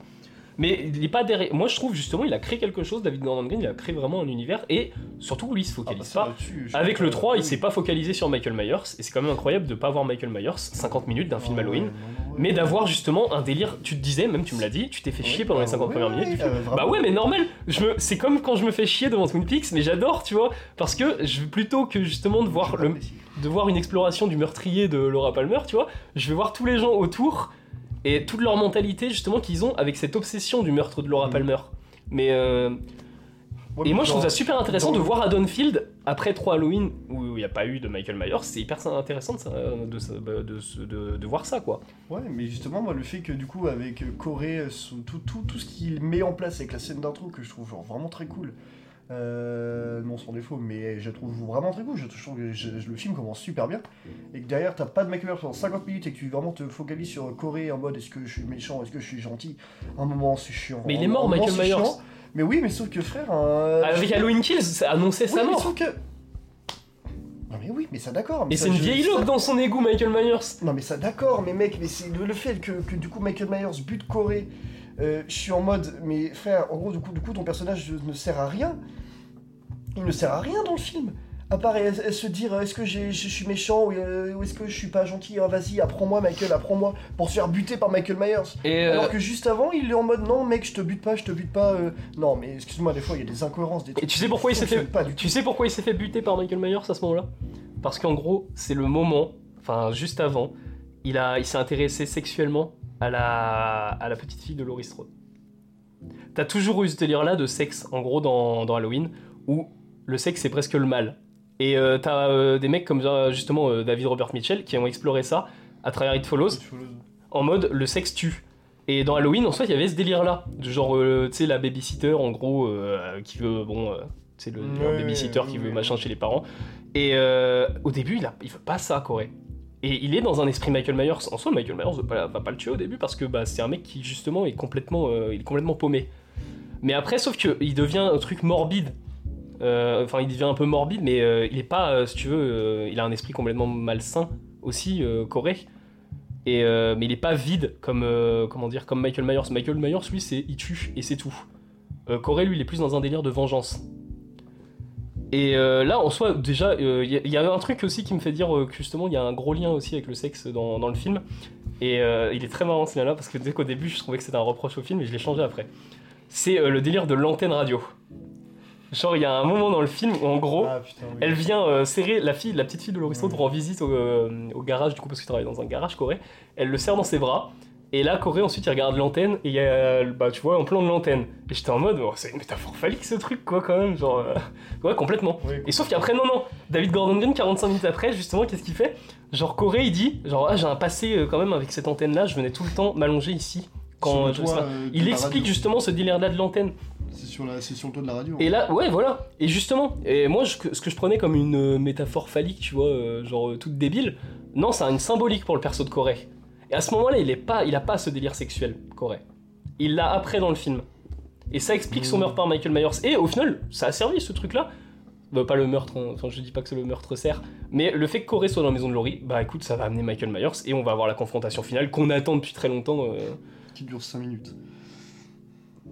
Mais il est pas derrière. Moi, je trouve justement, il a créé quelque chose, David Gordon Green, il a créé vraiment un univers. Et surtout, lui, il se Ah, bah, focalise pas. Avec le pas. 3, il s'est pas focalisé sur Michael Myers. Et c'est quand même incroyable de pas voir Michael Myers 50 minutes d'un film Halloween. Mais d'avoir justement un délire, tu te disais, même tu me l'as dit, tu t'es fait chier pendant les bah, 50 ouais, premières minutes. Bah ouais, mais normal. Je me... C'est comme quand je me fais chier devant Twin Peaks, mais j'adore, tu vois, parce que je plutôt que justement de voir le, de voir une exploration du meurtrier de Laura Palmer, tu vois, je vais voir tous les gens autour et toute leur mentalité justement qu'ils ont avec cette obsession du meurtre de Laura Mm. Palmer. Mais euh, Ouais, et moi je trouve ça super intéressant de le- voir Haddonfield après trois Halloween où il n'y a pas eu de Michael Myers, c'est hyper intéressant de, ça- de, ça- bah, de, de- voir ça quoi. Ouais, mais justement, moi, le fait que du coup, avec euh, Corée, euh, tout, tout, tout ce qu'il met en place avec la scène d'intro, que je trouve genre vraiment très cool. Euh, non, sans défaut, mais je trouve vraiment très cool. Je, je trouve que je- le film commence super bien. Et que derrière, t'as pas de Michael Myers pendant 50 minutes et que tu vraiment te focalises sur Corée en mode est-ce que je suis méchant, est-ce que je suis gentil? Un moment, c'est chiant. Mais il est mort, moment, Michael c'est Myers. chiant. Mais oui, mais sauf que frère. un- Avec je- Halloween Kills, ça annonçait Oui, sa mais mort. sauf que. Non, mais oui, mais ça d'accord. mais c'est une vieille loque dans son égout, Michael Myers. non mais ça d'accord, mais mec, mais c'est le, le fait que, que du coup Michael Myers bute Corée, euh, je suis en mode, mais frère, en gros du coup, du coup ton personnage ne sert à rien. Il ne sert à rien dans le film. À part se dire est-ce que je suis méchant ou, euh, ou est-ce que je suis pas gentil Ah, Vas-y, apprends-moi Michael, apprends-moi pour se faire buter par Michael Myers. Et euh, Alors que juste avant, il est en mode non mec, je te bute pas, je te bute pas. euh. Non mais excuse-moi, des fois il y a des incohérences, des trucs. tu sais pourquoi il s'est fait- pas. Tu sais pourquoi il s'est fait buter par Michael Myers à ce moment-là? Parce qu'en gros, c'est le moment, enfin juste avant, il, a, il s'est intéressé sexuellement à la, à la petite fille de Laurie Strode. T'as toujours eu ce délire-là de sexe, en gros, dans, dans Halloween, où le sexe c'est presque le mal. Et euh, t'as euh, des mecs comme euh, justement David Robert Mitchell qui ont exploré ça à travers It Follows en mode le sexe tue. Et dans Halloween, en soi, il y avait ce délire-là. Du genre, tu sais, la babysitter, en gros, qui veut, bon, c'est le Ouais, babysitter qui veut ouais. machin chez les parents. Et au début, il, a, il veut pas ça, Corey. Et il est dans un esprit Michael Myers. En soi, Michael Myers va pas, va pas le tuer au début parce que bah, c'est un mec qui, justement, est complètement, il est complètement paumé. Mais après, sauf qu'il devient un truc morbide. Euh, Enfin, il devient un peu morbide, mais euh, il est pas, euh, si tu veux, il a un esprit complètement malsain aussi, Corey. Et, mais il est pas vide comme, comment dire, comme Michael Myers. Michael Myers, lui, c'est il tue et c'est tout. Corey, lui, il est plus dans un délire de vengeance. Et là, en soi, déjà, il y, a- un truc aussi qui me fait dire que justement, il y a un gros lien aussi avec le sexe dans, le film. Et il est très marrant ce lien-là parce que dès qu'au début, je trouvais que c'était un reproche au film et je l'ai changé après. C'est le délire de l'antenne radio. Genre, il y a un moment dans le film où en gros, Ah putain, oui. elle vient euh, serrer la fille, la petite fille de Lauriston Ouais. rend visite au, euh, au garage du coup parce qu'il travaille dans un garage Corée. Elle le serre dans ses bras et là Corée ensuite il regarde l'antenne et il y a bah tu vois un plan de l'antenne et j'étais en mode oh, c'est une métaphore phallique ce truc quoi quand même genre euh, ouais complètement. Oui, Et sauf qu'après non non David Gordon Green 45 minutes après justement qu'est-ce qu'il fait? Genre Corée il dit genre ah j'ai un passé euh, quand même avec cette antenne là je venais tout le temps m'allonger ici quand euh, Il explique justement ce délire là de l'antenne. C'est sur, la... c'est sur le toit de la radio. Et là, ouais, voilà. Et justement, et moi, je- ce que je prenais comme une euh, métaphore phallique, tu vois, euh, genre euh, toute débile, non, ça a une symbolique pour le perso de Corée. Et à ce moment-là, il est pas, il a pas ce délire sexuel, Corée. Il l'a après dans le film. Et ça explique son Mmh. meurtre par Michael Myers. Et au final, ça a servi ce truc-là. Bah, pas le meurtre, hein. enfin je dis pas que c'est le meurtre sert, mais le fait que Corée soit dans la maison de Laurie, bah écoute, ça va amener Michael Myers et on va avoir la confrontation finale qu'on attend depuis très longtemps. euh. Qui dure 5 minutes.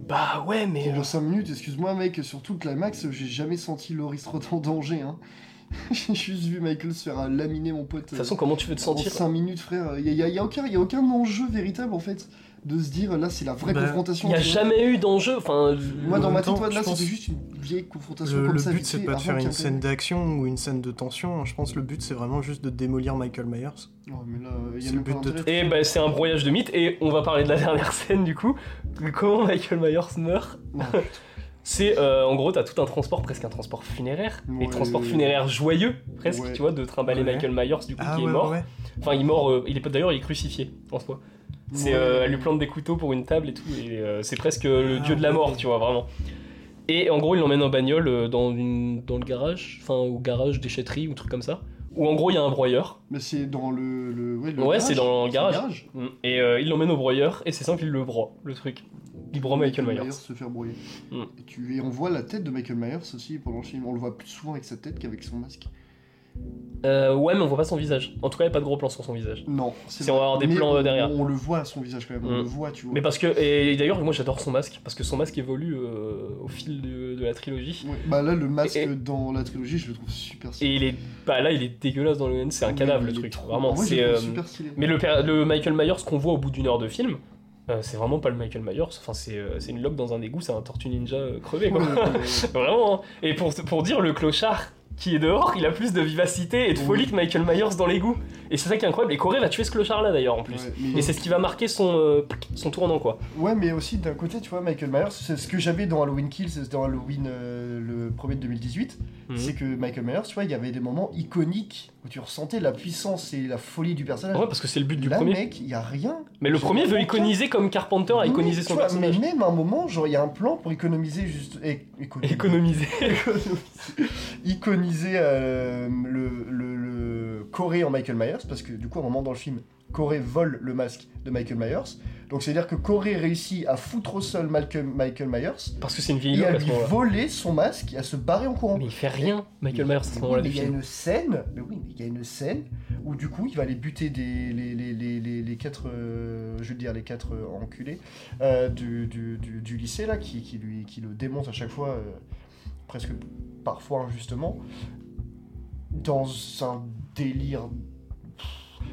Bah ouais, mais. Qui dure 5 minutes, excuse-moi mec, sur toute la max, j'ai jamais senti Loris trop en danger. Hein. j'ai juste vu Michael se faire euh, laminer mon pote. De toute façon, comment tu veux te en sentir 5 minutes frère, il y a, y a aucun, y a aucun enjeu véritable en fait de se dire là c'est la vraie Bah, confrontation. Il n'y a vois. jamais eu d'enjeu, enfin. Moi dans ma tête, là je pense- c'était juste une vieille confrontation Le, comme le ça. but c'est pas de faire une scène d'action ou une scène de tension. Je pense que le but c'est vraiment juste de démolir Michael Myers. mais là, y a même le but de. Et bah, c'est un brouillage de mythes, et on va parler de la dernière scène du coup. Comment Michael Myers meurt. C'est euh, en gros, t'as tout un transport, presque un transport funéraire, et Ouais. transport funéraire joyeux, presque, Ouais. tu vois, de trimballer Ouais. Michael Myers du coup Ah qui ouais, est mort. ouais. Enfin, il est mort, euh, il est d'ailleurs, il est crucifié en soi. C'est, euh, elle lui plante des couteaux pour une table et tout, et euh, c'est presque le Ah, dieu de la mort, tu vois, vraiment. Et en gros, il l'emmène en bagnole euh, dans, une, dans le garage, enfin, au garage déchetterie ou truc comme ça, où en gros, il y a un broyeur. Mais c'est dans le, le, ouais, le Ouais, garage. c'est dans le garage. Mm. Et euh, il l'emmène au broyeur, et c'est simple, il le broie, le truc. Il broie Michael Myers. se faire brouiller. Mm. Et, tu, et on voit la tête de Michael Myers aussi pendant le film. On le voit plus souvent avec sa tête qu'avec son masque. Euh, ouais, mais on voit pas son visage. En tout cas, il n'y a pas de gros plan sur son visage. Non, Si vrai. on va avoir des Mais plans, on, euh, derrière. On le voit son visage quand même. On Mm. le voit, tu vois. Mais parce que, et d'ailleurs, moi j'adore son masque, parce que son masque évolue euh, au fil de, de la trilogie. Ouais, Bah là, le masque Et- dans la trilogie, je le trouve super Et stylé. il est, bah là, il est dégueulasse dans le c'est un cadavre le truc, trop- vraiment. C'est, euh, trouve super stylé. mais le, Michael Myers qu'on voit au bout d'une heure de film, c'est vraiment pas le Michael Myers. Enfin, c'est, c'est une loque dans un égout, c'est un tortue ninja crevé quoi. Ouais, ouais, ouais. vraiment. hein. Et pour, pour dire le clochard qui est dehors, il a plus de vivacité et de folie que Michael Myers dans l'égout. Et c'est ça qui est incroyable. Et Corey va tuer ce clochard là d'ailleurs en plus. Ouais, mais- Et c'est ce qui va marquer son, euh, son tournant quoi. Ouais, mais aussi d'un côté, tu vois, Michael Myers, c'est ce que j'avais dans Halloween Kills, dans Halloween euh, le premier de 2018, Mhm. c'est que Michael Myers, tu vois, il y avait des moments iconiques où tu ressentais la puissance et la folie du personnage. Ouais, parce que c'est le but du Là, premier. mec, il y a rien. Mais le premier veut iconiser comme Carpenter a tu son vois, personnage. Mais même à un moment, genre, il y a un plan pour économiser juste. é- économiser. Économiser. iconiser euh, le, le, le Corey en Michael Myers, parce que du coup, à un moment dans le film, Corey vole le masque de Michael Myers. Donc, c'est-à-dire que Corey réussit à foutre au sol Michael Myers Parce que c'est une vieille et à lui moment-là. voler son masque et à se barrer en courant. Mais il fait rien, Michael Myers, à ce moment-là mais il y a une scène, mais oui, mais il y a une scène où du coup il va aller buter des, les, les, les, les, les quatre, euh, je veux dire les quatre euh, enculés euh, du, du, du, du lycée là, qui, qui, lui, qui le démonte à chaque fois, presque parfois injustement, dans un délire.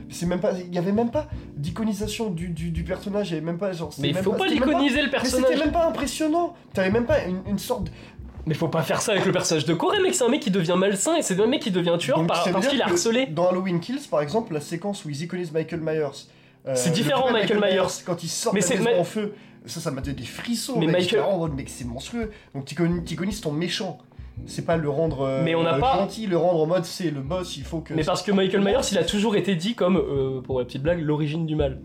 C'est même pas, il y avait même pas d'iconisation du, du, du personnage, il y avait même pas genre. Mais il faut pas même l'iconiser le Mais c'était personnage. même pas impressionnant. T'avais même pas une, une sorte. de- Mais faut pas faire ça avec le personnage de Corey, mec. C'est un mec qui devient malsain et c'est un mec qui devient tueur Donc, par- parce qu'il a harcelé. Dans Halloween Kills, par exemple, la séquence où ils iconisent Michael Myers. euh, C'est différent, Michael Myers. Quand il sort Mais la maison en feu, ça, ça m'a donné des frissons. Mais mec. Michael- en mode, mec, c'est monstrueux. Donc, t'icon- t'iconises ton méchant. C'est pas le rendre euh, Mais on n'a euh, pas- gentil, le rendre en mode c'est le boss, il faut que. Mais parce que Michael Myers, il a toujours été dit comme, euh, pour la petite blague, l'origine du mal.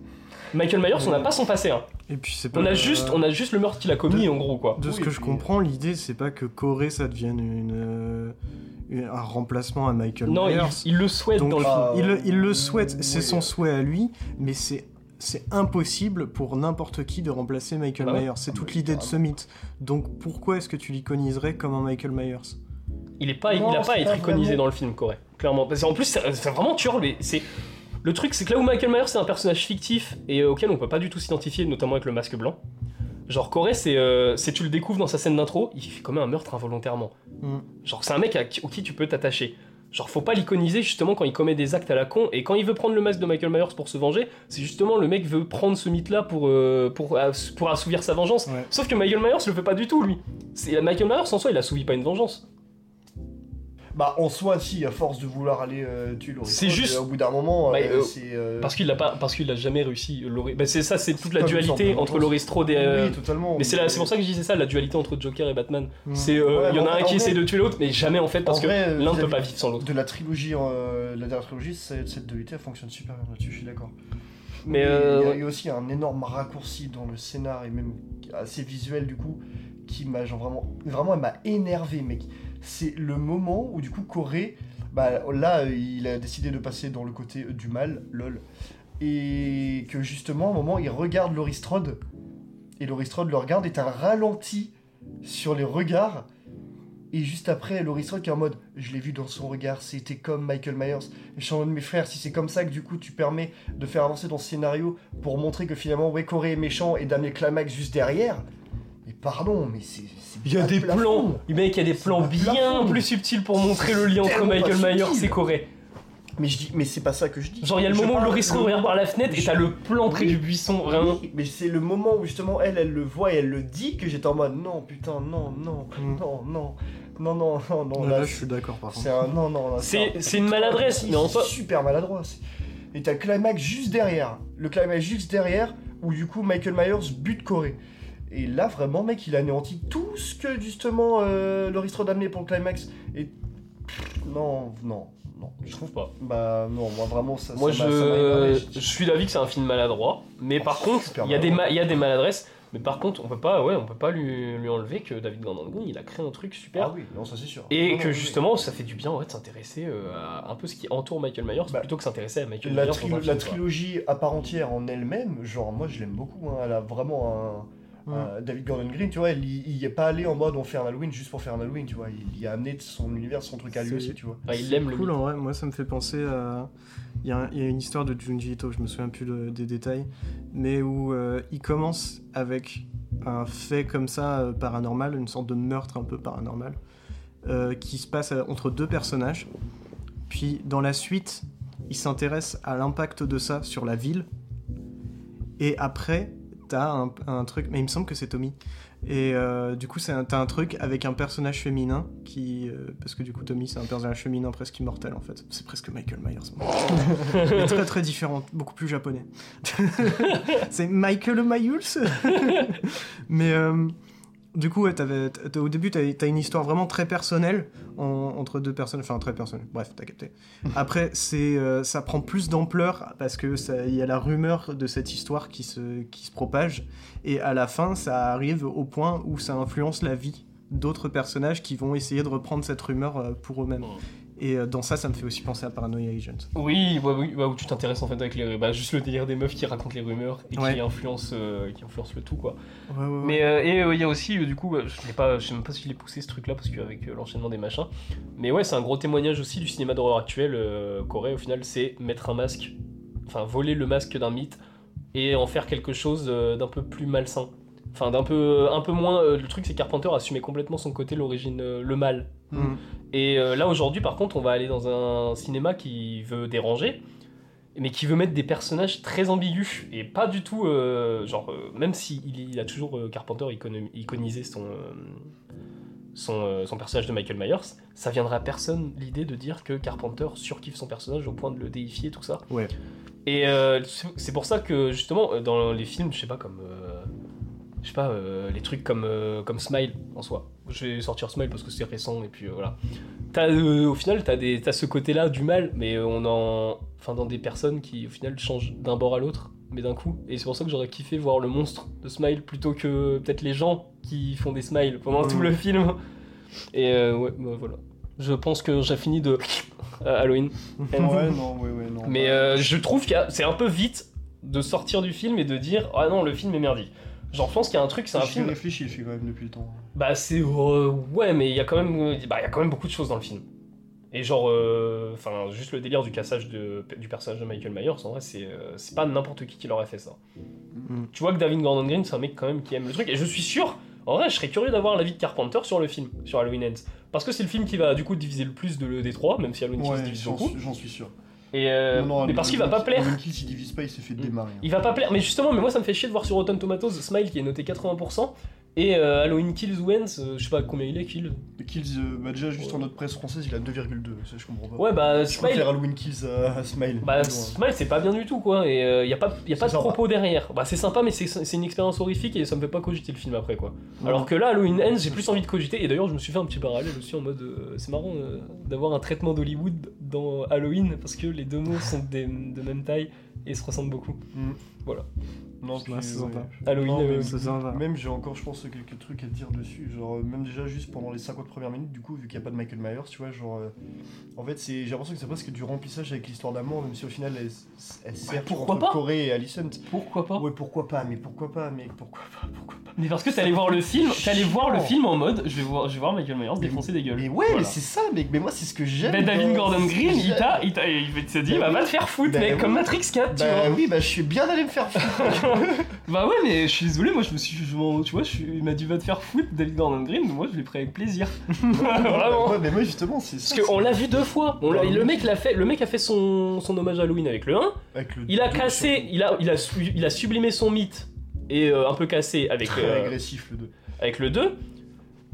Michael Myers, on n'a pas son passé. Hein. Et puis c'est pas. On a juste, on a juste le meurtre qu'il a commis, en gros, quoi. De ce Oui, que je puis- comprends, l'idée c'est pas que Corée ça devienne une, euh, une- un remplacement à Michael Non, il, Myers. il le souhaite Donc, dans le Ah, film. il, le- il le souhaite, c'est oui, son souhait à lui, mais c'est c'est impossible pour n'importe qui de remplacer Michael Bah ouais. Myers. C'est Ah toute bah, l'idée de ce mythe. Donc pourquoi est-ce que tu l'iconiserais comme un Michael Myers? Il est pas, Non, il a pas à être iconisé vraiment. dans le film, Corée. Clairement. Parce qu'en plus, c'est vraiment tueur, mais c'est. Le truc, c'est que là où Michael Myers c'est un personnage fictif et euh, auquel on peut pas du tout s'identifier, notamment avec le masque blanc. Genre Corée, c'est, euh, c'est tu le découvres dans sa scène d'intro, il commet un meurtre involontairement. Mm. Genre c'est un mec à au qui tu peux t'attacher. Genre faut pas l'iconiser justement quand il commet des actes à la con et quand il veut prendre le masque de Michael Myers pour se venger, c'est justement le mec veut prendre ce mythe là pour, euh, pour, pour assouvir sa vengeance. Ouais. Sauf que Michael Myers le fait pas du tout lui. C'est Michael Myers en soi il assouvit pas une vengeance. Bah en soi, si, à force de vouloir aller euh, tuer Laurie C'est juste- euh, Au bout d'un moment, Bah, euh, euh, c'est. euh, Parce qu'il a pas, parce qu'il a jamais réussi. Laurie- Bah, c'est ça, c'est toute la dualité entre Laurie Strode et. Oui, totalement. Mais c'est là- c'est pour ça que je disais ça, la dualité entre Joker et Batman. Mm. C'est, Ouais, il y en a en- un qui essaie de tuer l'autre, mais jamais en fait parce En que l'un ne peut pas vivre sans l'autre. De la trilogie, la dernière trilogie, cette, dualité elle fonctionne super bien là-dessus, je suis d'accord. Mais il y a aussi un énorme raccourci dans le scénar et même assez visuel du coup qui m'a genre vraiment vraiment elle m'a énervé mec. C'est le moment où du coup Corée bah là il a décidé de passer dans le côté du mal lol. Et que justement à un moment il regarde Laurie Strode. Et Laurie Strode le regarde t'as un ralenti sur les regards. Et juste après Laurie Strode qui est en mode je l'ai vu dans son regard c'était comme Michael Myers. Et je suis en mode mes frères si c'est comme ça que du coup tu permets de faire avancer ton scénario pour montrer que finalement ouais Corée est méchant et d'amener le climax juste derrière. Mais pardon mais c'est Il y a bas des plans, mec, il y a des C'est plans pas bien plus subtils pour montrer le lien entre Michael Myers et Corée. mais je dis mais c'est pas ça que je dis Genre il y a le Je moment où Laurie le regarde par la fenêtre et je- t'as le plan près Oui. du buisson, vraiment. Oui, mais c'est le moment où justement elle, elle le voit et elle le dit que j'étais en mode non, putain, non, non, Mm. non, non, non, non, non, non. là, là, je suis d'accord par c'est contre. un non, non. C'est- un- c'est une maladresse, mais en c'est soi- super maladroit. c'est- Et t'as le climax juste derrière, le climax juste derrière où du coup Michael Myers bute Corée. Et là vraiment mec, il anéantit tout ce que justement euh, a amené pour le climax. Et non, non, non. Je trouve pas. Bah non, moi vraiment ça. Moi ça ça je, suis d'avis que c'est un film maladroit, mais par Oh, contre super il y, a des maladroit. ma- il y a des maladresses. Mais par contre, on peut pas, ouais, on peut pas lui, lui enlever que David Green, il a créé un truc super. Ah oui, non, ça c'est sûr. Et Non, que non, oui. justement, ça fait du bien ouais, de s'intéresser euh, à un peu ce qui entoure Michael Myers Bah, plutôt que s'intéresser à Michael La, Myers. la film, quoi. trilogie à part entière en elle-même, genre moi je l'aime beaucoup, hein, elle a vraiment un, Mm. un- David Gordon Green, tu vois, il, il y est pas allé en mode on fait un Halloween juste pour faire un Halloween, tu vois, il y a amené son univers, son truc à lui C'est- aussi, tu vois. Enfin, il aime le cool en vrai, moi ça me fait penser à. Il y, a un- il y a une histoire de Junji Ito, je me souviens plus le- des détails, mais où euh, il commence avec un fait comme ça euh, paranormal, une sorte de meurtre un peu paranormal, euh, qui se passe euh, entre deux personnages. Puis dans la suite, il s'intéresse à l'impact de ça sur la ville. Et après, t'as un, un truc, mais il me semble que c'est Tommy. Et euh, du coup, c'est un- t'as un truc avec un personnage féminin qui. euh, parce que du coup, Tommy, c'est un personnage féminin presque immortel en fait. C'est presque Michael Myers. Mais très très différent, beaucoup plus japonais. c'est Michael Myers Mais euh, du coup, ouais, au début, t'as as une histoire vraiment très personnelle en- entre deux personnes. Enfin, très personnelle. Bref, t'as capté. Après, c'est, euh, ça prend plus d'ampleur parce que il y a la rumeur de cette histoire qui se, qui se propage. Et à la fin, ça arrive au point où ça influence la vie d'autres personnages qui vont essayer de reprendre cette rumeur euh, pour eux-mêmes. Et euh, dans ça, ça me fait aussi penser à Paranoia Agent. Oui, ouais, oui, ouais, où tu t'intéresses en fait avec les, bah, juste le délire des meufs qui racontent les rumeurs et Ouais. qui influencent, euh, qui influencent le tout quoi. Mais euh, et euh, il y a aussi du coup, euh, je pas, je sais même pas si je l'ai poussé ce truc là parce qu'avec l'enchaînement des machins. Mais ouais, c'est un gros témoignage aussi du cinéma d'horreur actuel. euh, Corée au final, c'est mettre un masque, enfin voler le masque d'un mythe et en faire quelque chose d'un peu plus malsain. Enfin d'un peu, un peu moins. le truc c'est que Carpenter assumait complètement son côté l'origine, le mal. Mm. Et euh, là aujourd'hui, par contre, on va aller dans un cinéma qui veut déranger, mais qui veut mettre des personnages très ambigus et pas du tout, euh, genre, euh, même s'il il a toujours Carpenter iconisé son, son, son personnage de Michael Myers, ça viendra à personne l'idée de dire que Carpenter surkiffe son personnage au point de le déifier, tout ça. Ouais. Et c'est pour ça que justement, dans les films, je sais pas, comme. Je sais pas, euh, les trucs comme, euh, comme Smile en soi. Je vais sortir Smile parce que c'est récent et puis euh, voilà. Euh, au final, t'as, des, ce côté-là du mal, mais on en. Enfin, dans des personnes qui au final changent d'un bord à l'autre, mais d'un coup. Et c'est pour ça que j'aurais kiffé voir le monstre de Smile plutôt que peut-être les gens qui font des smiles pendant tout Mhm. le film. Et ouais, bah, voilà. Je pense que j'ai fini de Halloween. Ouais, non, ouais, ouais, non. Mais je trouve que c'est un peu vite de sortir du film et de dire ah non le film est merdique. Genre je pense qu'il y a un truc, c'est un je film. réfléchi, il fait quand même depuis le temps. Bah c'est euh, ouais mais il y a quand même euh, bah y a quand même beaucoup de choses dans le film. Et genre euh, enfin juste le délire du cassage de, du personnage de Michael Myers en vrai c'est euh, pas n'importe qui qui l'aurait fait ça. Mm. Tu vois que David Gordon Green c'est un mec quand même qui aime le truc et je suis sûr en vrai je serais curieux d'avoir l'avis de Carpenter sur le film sur Halloween Ends parce que c'est le film qui va du coup diviser le plus de, des trois même si Halloween Kills Ouais, divise beaucoup. j'en suis sûr. Et euh, Non, non, mais parce qu'il va pas plaire. Divise pas, il s'est fait démarrer. hein. Il va pas plaire, mais justement, mais moi ça me fait chier de voir sur Rotten Tomatoes Smile qui est noté 80% et euh, Halloween Kills Wens, euh, je sais pas combien il est Kill. Kills, euh, bah déjà, juste en note presse française, il a 2,2. Ça, je comprends pas. Ouais, bah je Smile, Halloween Kills à, à Smile. bah, Loin. Smile c'est pas bien du tout quoi, et euh, y a pas, y a pas de sympa. propos derrière. Bah c'est sympa, mais c'est une expérience horrifique et ça me fait pas cogiter le film après quoi. Alors que là, Halloween Ends, j'ai plus envie de cogiter, et d'ailleurs je me suis fait un petit parallèle aussi en mode euh, c'est marrant euh, d'avoir un traitement d'Hollywood dans Halloween parce que les deux mots sont des- de même taille et se ressemblent beaucoup. Mm. Voilà. Non, Ouais, c'est ouais. sympa. Halloween, Non, euh, sympa. Même j'ai encore, je pense, quelques trucs à dire dessus. Genre, euh, même déjà, juste pendant les 50 premières minutes, du coup, vu qu'il n'y a pas de Michael Myers, tu vois, genre. euh, en fait, c'est, j'ai l'impression que c'est presque du remplissage avec l'histoire d'amour, même si au final, elle, elle sert pourquoi entre pas Corey et Alicent. Pourquoi pas Ouais, pourquoi pas, mais pourquoi pas, mais pourquoi pas, pourquoi pas. Mais parce que t'allais voir le film, t'allais voir le film en mode je vais voir, je vais voir Michael Myers défoncer des gueules. Mais ouais, Voilà. mais c'est ça, mec, mais moi, c'est ce que j'aime. Ben David Gordon Green, il t'a, il t'a, il te dit, Bah bah va te faire foutre, Bah mec, comme Matrix 4, tu Bah vois. oui, bah je suis bien allé me faire foutre. Bah ouais, mais je suis désolé, moi je me suis, je m'en- tu vois, je suis- il m'a dit va te faire foutre, David Gordon Green, moi je l'ai pris avec plaisir. Vraiment. Ouais, mais moi, justement, c'est Parce ça. qu'on l'a vu deux fois. On l'a- Ah oui. le mec l'a fait, le mec a fait son, son hommage à Halloween avec le 1. c'est- avec le Il a cassé, il a, il a, su- il a sublimé son mythe et euh, un peu cassé avec, Très euh, agressif, le 2. avec le 2.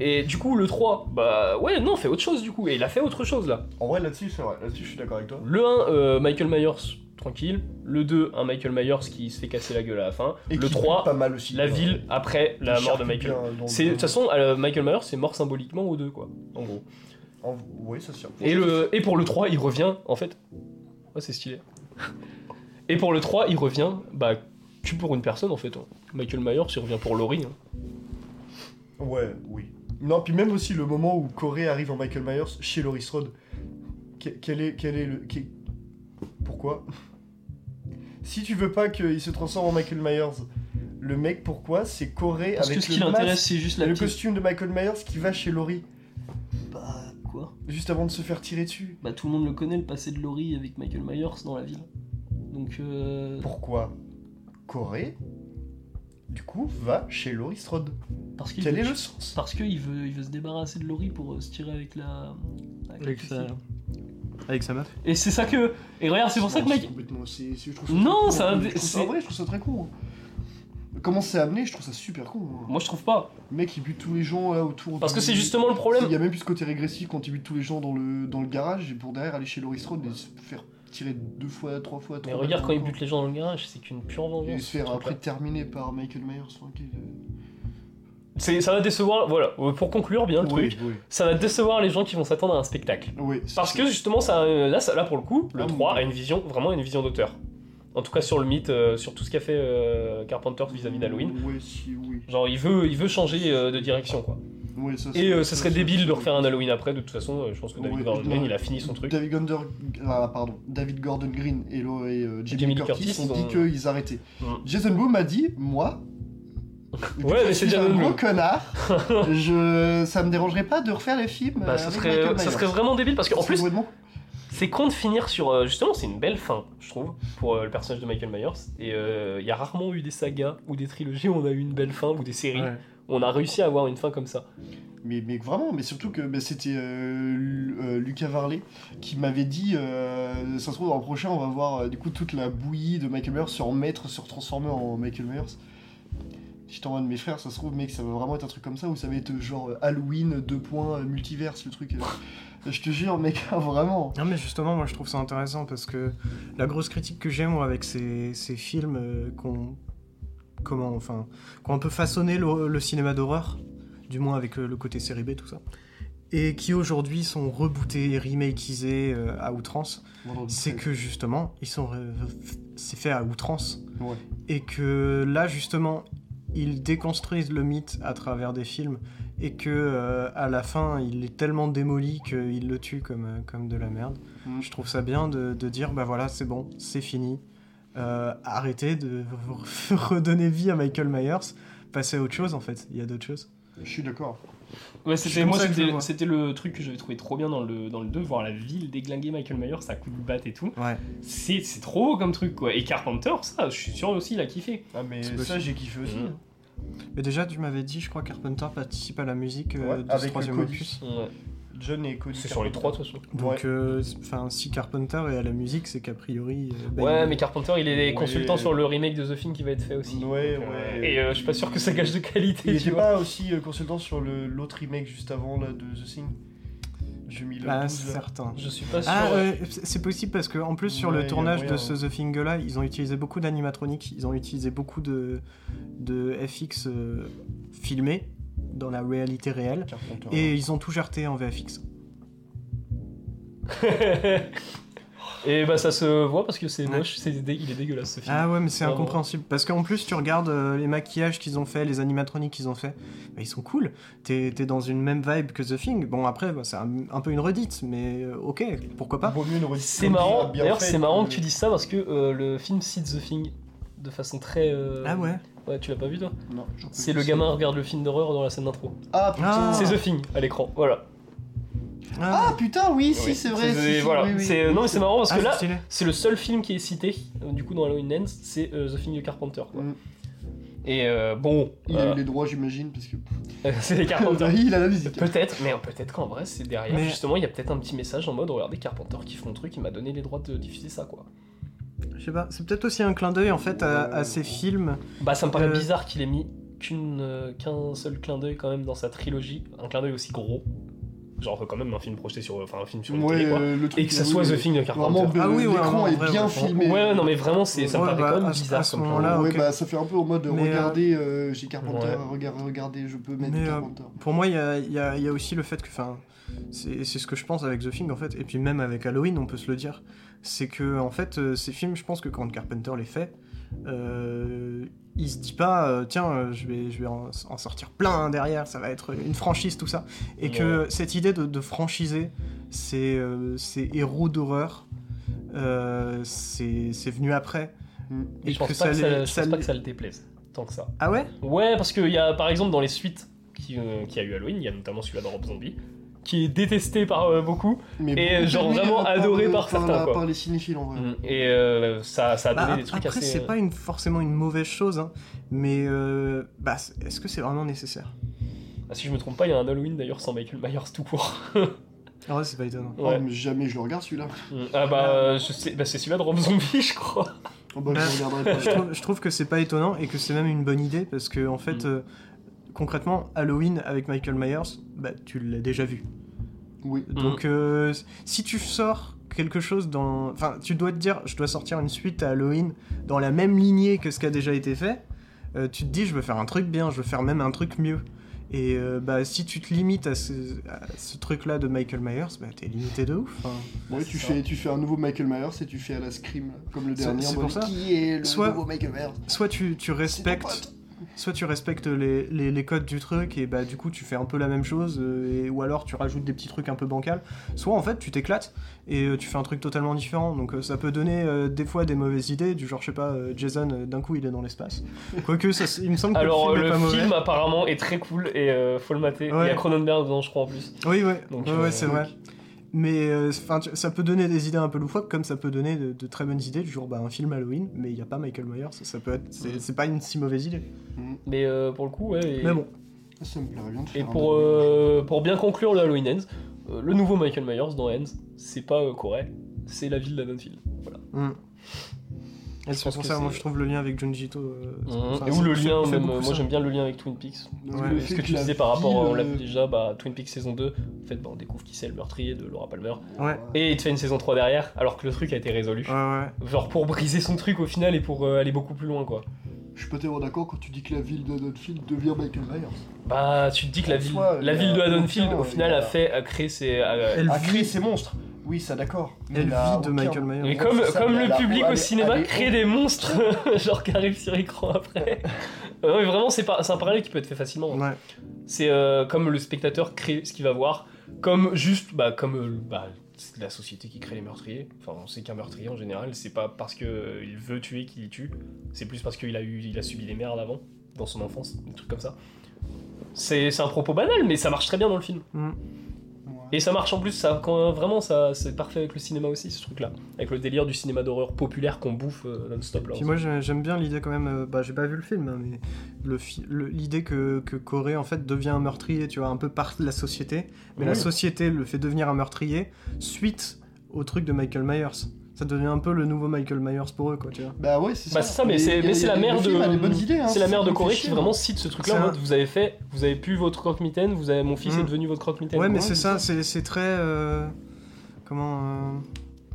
Et du coup, le 3, bah ouais, non, fait autre chose du coup. Et il a fait autre chose là. En vrai, là-dessus, c'est vrai. Là-dessus, je suis d'accord avec toi. Le 1, euh, Michael Myers, tranquille. Le 2, un Michael Myers qui se fait casser la gueule à la fin. Et le qui 3, pue pas mal aussi. la ville après la mort de Michael. de toute façon, euh, Michael Myers, c'est mort symboliquement au 2, quoi, en gros. En- Oui, ça tient. Et, le, et pour le 3, il revient, en fait. Ouais, c'est stylé. Et pour le 3, il revient, bah, que pour une personne, en fait. hein. Michael Myers, il revient pour Laurie. hein. Ouais, oui. Non, puis même aussi le moment où Corey arrive en Michael Myers chez Laurie Strode. Que- Quel est, quel est le. quel- Pourquoi? Si tu veux pas qu'il se transforme en Michael Myers, le mec, pourquoi C'est Parce avec que ce qui le l'intéresse, masque c'est juste et la le petite... costume de Michael Myers qui va chez Laurie, Bah, quoi? Juste avant de se faire tirer dessus. Bah, tout le monde le connaît, le passé de Laurie avec Michael Myers dans la ville. Donc, euh... Pourquoi Corey, du coup, va chez Laurie Strode? Parce qu'il Quel veut- est le sens? Parce qu'il veut, il veut se débarrasser de Laurie pour euh, se tirer avec la... avec. Avec sa meuf. Et c'est ça que... Et regarde, c'est pour ça que Mike... complètement- c'est- c'est- je trouve Non, ça c'est- vrai, je trouve ça très con. hein. Comment c'est amené, je trouve ça super con. hein. Moi, je trouve pas. Le mec il bute tous les gens là autour. Parce du- que c'est justement le problème. Il y a même plus ce côté régressif quand il bute tous les gens dans le, dans le garage et pour derrière aller chez Laurie Strode et se faire tirer deux fois, trois fois, Mais trois regarde quand il bute les gens dans le garage, c'est qu'une pure vengeance. Et se faire après terminer par Michael Myers. Ça va décevoir, voilà, euh, pour conclure bien le Oui, truc, oui. ça va décevoir les gens qui vont s'attendre à un spectacle. Oui, Parce que justement, ça, euh, là, ça- là pour le coup, le Ah, 3 oui. a une vision, vraiment une vision d'auteur. En tout cas sur le mythe, euh, sur tout ce qu'a fait euh, Carpenter vis-à-vis d'Halloween. Oui, si, oui. Genre il veut, il veut changer euh, de direction quoi. Ça, Et ça, ce serait débile de refaire un. Halloween après, de toute façon, je pense que David Gordon Green il a fini son truc. David Gonder... ah, pardon. David Gordon Green et, et, Curtis, Curtis, ont dit qu'ils arrêtaient. Jason Boom a dit, moi... Ouais, mais c'est un gros connard. je... Ça me dérangerait pas de refaire les films Bah, euh, ça, serait, ça vraiment débile parce qu'en C'est plus c'est con de finir sur. euh, justement, c'est une belle fin, je trouve, pour euh, le personnage de Michael Myers. Et euh, il y a rarement eu des sagas ou des trilogies où on a eu une belle fin ou des séries Ouais. où on a réussi à avoir une fin comme ça. Mais, mais vraiment, mais surtout que bah, c'était euh, Lu- euh, Lucas Varley qui m'avait dit ça se trouve dans le prochain on va voir du coup toute la bouillie de Michael Myers se remettre, se transformer en Michael Myers. J'étais en mode mes frères, ça se trouve mec, ça va vraiment être un truc comme ça ou ça va être genre euh, Halloween, deux points, euh, multiverse, le truc. euh. je te jure mec, vraiment. Non mais justement moi je trouve ça intéressant parce que la grosse critique que j'ai moi avec ces, ces films euh, qu'on comment, enfin, qui ont un peu façonné le, le cinéma d'horreur, du moins avec le côté série B, tout ça, et qui aujourd'hui sont rebootés, remakisés euh, à outrance. C'est 13. que justement, ils sont, c'est fait à outrance, Ouais. et que là justement, ils déconstruisent le mythe à travers des films, et que euh, à la fin, il est tellement démoli qu'ils le tuent comme, euh, comme de la merde. Mm. Je trouve ça bien de, de dire, bah voilà, c'est bon, c'est fini. Euh, arrêtez de redonner vie à Michael Myers. Passez à autre chose en fait. Il y a d'autres choses. Je suis d'accord. Ouais, c'était moi le c'était le truc que j'avais trouvé trop bien dans le dans le 2 voir la ville déglinguer Michael Myers à coups de batte et tout. Ouais. C'est c'est trop comme truc quoi. Et Carpenter ça, je suis sûr aussi il a kiffé. Ah, mais C'est ça, possible. j'ai kiffé aussi. Hein. Mais déjà, tu m'avais dit, je crois, Carpenter participe à la musique euh, Ouais, de avec ce troisième opus. Ouais. John et Cody. C'est sur les trois de toute façon. Donc, Ouais. euh, enfin, si Carpenter est à la musique, c'est qu'a priori. euh, Ouais, mais Carpenter il est Ouais. consultant sur le remake de The Thing qui va être fait aussi. Ouais, Donc, euh, ouais. Et euh, je suis pas sûr que ça gage de qualité. Il tu était pas aussi euh, consultant sur l'autre remake juste avant là, de The Thing? J'ai mis le Bah, 12 là. certain. Je suis pas sûr. Ah, ouais. euh, c'est possible parce que en plus sur Ouais, le tournage moyen, de ce hein. The Thing là, ils ont utilisé beaucoup d'animatroniques, ils ont utilisé beaucoup de, de FX euh, filmés dans la réalité réelle Carpenter. et ils ont tout jarté en VFX. Et bah ça se voit parce que c'est Ouais. moche, c'est dé- il est dégueulasse ce film. Ah ouais, mais c'est Vraiment. incompréhensible parce qu'en plus tu regardes euh, les maquillages qu'ils ont fait, les animatroniques qu'ils ont fait, bah, ils sont cool. T'es t'es dans une même vibe que The Thing. Bon après, bah, c'est un, un peu une redite, mais euh, ok, pourquoi pas. Vaut mieux une redite C'est marrant, d'ailleurs c'est marrant que tu dises ça parce que euh, le film cite The Thing de façon très... euh, Ah ouais. Ouais, tu l'as pas vu toi Non, C'est le gamin regarde le film d'horreur dans la scène d'intro. Ah putain Ah. C'est The Thing à l'écran, voilà. Ah putain, oui, si, c'est vrai. si, si, voilà. oui, oui. C'est- Non mais c'est marrant parce Ah, que c'est là, c'est le seul film qui est cité, euh, du coup dans Halloween Ends, c'est euh, The Thing de Carpenter. Quoi. Mm. Et euh, bon, Il a euh, eu les droits, j'imagine, parce que. c'est les Carpenter. il a la musique. Peut-être, mais peut-être qu'en vrai c'est derrière. Mais- Justement, il y a peut-être un petit message en mode regardez Carpenter qui font le truc, il m'a donné les droits de diffuser ça quoi. Je sais pas, c'est peut-être aussi un clin d'œil en fait à, à ces films. Bah ça me paraît Euh. bizarre qu'il ait mis euh, qu'un seul clin d'œil quand même dans sa trilogie, un clin d'œil aussi gros. Genre quand même un film projeté sur enfin un film sur une Ouais, télé quoi. euh, le truc. Et que ça soit oui. The Thing de Carpenter. Vraiment, Ah oui, ouais, l'écran est vrai, bien ouais. filmé. Ouais, non mais vraiment c'est ça me paraît bah, quand même à ce- bizarre à ce comme clin moment-là, d'œil. Ouais, ok. bah ça fait un peu en mode Mais, euh, regardez, euh, j'ai Carpenter, regardez, je peux mettre Mais, euh, Carpenter. Pour moi, il y a, il y a- il y a aussi le fait que, enfin, c'est c'est ce que je pense avec The Thing en fait, et puis même avec Halloween, on peut se le dire, c'est que en fait, euh, ces films, je pense que quand Carpenter les fait, euh, il se dit pas, euh, tiens, euh, je vais, je vais en, en sortir plein derrière, ça va être une franchise, tout ça, et que cette idée de, de franchiser ces, ces héros d'horreur, c'est c'est venu après. Mm. Et je pense, pas, que ça, je pense pas que ça le déplaise tant que ça. Ah ouais? Ouais, parce qu'il y a par exemple dans les suites qui, qui a eu Halloween, il y a notamment celui-là de Rob Zombie, qui est détesté par euh, beaucoup. Mais et, genre, vraiment adoré euh, par certains, quoi. Par les cinéphiles en vrai. Et euh, ça, ça a Bah, donné des trucs après, assez. c'est euh, pas une, forcément une mauvaise chose, hein, mais euh, bah, c'est- est-ce que c'est vraiment nécessaire? Ah, si je me trompe pas, il y a un Halloween d'ailleurs sans Michael Myers tout court. En vrai, c'est pas étonnant. Oh, Ouais. mais jamais je le regarde celui-là. ah bah, bah c'est celui-là de Rob Zombie, je crois. Oh bah, Bah, je trouve, je trouve que c'est pas étonnant et que c'est même une bonne idée parce que en fait, Mm. euh, concrètement, Halloween avec Michael Myers, bah, tu l'as déjà vu. Oui. Donc, euh, si tu sors quelque chose dans. Enfin, tu dois te dire, je dois sortir une suite à Halloween dans la même lignée que ce qui a déjà été fait. euh, tu te dis, je veux faire un truc bien, je veux faire même un truc mieux. Et euh, bah, si tu te limites à ce, à ce truc-là de Michael Myers, bah, t'es limité de ouf. hein. Ouais, tu, fais, tu fais un nouveau Michael Myers et tu fais à la Scream, comme le dernier. c'est pour ça. Qui est le Soit- nouveau Michael Myers Soit tu, tu C'est ton respectes. Soit tu respectes les, les- les codes du truc et bah du coup tu fais un peu la même chose euh, et, ou alors tu rajoutes des petits trucs un peu bancals soit en fait tu t'éclates et euh, tu fais un truc totalement différent donc euh, ça peut donner des fois des mauvaises idées du genre je sais pas Jason d'un coup il est dans l'espace quoique ça, il me semble que Alors, le film le est pas mauvais film apparemment est très cool et faut le mater. Ouais. Il y a Cronenberg dedans, je crois en plus. oui ouais, Donc, ouais, ouais, c'est vrai mais euh, ça peut donner des idées un peu loufoques comme ça peut donner de, de très bonnes idées du genre bah, un film Halloween mais il n'y a pas Michael Myers ça, ça peut être c'est c'est pas une si mauvaise idée Mais euh, pour le coup, ouais. et- mais bon Ça me plairait bien de Et faire un pour, euh, pour bien conclure le Halloween Ends, euh, le nouveau Michael Myers dans Ends, c'est pas euh, Corée, c'est la ville d'Haddonfield. Voilà. Mm. C'est pour que ça, moi je trouve le lien avec Junji Ito. euh, ça. Et où Ça le lien, fait même, euh, moi j'aime bien le lien avec Twin Peaks. Ouais, Ce que tu disais par rapport, on l'a vu déjà, bah, Twin Peaks saison 2, en fait, bah, on découvre qui c'est le meurtrier de Laura Palmer. Ouais. Et il te fait une saison 3 derrière, alors que le truc a été résolu. Ouais, ouais. Genre pour briser son truc au final et pour euh, aller beaucoup plus loin quoi. Je suis pas tellement d'accord quand tu dis que la ville de Haddonfield devient Michael Myers. Bah, tu te dis que la ville, soi, la ville de Haddonfield, au final, a- fait, a créé ses. a- Elle A créé ces monstres. Oui, ça d'accord. Mais elle vit de Michael Myers. Mais comme, c'est ça, comme mais le public au cinéma crée des monstres, genre qui arrivent sur écran après. non, mais vraiment, c'est un parallèle qui peut être fait facilement. Ouais. C'est euh, comme le spectateur crée ce qu'il va voir, comme juste, bah, comme euh, bah, c'est la société qui crée les meurtriers. Enfin, on sait qu'un meurtrier en général, c'est pas parce que euh, il veut tuer qu'il y tue, c'est plus parce qu'il a eu, il a subi des merdes avant, dans son enfance, des trucs comme ça. C'est c'est un propos banal, mais ça marche très bien dans le film. Mm. Et ça marche en plus, ça, quand, vraiment, ça, c'est parfait avec le cinéma aussi, ce truc-là. Avec le délire du cinéma d'horreur populaire qu'on bouffe euh, non-stop. là. Puis moi j'ai- j'aime bien l'idée quand même, euh, bah j'ai pas vu le film, hein, mais le fi- le- l'idée que, que Corée en fait devient un meurtrier, tu vois, un peu par la société, mais la société le fait devenir un meurtrier suite au truc de Michael Myers. Ça devient un peu le nouveau Michael Myers pour eux, quoi, tu vois. Bah ouais, c'est ça. Bah c'est ça, mais c'est mais la mère de hein, c'est la mère de Corée qui vraiment cite ce truc-là. En mode, vous avez fait, vous avez pu votre croque-mitaine, vous avez mon fils Mm. est devenu votre croque-mitaine. Ouais, mais c'est ça, c'est c'est très. euh, Comment. euh,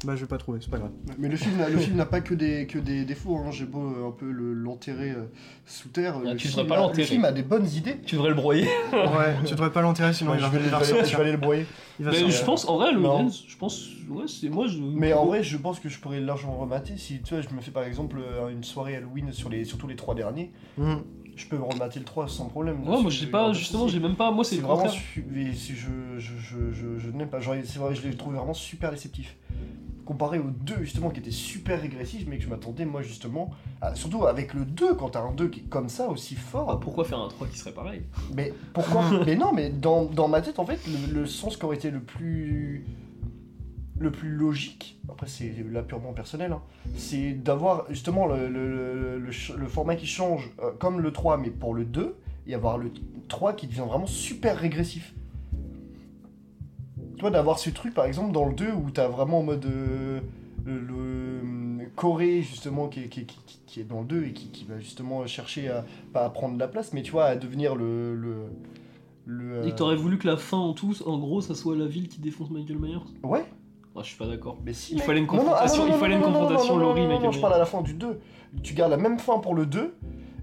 Bah je vais pas trouver, c'est pas grave. Mais le film, n'a- le film n'a pas que des, que des défauts. Hein. J'ai beau euh, un peu le- l'enterrer euh, sous terre. Ah, le tu film devrais pas a- l'enterrer. Le film a des bonnes idées. Tu devrais le broyer. Ouais, tu devrais pas l'enterrer sinon Ouais, il je, va, vais, il je va aller- je ressortir. vais aller le broyer. Il va Mais sortir. je pense, en vrai, le Non. Je pense, ouais, c'est moi. Je... Mais en vrai, je pense que je pourrais largement remater. Si tu vois, je me fais par exemple euh, une soirée Halloween sur les, surtout les trois derniers, Mm. je peux remater le 3 sans problème. Ouais, moi j'ai pas, justement, j'ai même pas. Moi c'est vraiment. su- mais si je, je, je, je, je n'aime pas. Genre, c'est vrai, je l'ai trouvé vraiment super déceptif. Comparé aux deux, justement, qui étaient super régressifs, mais que je m'attendais, moi, justement. à- surtout avec le 2, quand t'as un 2 qui est comme ça, aussi fort. Ah, pourquoi faire un 3 qui serait pareil? Mais pourquoi? Mais non, mais dans, dans ma tête, en fait, le, le sens qui aurait été le plus le plus logique, après c'est là purement personnel, hein, c'est d'avoir justement le, le, le- le ch- le format qui change euh, comme le 3 mais pour le 2 et avoir le 3 qui devient vraiment super régressif. Tu vois, d'avoir ce truc par exemple dans le 2 où t'as vraiment en mode euh, le, le- Corée justement qui est, qui, est- qui- qui- qui est dans le 2 et qui, va justement chercher à pas à prendre la place mais tu vois à devenir le... le, le Et que t'aurais voulu que la fin en tous, en gros, ça soit la ville qui défonce Michael Myers Ouais, Ah, je suis pas d'accord. mais si. Il fallait une confrontation- il fallait une confrontation Laurie, non, je parle à la fin du 2. Tu gardes la même fin pour le 2,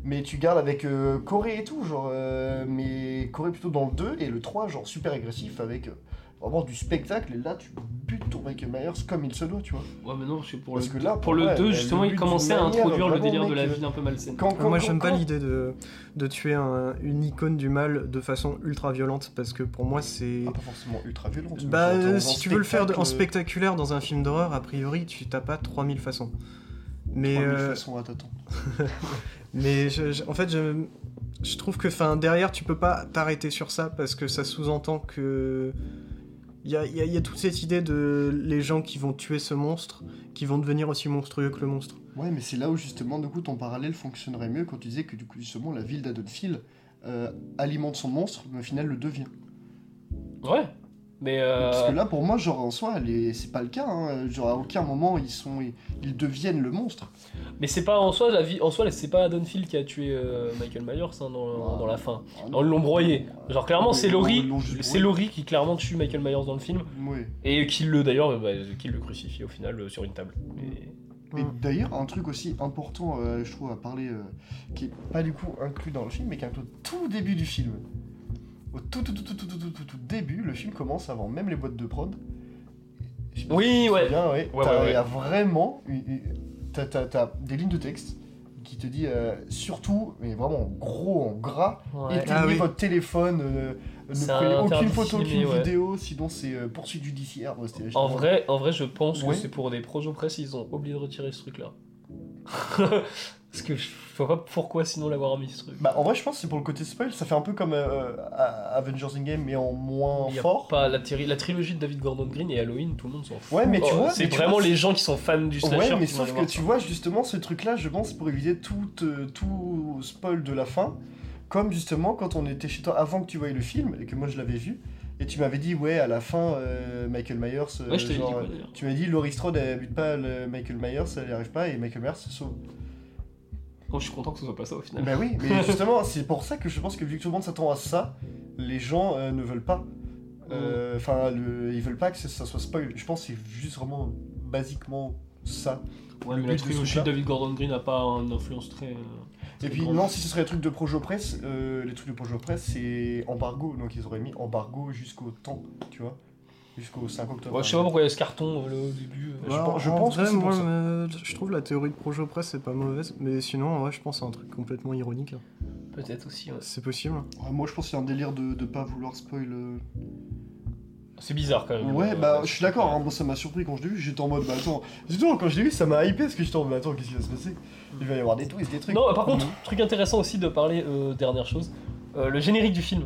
mais tu gardes avec euh, Corée et tout, genre. euh, mais Corée plutôt dans le 2 et le 3, genre super agressif avec euh, vraiment du spectacle. Et là, tu butes ton Michael Myers comme il se doit, tu vois. Ouais, mais non, je sais pour Parce le que là, pour le ouais, 2, le justement, but il commençait à introduire le délire de la ville un peu malsaine. Quand, quand, Moi j'aime pas l'idée de, de tuer un- une icône du mal de façon ultra violente parce que pour moi c'est. Ah, pas forcément ultra violente. Bah, si tu veux le faire de- en spectaculaire dans un film d'horreur, a priori, tu t'as pas 3000 façons. Mais, 3000 euh, façons à t'attendre. mais je- je- en fait, je, je trouve que fin, derrière, tu peux pas t'arrêter sur ça parce que ça sous-entend que. Il y a, il y a- il y a toute cette idée de les gens qui vont tuer ce monstre, qui vont devenir aussi monstrueux que le monstre. Ouais, mais c'est là où justement, du coup, ton parallèle fonctionnerait mieux quand tu disais que du coup, justement, la ville d'Adonfield euh, alimente son monstre, mais au final le devient. Ouais, mais. euh, Parce que là, pour moi, genre en soi, les- c'est pas le cas. Hein. Genre à aucun moment ils sont, ils, deviennent le monstre. Mais c'est pas en soi, la vie, en soi, c'est pas Haddonfield qui a tué euh, Michael Myers hein, dans, dans la fin. Ah, Ils l'ont broyé. Genre clairement, c'est Ils Laurie, c'est. Laurie qui clairement tue Michael Myers dans le film Ouais. et qui le d'ailleurs, bah, qui le crucifie au final euh, sur une table. Et- Et Mm. d'ailleurs, un truc aussi important, euh, je trouve, à parler, euh, qui est pas du coup inclus dans le film, mais qui est un peu au tout début du film au tout tout tout tout tout tout, tout, début, le film commence avant même les boîtes de prod. Oui, ouais. Il ouais. Y a vraiment, t'as, t'as, t'as des lignes de texte qui te dit euh, surtout, mais vraiment gros, en gras, ouais. éteignez ah, oui. votre téléphone, euh, ne prenez aucune photo, aucune ouais. vidéo, sinon c'est euh, poursuite judiciaire. En, vrai, en vrai, je pense que c'est pour des projets presse, ils ont oublié de retirer ce truc-là. Parce que vois pas pourquoi sinon l'avoir mis ce truc. Bah, en vrai, je pense que c'est pour le côté spoil. Ça fait un peu comme euh, à- Avengers Endgame, mais en moins Il y a fort. pas la, la trilogie de David Gordon Green et Halloween, tout le monde s'en fout. Ouais, mais tu Oh, vois, c'est vraiment vois, les gens qui sont fans du slasher. Ouais, mais qui sauf que tu ça. vois, justement, ce truc-là, je pense, pour éviter tout, euh, tout spoil de la fin. Comme justement, quand on était chez toi avant que tu voyais le film, et que moi je l'avais vu, et tu m'avais dit, ouais, à la fin, euh, Michael Myers. euh, Ouais, je dit genre, quoi euh, Tu m'as dit, Laurie Strode, elle bute pas le Michael Myers, elle n'y arrive pas, et Michael Myers se sauve. Oh, je suis content que ce soit pas ça au final. Bah oui, mais justement, c'est pour ça que je pense que vu que tout le monde s'attend à ça, les gens euh, ne veulent pas. Euh, Enfin, le- ils veulent pas que ça, soit spoil. Je pense que c'est juste vraiment basiquement ça. Ouais, le mais la but trilogie truc-là. de David Gordon Green n'a pas une influence très. euh, Et puis non, si ce serait les trucs de Projo Press, euh, les trucs de Projo Press, c'est embargo, donc ils auraient mis embargo jusqu'au temps, tu vois, jusqu'au 5 octobre. Ouais, je sais pas pourquoi il y a ce carton euh, là, au début. euh. Je Ouais, pense- je en pense que vrai, moi, ça. euh, je trouve la théorie de Projo Press c'est pas mauvaise, mais sinon, vrai, je pense à un truc complètement ironique. hein. Peut-être aussi. ouais. C'est possible. Ouais, moi je pense qu'il y a un délire de, de pas vouloir spoil. euh. C'est bizarre quand même. Ouais, Euh, bah je suis d'accord, hein, moi ça m'a surpris quand je l'ai vu, j'étais en mode, bah attends, justement quand je l'ai vu ça m'a hypé parce que j'étais en mode, attends, qu'est-ce qui va se passer? Il va y avoir des twists, des trucs. Non, par contre, truc intéressant aussi de parler, euh, dernière chose, euh, le générique du film.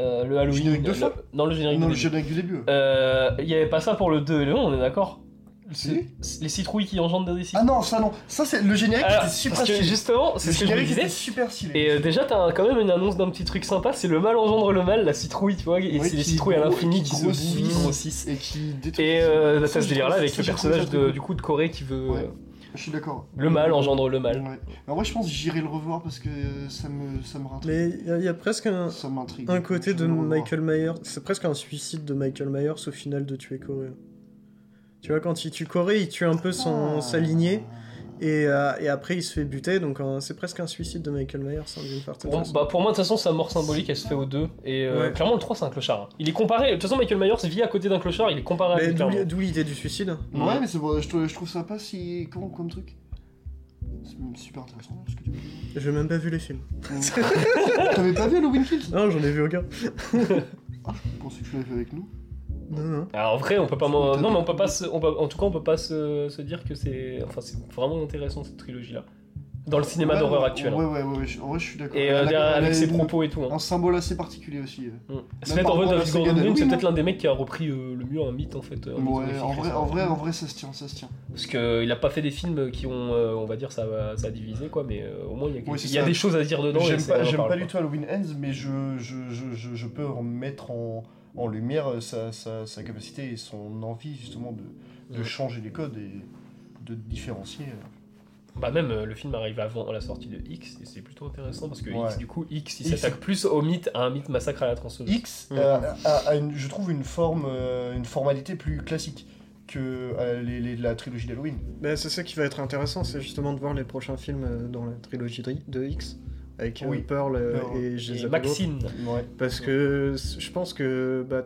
Euh, le Halloween. générique de le- fin Non, le générique non, de le début. générique du début. Euh, Il y avait pas ça pour le 2 et le 1, on est d'accord? Si. Les citrouilles qui engendrent des Ah citrouilles. non, ça non, ça c'est le générique Alors, était super stylé. justement, c'est Le ce que je me disais. super stylé. Et euh, déjà, t'as quand même une annonce d'un petit truc sympa, c'est le mal engendre le mal, la citrouille, tu vois, et Ouais, c'est les citrouilles à l'infini qui qui se grossissent. grossissent. Et qui détruit. Et euh, t'as ce délire-là avec le personnage de, du coup de Corée qui veut. Ouais. Je suis d'accord. Le mal engendre le mal. Ouais. En vrai, je pense que j'irai le revoir parce que ça me, ça me intrigue. Mais il y, a- il y a presque un, Ça m'intrigue. un côté de. Michael Myers. C'est presque un suicide de Michael Myers au final de tuer Corey. Tu vois, quand il tue Corey, il tue un peu son, Ah. sa lignée. Et, euh, et après, il se fait buter. Donc, euh, c'est presque un suicide de Michael Myers, hein, d'une partie. Pour, bah, pour moi, de toute façon, sa mort symbolique, elle se fait au 2. Et euh, Ouais. clairement, le 3, c'est un clochard. hein. Il est comparé. De toute façon, Michael Myers vit à côté d'un clochard, il est comparé à Mais lui, d'où l'idée du suicide? Ouais, mais c'est bon, je, trouve- je trouve ça pas si con comme truc. C'est même super intéressant ce que tu me dis. J'ai même pas vu les films. T'avais pas vu Halloween Kills? Non, j'en ai vu aucun. Ah, je pensais que tu l'avais fait avec nous. Non, non. Alors, en vrai, on peut pas. Non, mais on peut pas. Se... on peut- En tout cas, on peut pas se, se dire que c'est. Enfin, c'est vraiment intéressant cette trilogie-là. Dans le cinéma Ouais, d'horreur ouais, actuel. Ouais, ouais, ouais, ouais, en vrai, je suis d'accord. Et euh, avec ses propos et tout. Hein. Un symbole assez particulier aussi. euh. Mm. C'est peut-être par en vrai, David Gordon Green, c'est peut-être l'un des mecs qui a repris euh, le mieux un mythe en fait. horrifique en vrai, en, vrai, en vrai, ça se tient, ça se tient. Parce qu'il a pas fait des films qui ont, euh, on va dire, ça, va- ça a divisé quoi, mais euh, au moins il y a, il y a des choses à dire dedans. J'aime pas, du tout Halloween Ends, mais je, je, je, je, je peux remettre en, en lumière euh, sa, sa, sa capacité et son envie justement de, de changer les codes et de différencier. euh. Bah même euh, le film arrive avant la sortie de X et c'est plutôt intéressant parce que Ouais. X du coup X il s'attaque plus au mythe à un mythe massacre à la tronçonneuse. X a, a une- je trouve une forme, euh, une formalité plus classique que euh, les, les- la trilogie d'Halloween. Bah, c'est ça qui va être intéressant, c'est justement de voir les prochains films dans la trilogie de de X. Avec Oui. Pearl euh, et Et Maxine. Ouais. Parce que je pense que bah,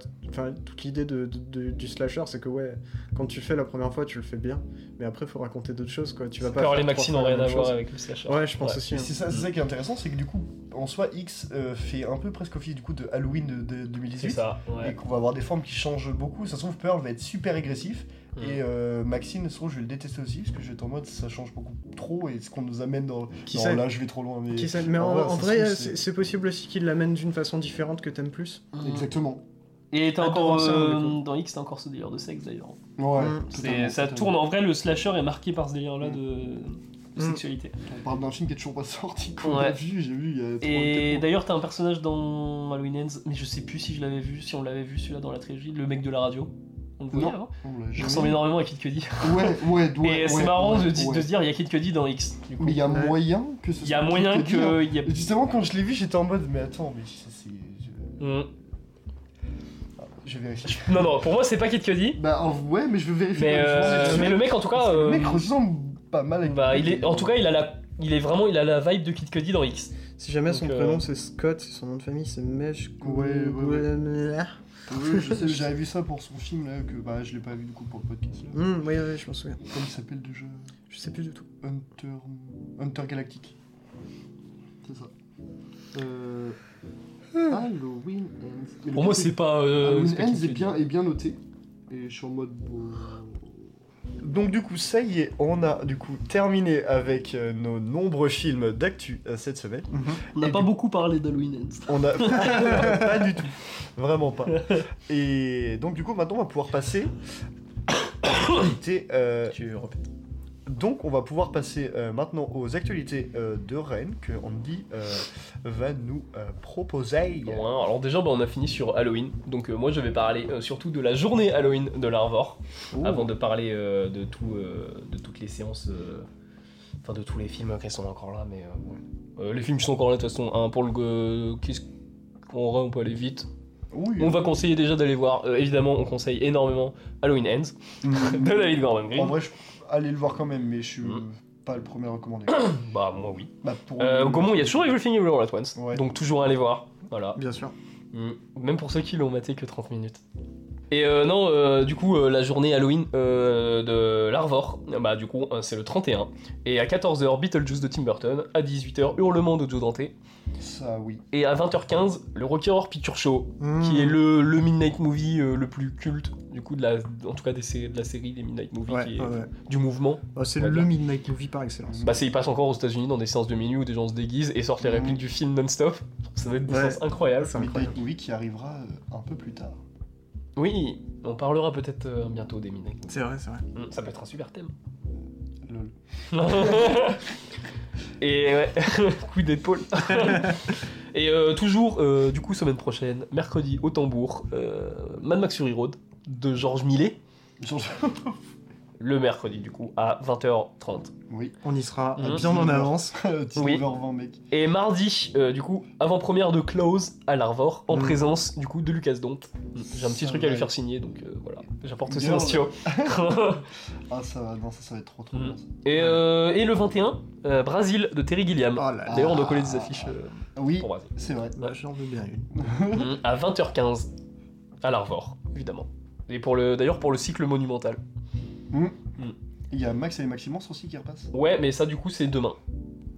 toute l'idée de, de- de- du slasher, c'est que ouais, quand tu le fais la première fois, tu le fais bien, mais après, il faut raconter d'autres choses. Quoi. Tu vas pas Pearl et Maxine n'ont rien à voir avec le slasher. Ouais, je pense Ouais. aussi. Et hein. c'est ça, c'est ça qui est intéressant, c'est que du coup, en soi, X euh, fait un peu presque office du coup de Halloween de, de C'est 2018. ça. Et Ouais. qu'on va avoir des formes qui changent beaucoup. Ça se trouve, Pearl va être super agressif. Mm. Et euh, Maxine, je vais le détester aussi. Parce que je vais être en mode, ça change beaucoup trop. Et ce qu'on nous amène dans. Qui non, là, je vais trop loin. Mais... Qui Mais en en, vrai, en c'est possible aussi qu'il l'amène d'une façon différente que t'aimes plus. Exactement. Et t'as encore ça, euh, dans X t'as encore ce délire de sexe d'ailleurs. Ouais. Mm. Ça totalement. tourne en vrai le slasher est marqué par ce délire là de, de Mm. sexualité. On parle d'un film qui est toujours pas sorti. Qu'on Ouais. a vu, j'ai vu il y a trois Et d'ailleurs, t'as un personnage dans Halloween Ends, mais je sais plus si je l'avais vu, si on l'avait vu celui-là dans la trilogie, le mec de la radio. On le voyait Non. avant. On l'a Il ressemble énormément à Kid Cudi. Ouais, ouais, ouais. et c'est ouais, marrant de, ouais, de ouais. se dire, il y a Kid Cudi dans X. Du coup. Mais il y a moyen que ce Il y a soit moyen Kid hein. que. il Y a... Et Justement, quand je l'ai vu, j'étais en mode, mais attends, mais c'est. Mm. je vais vérifier. Non, non, pour moi, c'est pas Kid Cudi. Bah, en- ouais, mais je vais vérifier. Mais, euh, mais le mec, en tout cas. Le euh, mec ressemble pas mal avec bah, il est, en tout cas, il a la. Il est vraiment, il a la vibe de Kid Cudi dans X. Si jamais son euh, prénom c'est Scott, son nom de famille c'est Mesh. Ouais, ouais, ouais. Ouais. Oui, je sais, j'avais vu ça pour son film là, que bah je l'ai pas vu du coup pour le podcast là. Hum, ouais, ouais, je m'en souviens. Comment il s'appelle déjà Je sais plus du tout. Hunter. Hunter Galactic. C'est ça. Euh... Halloween Ends. Pour moi, c'est pas. euh, Halloween Ends est bien, est bien noté. Et je suis en mode. bon, Donc du coup, ça y est, on a du coup terminé avec euh, nos nombreux films d'actu euh, cette semaine. On n'a pas du- beaucoup parlé d'Halloween Ends. On a pas du tout, vraiment pas. Et donc du coup, maintenant, on va pouvoir passer. actualités, euh, Tu répètes. Donc, on va pouvoir passer euh, maintenant aux actualités euh, de Rennes que Andy euh, va nous proposer. Alors déjà, bah, on a fini sur Halloween. Donc moi, je vais parler surtout de la journée Halloween de l'Arvor. Avant de parler de, tout, de toutes les séances, enfin de tous les films qui sont encore là, mais bon. Les films qui sont encore là, de toute façon, un pour le. qu'est-ce qu'on aura, on peut aller vite. Oui. On va conseiller déjà d'aller voir. Évidemment, on conseille énormément Halloween Ends de David Gordon Green. En vrai, je... allez le voir quand même, mais je suis. Mm. pas le premier recommandé. Bah, moi oui. bah, pour Euh, le- Gaumont, il y a toujours Everything Everywhere All At Once. Ouais. Donc, toujours aller voir. Voilà. Bien sûr. Mm. Même pour ceux qui l'ont maté que 30 minutes. Et euh, non, euh, du coup, euh, la journée Halloween de l'Arvor, bah du coup, c'est le 31. Et à 14h, Beetlejuice de Tim Burton. À 18h, Hurlement de Joe Dante. Ça, oui. Et à 20h15, le Rocky Horror Picture Show, Mmh. qui est le, le Midnight Movie le plus culte, du coup, de la, en tout cas des de la série des Midnight Movies, Ouais, qui est ouais, ouais. du mouvement. Bah, c'est le. Midnight Movie par excellence. Bah, c'est, il passe encore aux États-Unis dans des séances de minuit où des gens se déguisent et sortent les Mhm. répliques du film non-stop. Ça va être des Ouais. séances incroyables. C'est Midnight incroyable. Movie qui arrivera un peu plus tard. Oui, on parlera peut-être euh, bientôt des Movies. C'est vrai, c'est vrai. Mm, Ça peut être un super thème. Lol. Et ouais, coup d'épaule. Et euh, toujours, euh, du coup, semaine prochaine, mercredi au tambour, euh, Mad Max Fury Road de Georges Millet. Genre- Le mercredi, du coup, à 20h30. Oui. On y sera Mmh. bien en avance. 19h20, mec. Et mardi, euh, du coup, avant-première de Close à l'Arvor, en Mm. présence, du coup, de Lucas Dont. J'ai un petit Ça truc à lui faire signer, donc euh, voilà. J'apporte aussi un stylo. Ah, ça va, non, ça, ça va être trop trop Mm. bien. et, euh, et le 21, euh, Brésil de Terry Gilliam. Oh. D'ailleurs, on doit coller des affiches euh, Oui, c'est vrai. Bah, J'en veux bien une. Mm, à 20h15 à l'Arvor, évidemment. Et pour le, d'ailleurs pour le cycle monumental. Il y a Max et les Maximens aussi qui repassent. Ouais, mais ça du coup c'est demain.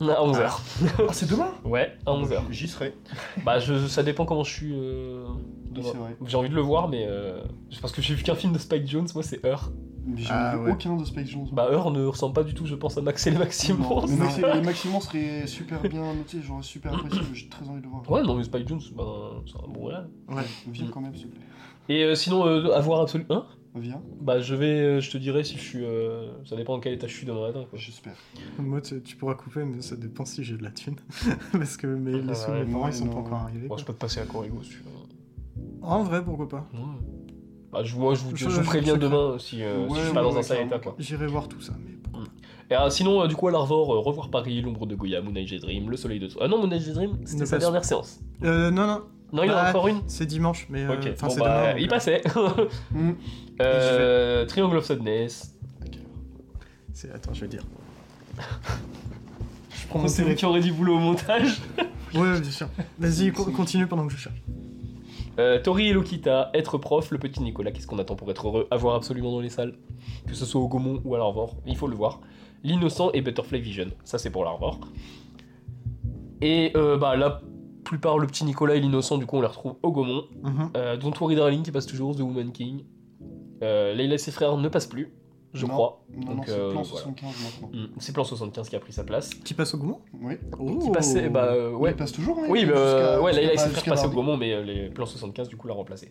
À 11h. Ah, c'est demain? Ouais, à 11h. J'y serai. Bah je, ça dépend comment je suis euh, demain. J'ai envie de le voir, mais euh, parce que j'ai vu qu'un film de Spike Jones, moi c'est Heure. Mais J'ai Ah, vu ouais. aucun de Space Jones. Bah Heure ne ressemble pas du tout, je pense, à Max et les Maximons. Non, mais Max et Non. les Maximens seraient super bien notés, j'aurais super apprécié, j'ai très envie de le voir. Ouais, non, mais Spike Jones, bah, c'est un bon réel. Ouais. Viens quand même, s'il te plaît. Et euh, sinon, euh, à voir absolument. Hein? Viens, Bah je vais, euh, je te dirai si je suis. euh, ça dépend de quel état je suis demain matin. Quoi. j'espère. Moi, tu, tu pourras couper, mais ça dépend si j'ai de la thune. Parce que mes, les Ah sous de ouais, mes parents, ils sont non, pas encore arrivés. Bon, quoi. je peux te passer à Corrigo si tu veux. En vrai, pourquoi pas Ouais. Bah, je, moi, je vous, Je- je vous je- préviens je- demain si, euh, si Ouais, je suis pas ouais, dans un ouais, sale clairement. état. Quoi. J'irai voir tout ça, mais pourquoi Et euh, sinon, euh, du coup, à l'Arvor, euh, Revoir Paris, L'ombre de Goya, Moonage Dream, Le soleil de toi. Ah non, Moonage Dream, c'était Ne sa passe- dernière séance. Euh, non, non, Non, il y en a Bah, encore une c'est dimanche, mais. euh, Ok, Enfin, bon, c'est bah, demain. il passait. Mm. Euh, Triangle of Sadness. c'est- Attends, je vais dire. Je prends c'est vous qui aurez du boulot au montage. Ouais, ouais, bien sûr. Vas-y, co- continue pendant que je cherche. Euh, Tori et Lokita, Être prof, Le petit Nicolas, qu'est-ce qu'on attend pour être heureux À voir absolument dans les salles. Que ce soit au Gaumont ou à l'Arvor, il faut le voir. L'innocent et Butterfly Vision, ça c'est pour l'Arvor. Et euh, bah la plupart, le petit Nicolas et l'innocent, du coup on les retrouve au Gaumont. Mhm. Euh, Don't Worry Darling qui passe toujours, The Woman King. Euh, Leila et ses frères ne passent plus, je Non. crois. Non, non, Donc, c'est euh, plan voilà. 75 maintenant. Mm, C'est Plan 75 qui a pris sa place. Qui passe au Gaumont? Oui. Oh. Qui passait, bah euh, Ouais. Il passe toujours, hein, Oui, il- jusqu'à- ouais, Leila et ses frères passaient au. Gaumont, mais euh, les Plan 75 du coup l'a remplacé.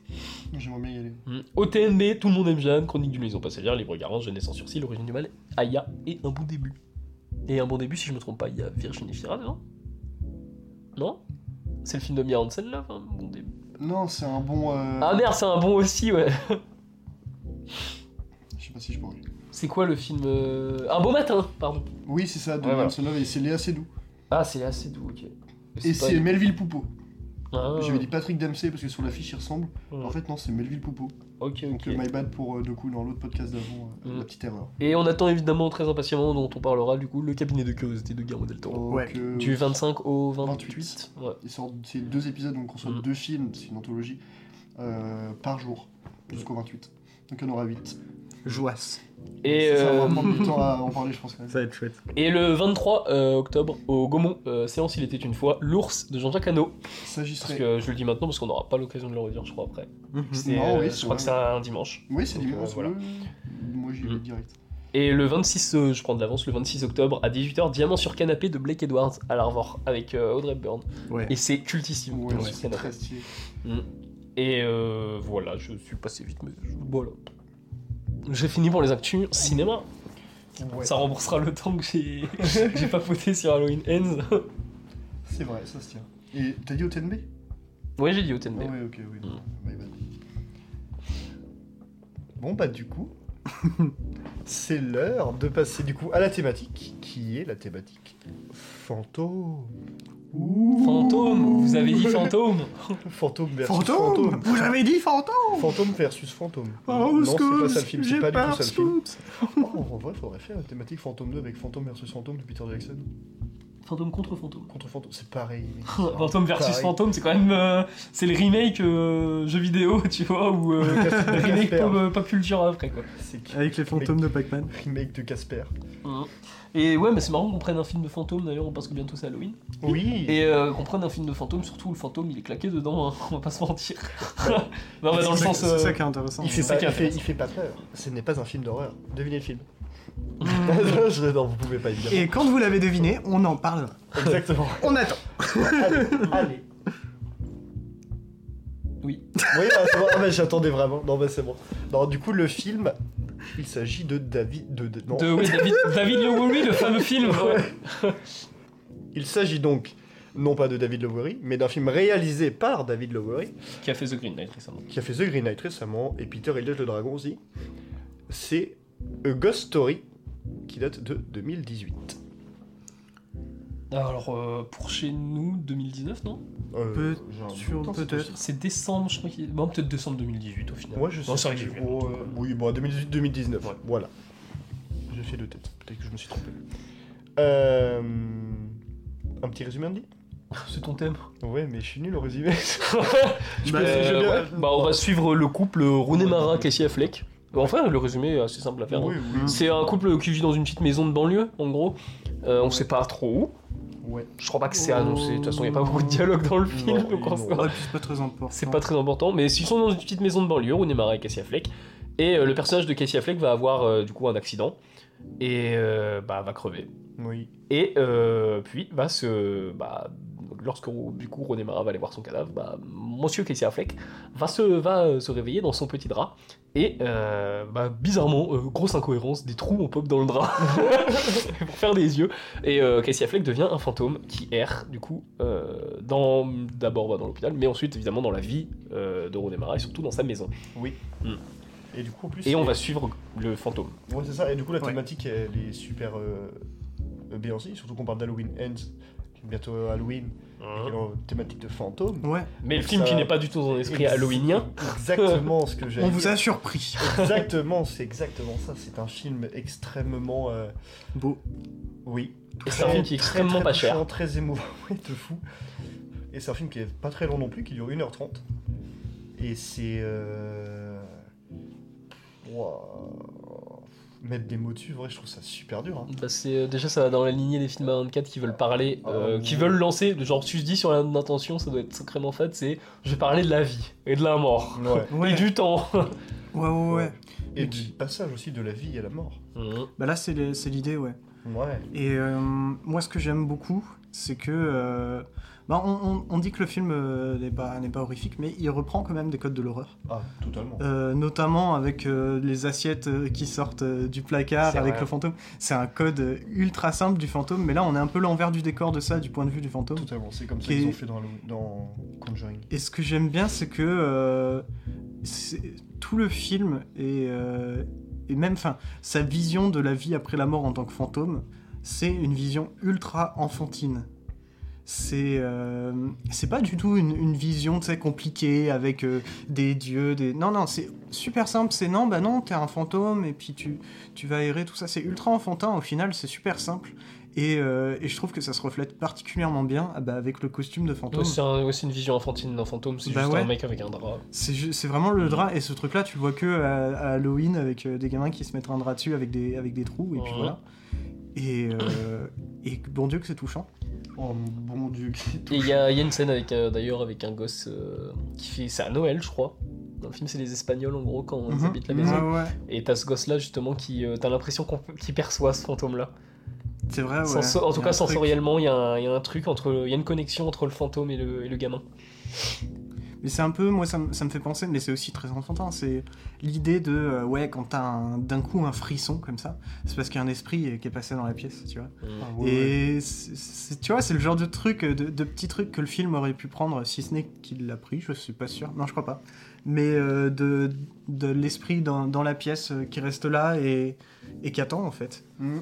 J'aimerais bien y aller. Mm. Au TNB, tout le monde aime Jeanne, Chronique d'une maison passagère, Libre Garance, Jeunesse sans sursis, L'origine du mal, Aya et un bon début. Et un bon début, si je me trompe pas, il y a Virginie Fira dedans Non? C'est le film de Mia Hansen là, bon début. Non, c'est un bon. euh, Ah merde, c'est un bon aussi, ouais. Je sais pas si je pourrais. C'est quoi le film euh, Un beau matin, pardon. Oui, c'est ça, de Ouais, Love, et c'est Léa Seydoux. Ah, c'est assez doux, ok. Et pas- c'est Melville Poupeau. Ah, J'avais dit Patrick Dempsey parce que sur l'affiche il ressemble. ouais. En fait, non, c'est Melville Poupeau. Ok, Donc, ok. euh, my bad pour euh, deux coups dans l'autre podcast d'avant, euh, Mm. la petite erreur. Et on attend évidemment très impatiemment, dont on parlera du coup, le cabinet de curiosité de Guillermo del Toro. Ouais. Donc, euh, Du 25 au 28. 28. Ouais. il sort- C'est deux épisodes, donc on sort Mm. deux films, c'est une anthologie, euh, par jour, jusqu'au 28. Donc il y en aura 8. Joasse. Et, Ça va euh, prendre du temps à en parler, je pense quand même. Ça va être chouette. et le 23 euh, octobre, au Gaumont, euh, séance Il était une fois, L'ours de Jean-Jacques Hano. Ça, j'y Parce que je le dis maintenant parce qu'on n'aura pas l'occasion de le redire, je crois, après. Mhm. C'est, Non, euh, oui, je c'est crois vrai. que c'est un dimanche. Oui, c'est Donc, dimanche. euh, voilà. ouais. Moi, j'y vais Mm. direct. Et le 26, euh, je prends de l'avance, le 26 octobre à 18h, Diamant sur canapé de Blake Edwards à l'Arvor avec euh, Audrey Hepburn. Ouais. Et c'est cultissime. Ouais, c'est très stylé. Mm. Et euh, voilà, je suis passé vite, mais je- voilà. J'ai fini pour les actus cinéma. Ouais. Ça remboursera le temps que j'ai j'ai papoté sur Halloween Ends. C'est vrai, ça se tient. Et t'as dit au TNB ouais, j'ai dit au TNB. Ah ok, oui. Mm. My bad. Bon bah du coup, c'est l'heure de passer du coup à la thématique qui est la thématique fantôme. Fantôme, vous avez dit fantôme Fantôme versus Fantôme fantôme. Vous avez dit fantôme Fantôme versus fantôme. Oh, non, c'est pas ça le film, c'est pas du tout ça le film. Oh, en vrai, faudrait faire la thématique fantôme 2 avec fantôme versus fantôme de Peter Jackson. Fantôme contre fantôme. Contre fantôme, c'est pareil. Fantôme versus Pareil. fantôme, c'est quand même. euh, c'est le remake euh, jeu vidéo, tu vois, ou euh, Casper. le remake pop, euh, pop culture après quoi. Avec les fantômes de Pac-Man. remake de Casper. Et ouais, mais c'est marrant qu'on prenne un film de fantôme d'ailleurs, parce que bientôt c'est Halloween. Oui. Et euh, qu'on prenne un film de fantôme, surtout le fantôme il est claqué dedans, hein, on va pas se mentir. non, mais dans le C'est sens. c'est ça qui est intéressant. Il fait, pas, il fait pas peur. Ce n'est pas un film d'horreur. Devinez le film. Je- non, vous pouvez pas évidemment. Et quand vous l'avez deviné, on en parlera. Exactement. On attend. allez, allez. Oui. Oui, bah, c'est bon. Ah, bah, j'attendais vraiment. Non, bah c'est bon. Non, du coup, le film, il s'agit de David. De, de- non. De oui, David, David Lowery, le fameux film. ouais. Il s'agit donc, non pas de David Lowery, mais d'un film réalisé par David Lowery, Qui a fait The Green Knight récemment. qui a fait The Green Knight récemment, et Peter Elliott le Dragon aussi. C'est A Ghost Story, qui date de 2018. Alors, euh, pour chez nous, 2019, non? Euh, Peut- c'est peut-être. C'est décembre, je crois qu'il est. Bon, peut-être décembre 2018 au final. Moi, je sais. Non, c'est vrai que. Oh, euh, oui, bon, 2018-2019. Ouais. Voilà. J'ai fait deux têtes. Peut-être que je me suis trompé. Euh, Un petit résumé, Andy? C'est ton thème. Ouais, mais je suis nul au résumé. Je Bah, peux- je euh, ouais. Bah, on va suivre le couple Rooney Mara, Casey Affleck. Enfin, le résumé est assez simple à faire. hein. oui, oui. C'est un couple qui vit dans une petite maison de banlieue, en gros. Euh, on sait pas trop où. Ouais. Je crois pas que c'est annoncé. De toute façon, il n'y a pas beaucoup de dialogue dans le film. Non, donc en non. soi, Ouais, puis c'est pas très important. C'est pas très important. Mais s'ils sont dans une petite maison de banlieue, Rooney Mara et Casey Affleck. Et euh, le personnage de Casey Affleck va avoir euh, du coup un accident. Et euh, bah, va crever. Oui. Et euh, puis, bah, ce, bah, lorsque du coup René Mara va aller voir son cadavre, bah, Monsieur Casey Affleck va se, va euh, se réveiller dans son petit drap. Et euh, bah, bizarrement, euh, grosse incohérence, des trous en pop dans le drap pour faire des yeux. Et euh, Casey Affleck devient un fantôme qui erre du coup euh, dans d'abord bah, dans l'hôpital, mais ensuite évidemment dans la vie euh, de René Mara et surtout dans sa maison. Oui. Hmm. Et du coup, en plus. Et on va suivre le fantôme. Ouais, c'est ça. Et du coup, la Ouais. thématique, elle est super euh. Surtout qu'on parle d'Halloween Ends. Bientôt Halloween. Et en thématique de fantôme. Ouais, Mais le film Ça- qui n'est pas du tout dans un esprit halloweenien. Exactement ce que j'ai on vous a surpris. Exactement, c'est exactement ça. C'est un film extrêmement. euh, Beau. Oui. C'est un film qui est extrêmement très pas cher. touchant, Très émouvant, ouais, de fou. Et c'est un film qui est pas très long non plus, qui dure 1h30. Et c'est. Euh... Waouh. Mettre des mots dessus, vrai, je trouve ça super dur. hein. Bah, c'est euh, déjà ça va dans la lignée des films à 24 qui veulent parler, euh, Ah, qui ouais. veulent lancer, genre tu te dis sur l'intention, ça doit être sacrément fait, c'est je vais parler de la vie et de la mort Ouais. Ouais, et du temps. ouais, ouais. ouais. Et du passage aussi de la vie à la mort. Mhm. Bah là, c'est l'idée, ouais. Ouais. Et euh, moi, ce que j'aime beaucoup, c'est que. euh, bah, on, on- on dit que le film euh, n'est pas, pas horrifique, mais il reprend quand même des codes de l'horreur. Ah, totalement. Euh, notamment avec euh, les assiettes qui sortent du placard avec vrai. le fantôme. C'est un code ultra simple du fantôme, mais là, on est un peu l'envers du décor de ça, du point de vue du fantôme. Totalement, c'est comme ça qu'ils ont fait dans, le- dans Conjuring. Et ce que j'aime bien, c'est que tout le film et, euh, et même, sa vision de la vie après la mort en tant que fantôme, c'est une vision ultra enfantine. C'est euh, c'est pas du tout une, une vision sais, compliquée avec euh, des dieux, des non non c'est super simple. C'est non bah non t'es un fantôme et puis tu tu vas errer tout ça. C'est ultra enfantin au final. C'est super simple et, euh, et je trouve que ça se reflète particulièrement bien ah bah, avec le costume de fantôme. Ouais, c'est un- c'est une vision enfantine d'un fantôme, c'est Bah juste ouais. un mec avec un drap. C'est vraiment le drap, et ce truc-là, tu le vois que à, à Halloween avec des gamins qui se mettent un drap dessus avec des, avec des trous, et puis voilà. Et, euh, et bon Dieu que c'est touchant. Oh mon bon dieu, qui il y, a il y a une scène avec euh, d'ailleurs avec un gosse euh, qui fait. C'est à Noël, je crois. Dans le film, c'est les Espagnols en gros quand ils Mhm. habitent la maison. Ouais, ouais. Et t'as ce gosse là justement qui. euh, t'as l'impression qu'il perçoit ce fantôme là. C'est vrai, ouais. Senso- en tout cas, sensoriellement, il y, a un- il y a un truc entre. Il y a une connexion entre le fantôme et le, et le gamin. Mais c'est un peu, moi ça, me- ça me fait penser, mais c'est aussi très enfantin, c'est l'idée de, euh, ouais, quand t'as un- d'un coup un frisson comme ça, c'est parce qu'il y a un esprit qui est passé dans la pièce, tu vois. Ah, ouais, ouais. Et tu vois, c'est le genre de truc, de, de petits trucs que le film aurait pu prendre, si ce n'est qu'il l'a pris, je suis pas sûr, non je crois pas. Mais euh, de, de l'esprit dans, dans la pièce euh, qui reste là et, et qui attend en fait. Mm.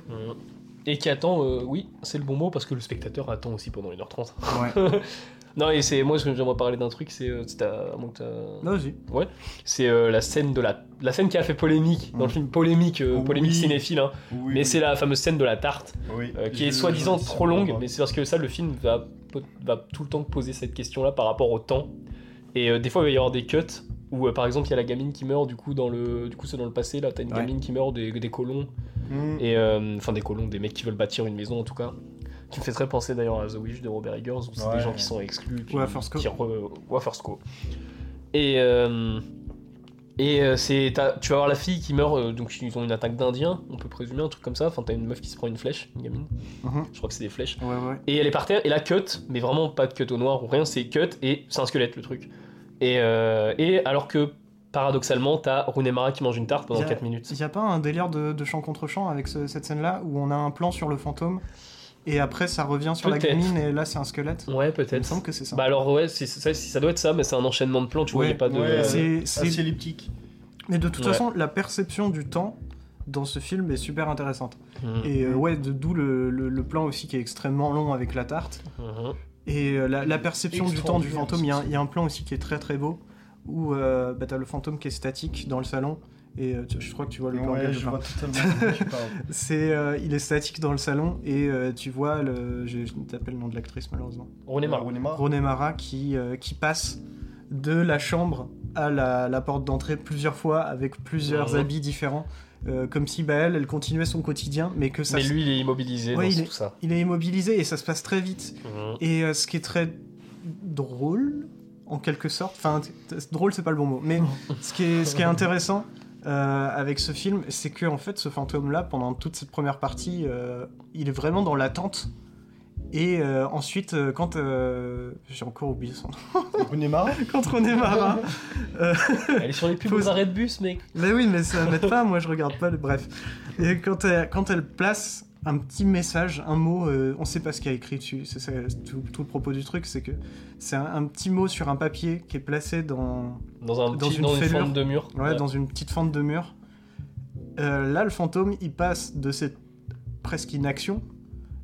Et qui attend, euh, oui, c'est le bon mot, parce que le spectateur attend aussi pendant 1h30. Ouais. non, et c'est moi, j'aimerais parler d'un truc, c'est. euh, que Non, vas-y. C'est euh, la scène de la. La scène qui a fait polémique dans le Mm. film, polémique, euh, Oui. polémique cinéphile, hein. Oui, mais oui. c'est la fameuse scène de la tarte, Oui. euh, qui est Je- soi-disant je- trop longue, mais c'est parce que ça, le film va, va tout le temps poser cette question-là par rapport au temps. Et euh, des fois, il va y avoir des cuts où, euh, par exemple, il y a la gamine qui meurt, du coup, dans le, du coup, c'est dans le passé, là, t'as une Ouais. gamine qui meurt, des, des colons, Mm. et euh, enfin des colons, des mecs qui veulent bâtir une maison en tout cas. Qui me fait très penser d'ailleurs à The Wish de Robert Eggers, où c'est Ouais. des gens qui sont exclus. Puis Ou à First Co. qui re- ou à First Co. Et, euh, et euh, c'est, t'as- tu vas voir la fille qui meurt, euh, donc ils ont une attaque d'Indiens, on peut présumer, un truc comme ça. Enfin, t'as une meuf qui se prend une flèche, une gamine. Mhm. Je crois que c'est des flèches. Ouais, ouais. Et elle est par terre, et la cut, mais vraiment pas de cut au noir ou rien, c'est cut, et c'est un squelette le truc. Et, euh, et alors que, paradoxalement, t'as Runemara qui mange une tarte pendant a- 4 minutes. Il n'y a pas un délire de, de champ contre champ avec ce- cette scène-là où on a un plan sur le fantôme et après ça revient sur la Peut-être. gamine et là c'est un squelette Ouais, Il me peut-être. semble que c'est ça. Bah alors ouais, ça, ça doit être ça, mais c'est un enchaînement de plans, tu vois, il Ouais, y a pas de... ouais, c'est- c'est- Assez elliptique. Mais de toute Ouais. façon, la perception du temps dans ce film est super intéressante. Mhm. Et euh, ouais, de- d'où le, le- le plan aussi qui est extrêmement long avec la tarte. Mhm. Et euh, la, la perception du temps du fantôme, il y, y a un plan aussi qui est très très beau où euh, bah, t'as le fantôme qui est statique dans le salon. Et euh, tu- je crois que tu vois le plan Ouais, je vois totalement de quoi tu parles. C'est, euh, il est statique dans le salon et euh, tu vois le, je, je t'appelle le nom de l'actrice malheureusement. René Mara. Roné Mara qui, euh, qui passe de la chambre à la, la porte d'entrée plusieurs fois avec plusieurs Mhm. habits différents, euh, comme si bah, elle, elle continuait son quotidien, mais que ça, Mais lui, il est immobilisé Ouais, dans il est- tout ça. il est immobilisé et ça se passe très vite. Mhm. Et euh, ce qui est très drôle, en quelque sorte, enfin drôle c'est pas le bon mot, mais ce qui est, ce qui est intéressant euh, avec ce film, c'est que en fait ce fantôme-là, pendant toute cette première partie, euh, il est vraiment dans l'attente. Et euh, ensuite, quand euh, j'ai encore oublié son nom, René Mara quand René Mara, Elle est sur les pubs aux arrêts de bus, mec. mais oui, mais ça m'aide pas, moi je regarde pas. le- Bref, et quand elle, quand elle place un petit message, un mot, euh, on sait pas ce qu'il y a écrit dessus. C'est ça, tout, tout le propos du truc, c'est que c'est un, un petit mot sur un papier qui est placé dans, Dans, un Dans petit, une dans une fêlure. fente de mur. ouais, dans une petite fente de mur. Euh, là, le fantôme, il passe de cette presque inaction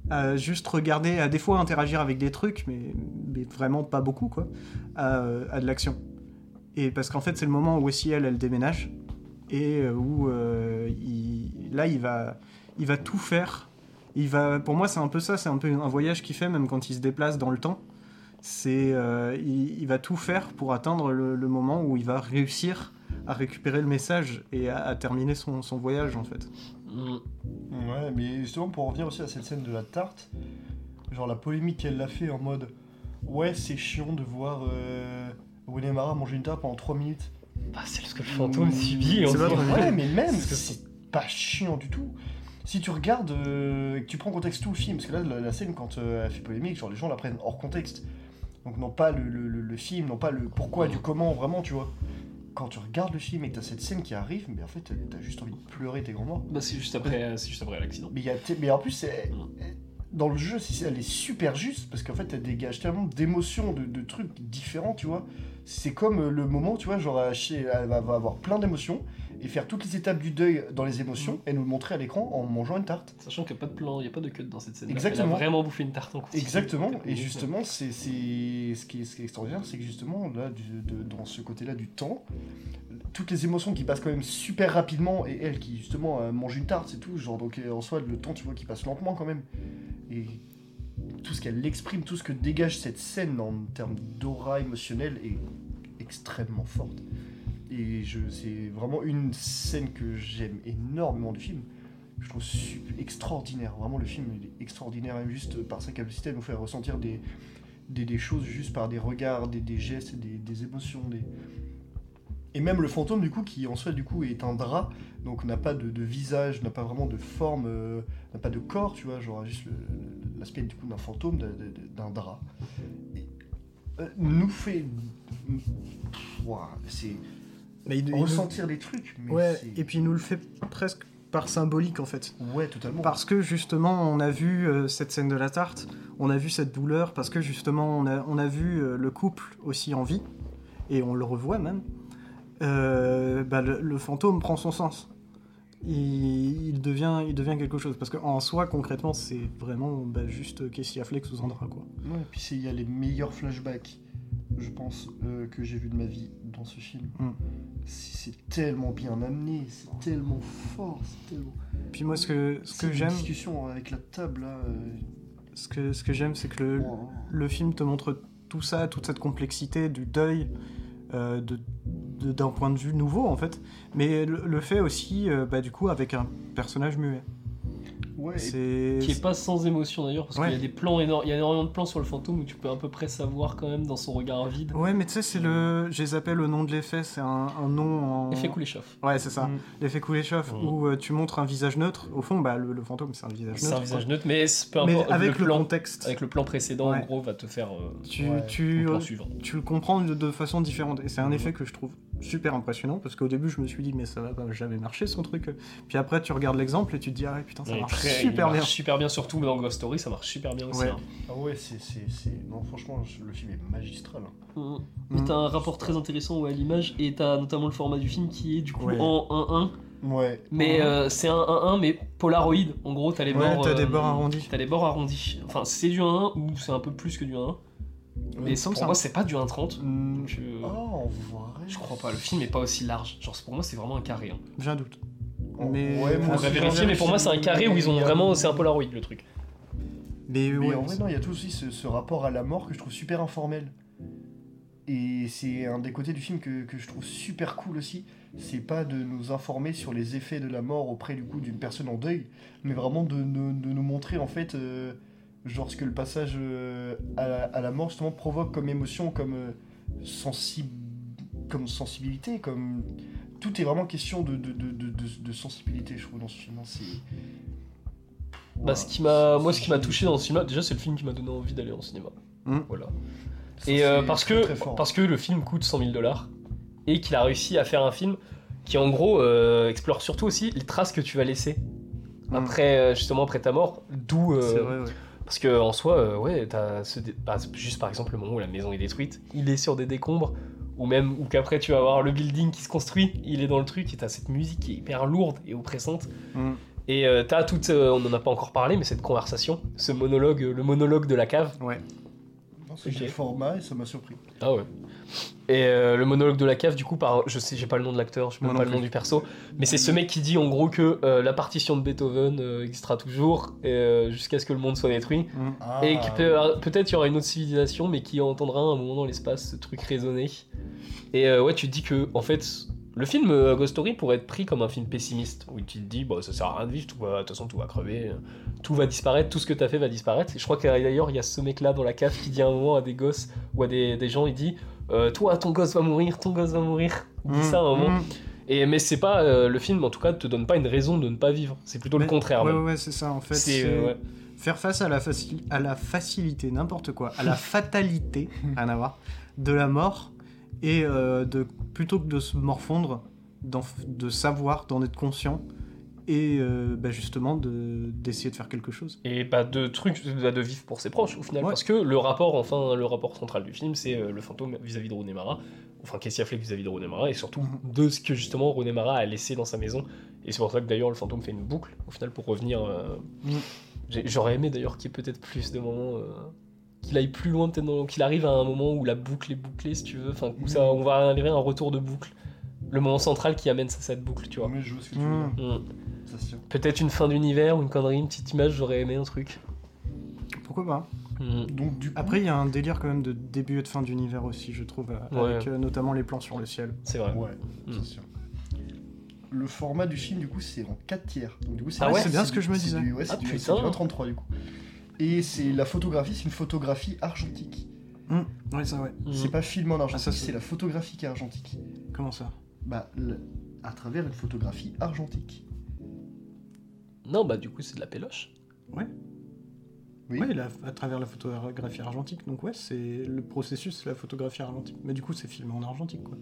à juste regarder, à des fois interagir avec des trucs, mais, mais vraiment pas beaucoup, quoi, à, à de l'action. Et parce qu'en fait, c'est le moment où aussi elle, elle déménage, et euh, où euh, il- là, il va, il va tout faire. Il va, pour moi, c'est un peu ça, c'est un peu un voyage qu'il fait, même quand il se déplace dans le temps. C'est, euh, il, il va tout faire pour atteindre le, le moment où il va réussir à récupérer le message et à, à terminer son, son voyage, en fait. Mhm. Ouais, mais justement, pour revenir aussi à cette scène de la tarte, genre la polémique qu'elle a fait en mode Ouais, c'est chiant de voir euh, René Mara manger une tarte pendant 3 minutes. Bah, c'est ce que le fantôme Mmh, subit. c'est. Ouais, mais même, Parce que c'est pas chiant du tout. Si tu regardes euh, et que tu prends en contexte tout le film, parce que là, la, la scène, quand euh, elle fait polémique, genre les gens la prennent hors contexte. Donc, non pas le, le- le- le film, non pas le pourquoi du comment, vraiment, tu vois. Quand tu regardes le film et que t'as cette scène qui arrive, mais en fait, t'as- juste envie de pleurer tes grands morts. Bah, c'est juste après, c'est juste après l'accident. Mais, y a mais en plus, c'est- Mm. dans le jeu, elle est super juste parce qu'en fait, elle dégage tellement d'émotions, de, de trucs différents, tu vois. C'est comme euh, le moment, tu vois, genre, elle, va avoir plein d'émotions et faire toutes les étapes du deuil dans les émotions et nous le montrer à l'écran en mangeant une tarte. Sachant qu'il n'y a pas de plan, il n'y a pas de cut dans cette scène. Exactement. Elle a vraiment bouffé une tarte en continu. Exactement. Et justement, c'est c'est- ce, qui est, ce qui est extraordinaire, c'est que justement, là, du- de- dans ce côté-là du temps, toutes les émotions qui passent quand même super rapidement et elle qui justement euh, mange une tarte, c'est tout. Genre, donc euh, en soi, le temps, tu vois, qui passe lentement quand même. Et tout ce qu'elle exprime, tout ce que dégage cette scène en termes d'aura émotionnelle est extrêmement forte. Et c'est vraiment une scène que j'aime énormément du film. Je trouve extraordinaire. Vraiment, le film il est extraordinaire, même juste par sa capacité à nous faire ressentir des, des, choses juste par des regards, des, gestes, des, émotions. Et même le fantôme, du coup, qui en soi, du coup, est un drap, donc n'a pas de, visage, n'a pas vraiment de forme, euh, n'a pas de corps, tu vois, genre juste l'aspect du coup d'un fantôme, d'un- drap. Euh, nous fait. C'est. Mais il- il ressentir des trucs. Mais Ouais, et puis il nous le fait presque par symbolique, en fait. Ouais, totalement. Parce que justement, on a vu euh, cette scène de la tarte, on a vu cette douleur, parce que justement, on a, on a vu euh, le couple aussi en vie, et on le revoit même. Euh, bah, le, le fantôme prend son sens. il, il devient, il devient quelque chose. Parce qu'en soi, concrètement, c'est vraiment bah, juste Casey Affleck sous Andra, quoi. Ouais, et puis il y a les meilleurs flashbacks, je pense, euh, que j'ai vu de ma vie dans ce film. Mm. C'est tellement bien amené, c'est tellement fort, c'est tellement. Puis moi, ce que, ce que j'aime, discussion avec la table là. euh, ce que, ce que j'aime, c'est que le, wow. le film te montre tout ça, toute cette complexité du deuil, euh, de- d'un point de vue nouveau en fait, mais le, le fait aussi, bah, du coup, avec un personnage muet. Ouais, C'est Qui est pas sans émotion d'ailleurs, parce Ouais. qu'il y a des plans énormes, il y a énormément de plans sur le fantôme où tu peux à peu près savoir quand même dans son regard vide. Ouais, mais tu sais, c'est le. Je les appelle le nom de l'effet, c'est un, un nom en. Effet Kuleshov. Ouais, c'est ça. Mm. L'effet Kuleshov, Mm. où euh, tu montres un visage neutre. Au fond, bah, le, le fantôme, c'est un visage neutre. C'est un visage neutre, mais c'est- peu Mais importe. avec le, plan, contexte, avec le plan précédent, Ouais. en gros, va te faire euh, tu, Ouais, tu, le plan euh, suivant. tu le comprends de, de façon différente. Et c'est un Mhm. effet que je trouve super impressionnant, parce qu'au début, je me suis dit, mais ça va pas jamais marcher son truc. Puis après, tu regardes l'exemple et tu te dis, ah ouais, putain, ça Ouais, marche très- il super marche bien. super bien, surtout dans Ghost Story, ça marche super bien aussi. Ouais. hein. Ah ouais, c'est. Non, franchement, le film est magistral. hein. Mm. Et Mm. t'as un rapport très intéressant ouais, à l'image, et t'as notamment le format du film qui est du coup Ouais. en 1-1, Ouais. mais euh, c'est un 1-1 mais polaroid. En gros, t'as les Ouais, bords. t'as des euh, bords arrondis. T'as les bords arrondis. Enfin, c'est du 1-1 ou c'est un peu plus que du 1-1. il Mais me semble pour ça. moi, c'est pas du 1-30. Mm. Donc, euh, en vrai. Je crois pas, le film est pas aussi large. Genre, pour moi, c'est vraiment un carré. Hein. J'ai un doute. Mais- ouais, On va vérifier, mais pour moi, c'est un carré où ils ont vraiment. C'est un Polaroid le truc. Mais, Mais ouais, en vrai, non, il y a tout aussi ce, ce rapport à la mort que je trouve super informel. Et c'est un des côtés du film que, que je trouve super cool aussi. C'est pas de nous informer sur les effets de la mort auprès du coup d'une personne en deuil, mais vraiment de, nous- de nous montrer en fait, euh, genre ce que le passage euh, à, la, à la mort justement provoque comme émotion, comme, euh, sensi- comme sensibilité, comme. Tout est vraiment question de, de, de, de, de- de sensibilité, je trouve, dans ce film. hein. C'est. Bah, ce qui m'a, moi, ce qui m'a touché dans le cinéma, déjà, c'est le film qui m'a donné envie d'aller en cinéma. Mm. Voilà. Ça, Et euh, parce que parce que le film coûte 100 000 dollars et qu'il a réussi à faire un film qui en gros euh, explore surtout aussi les traces que tu vas laisser Mm. après euh, justement après ta mort. D'où euh, c'est vrai, ouais. parce que en soi euh, ouais t'as ce dé- bah, juste par exemple le moment où la maison est détruite, il est sur des décombres ou même ou qu'après tu vas voir le building qui se construit, il est dans le truc et t'as cette musique qui est hyper lourde et oppressante. Mm. Et euh, t'as toute, euh, on en a pas encore parlé, mais cette conversation, ce monologue, le monologue de la cave. Ouais. Le format et ça m'a surpris. Ah ouais. Et euh, le monologue de la cave, du coup, par, je sais, j'ai pas le nom de l'acteur, je sais même pas le nom du perso, mais c'est ce mec qui dit en gros que euh, la partition de Beethoven euh, existera toujours euh, jusqu'à ce que le monde soit détruit. Mm. Ah, et qui peut- peut-être il y aura une autre civilisation, mais qui entendra à un moment dans l'espace ce truc résonner. Et euh, ouais, tu te dis que, en fait, le film euh, Ghost Story pourrait être pris comme un film pessimiste, où tu te dis, bah, ça sert à rien de vivre, de toute façon tout va crever, tout va disparaître, tout ce que t'as fait va disparaître. Et je crois que d'ailleurs, il y a ce mec-là dans la cave qui dit à un moment à des gosses ou à des, des gens, il dit, euh, toi, ton gosse va mourir, ton gosse va mourir. Dit Mm. ça à un moment. Mm. Et, mais c'est pas, euh, le film en tout cas, te donne pas une raison de ne pas vivre, c'est plutôt le contraire. Ouais, même. ouais, c'est ça en fait. C'est, euh, ouais. Faire face à la, faci- à la facilité, n'importe quoi, à la fatalité, à voir, de la mort, et euh, de, plutôt que de se morfondre, d'en de savoir, d'en être conscient, et euh, bah, justement de- d'essayer de faire quelque chose. et bah, de trucs de, vivre pour ses proches au final Ouais. parce que le rapport enfin le rapport central du film c'est euh, le fantôme vis-à-vis de René Mara enfin Casey Affleck vis-à-vis de René Mara et surtout Mhm. de ce que justement René Mara a laissé dans sa maison et c'est pour ça que d'ailleurs le fantôme fait une boucle au final pour revenir euh, Mhm. j'ai- j'aurais aimé d'ailleurs qu'il y ait peut-être plus de moments euh, qu'il aille plus loin peut-être qu'il arrive à un moment où la boucle est bouclée si tu veux enfin où ça on va arriver à un retour de boucle le moment central qui amène à cette boucle tu vois Mais je vois ce que tu Mm. veux dire. Ça tient. peut-être une fin d'univers ou une connerie une petite image j'aurais aimé un truc Pourquoi pas Mhm. Donc, du coup, Après, il y a un délire quand même de début et de fin d'univers aussi, je trouve, euh, Ouais. avec euh, notamment les plans sur le ciel. c'est vrai ouais, Mm. c'est sûr. Le format du film, du coup, c'est en 4 tiers. Donc, du coup, Ah ouais, c'est bien ce que je me disais. du- ouais, c'est Ah, c'est du 1,33 du coup. Et c'est la photographie, c'est une photographie argentique. Hum, Ouais, ça, ouais. C'est pas filmé en argentique, Ah, ça, c'est- c'est la photographie qui est argentique. Comment ça? Bah, le- à travers une photographie argentique. Non, bah du coup, c'est de la péloche. Oui. Ouais, la- à travers la photographie argentique. Donc ouais, c'est le processus, la photographie argentique. Mais du coup, c'est filmé en argentique, quoi.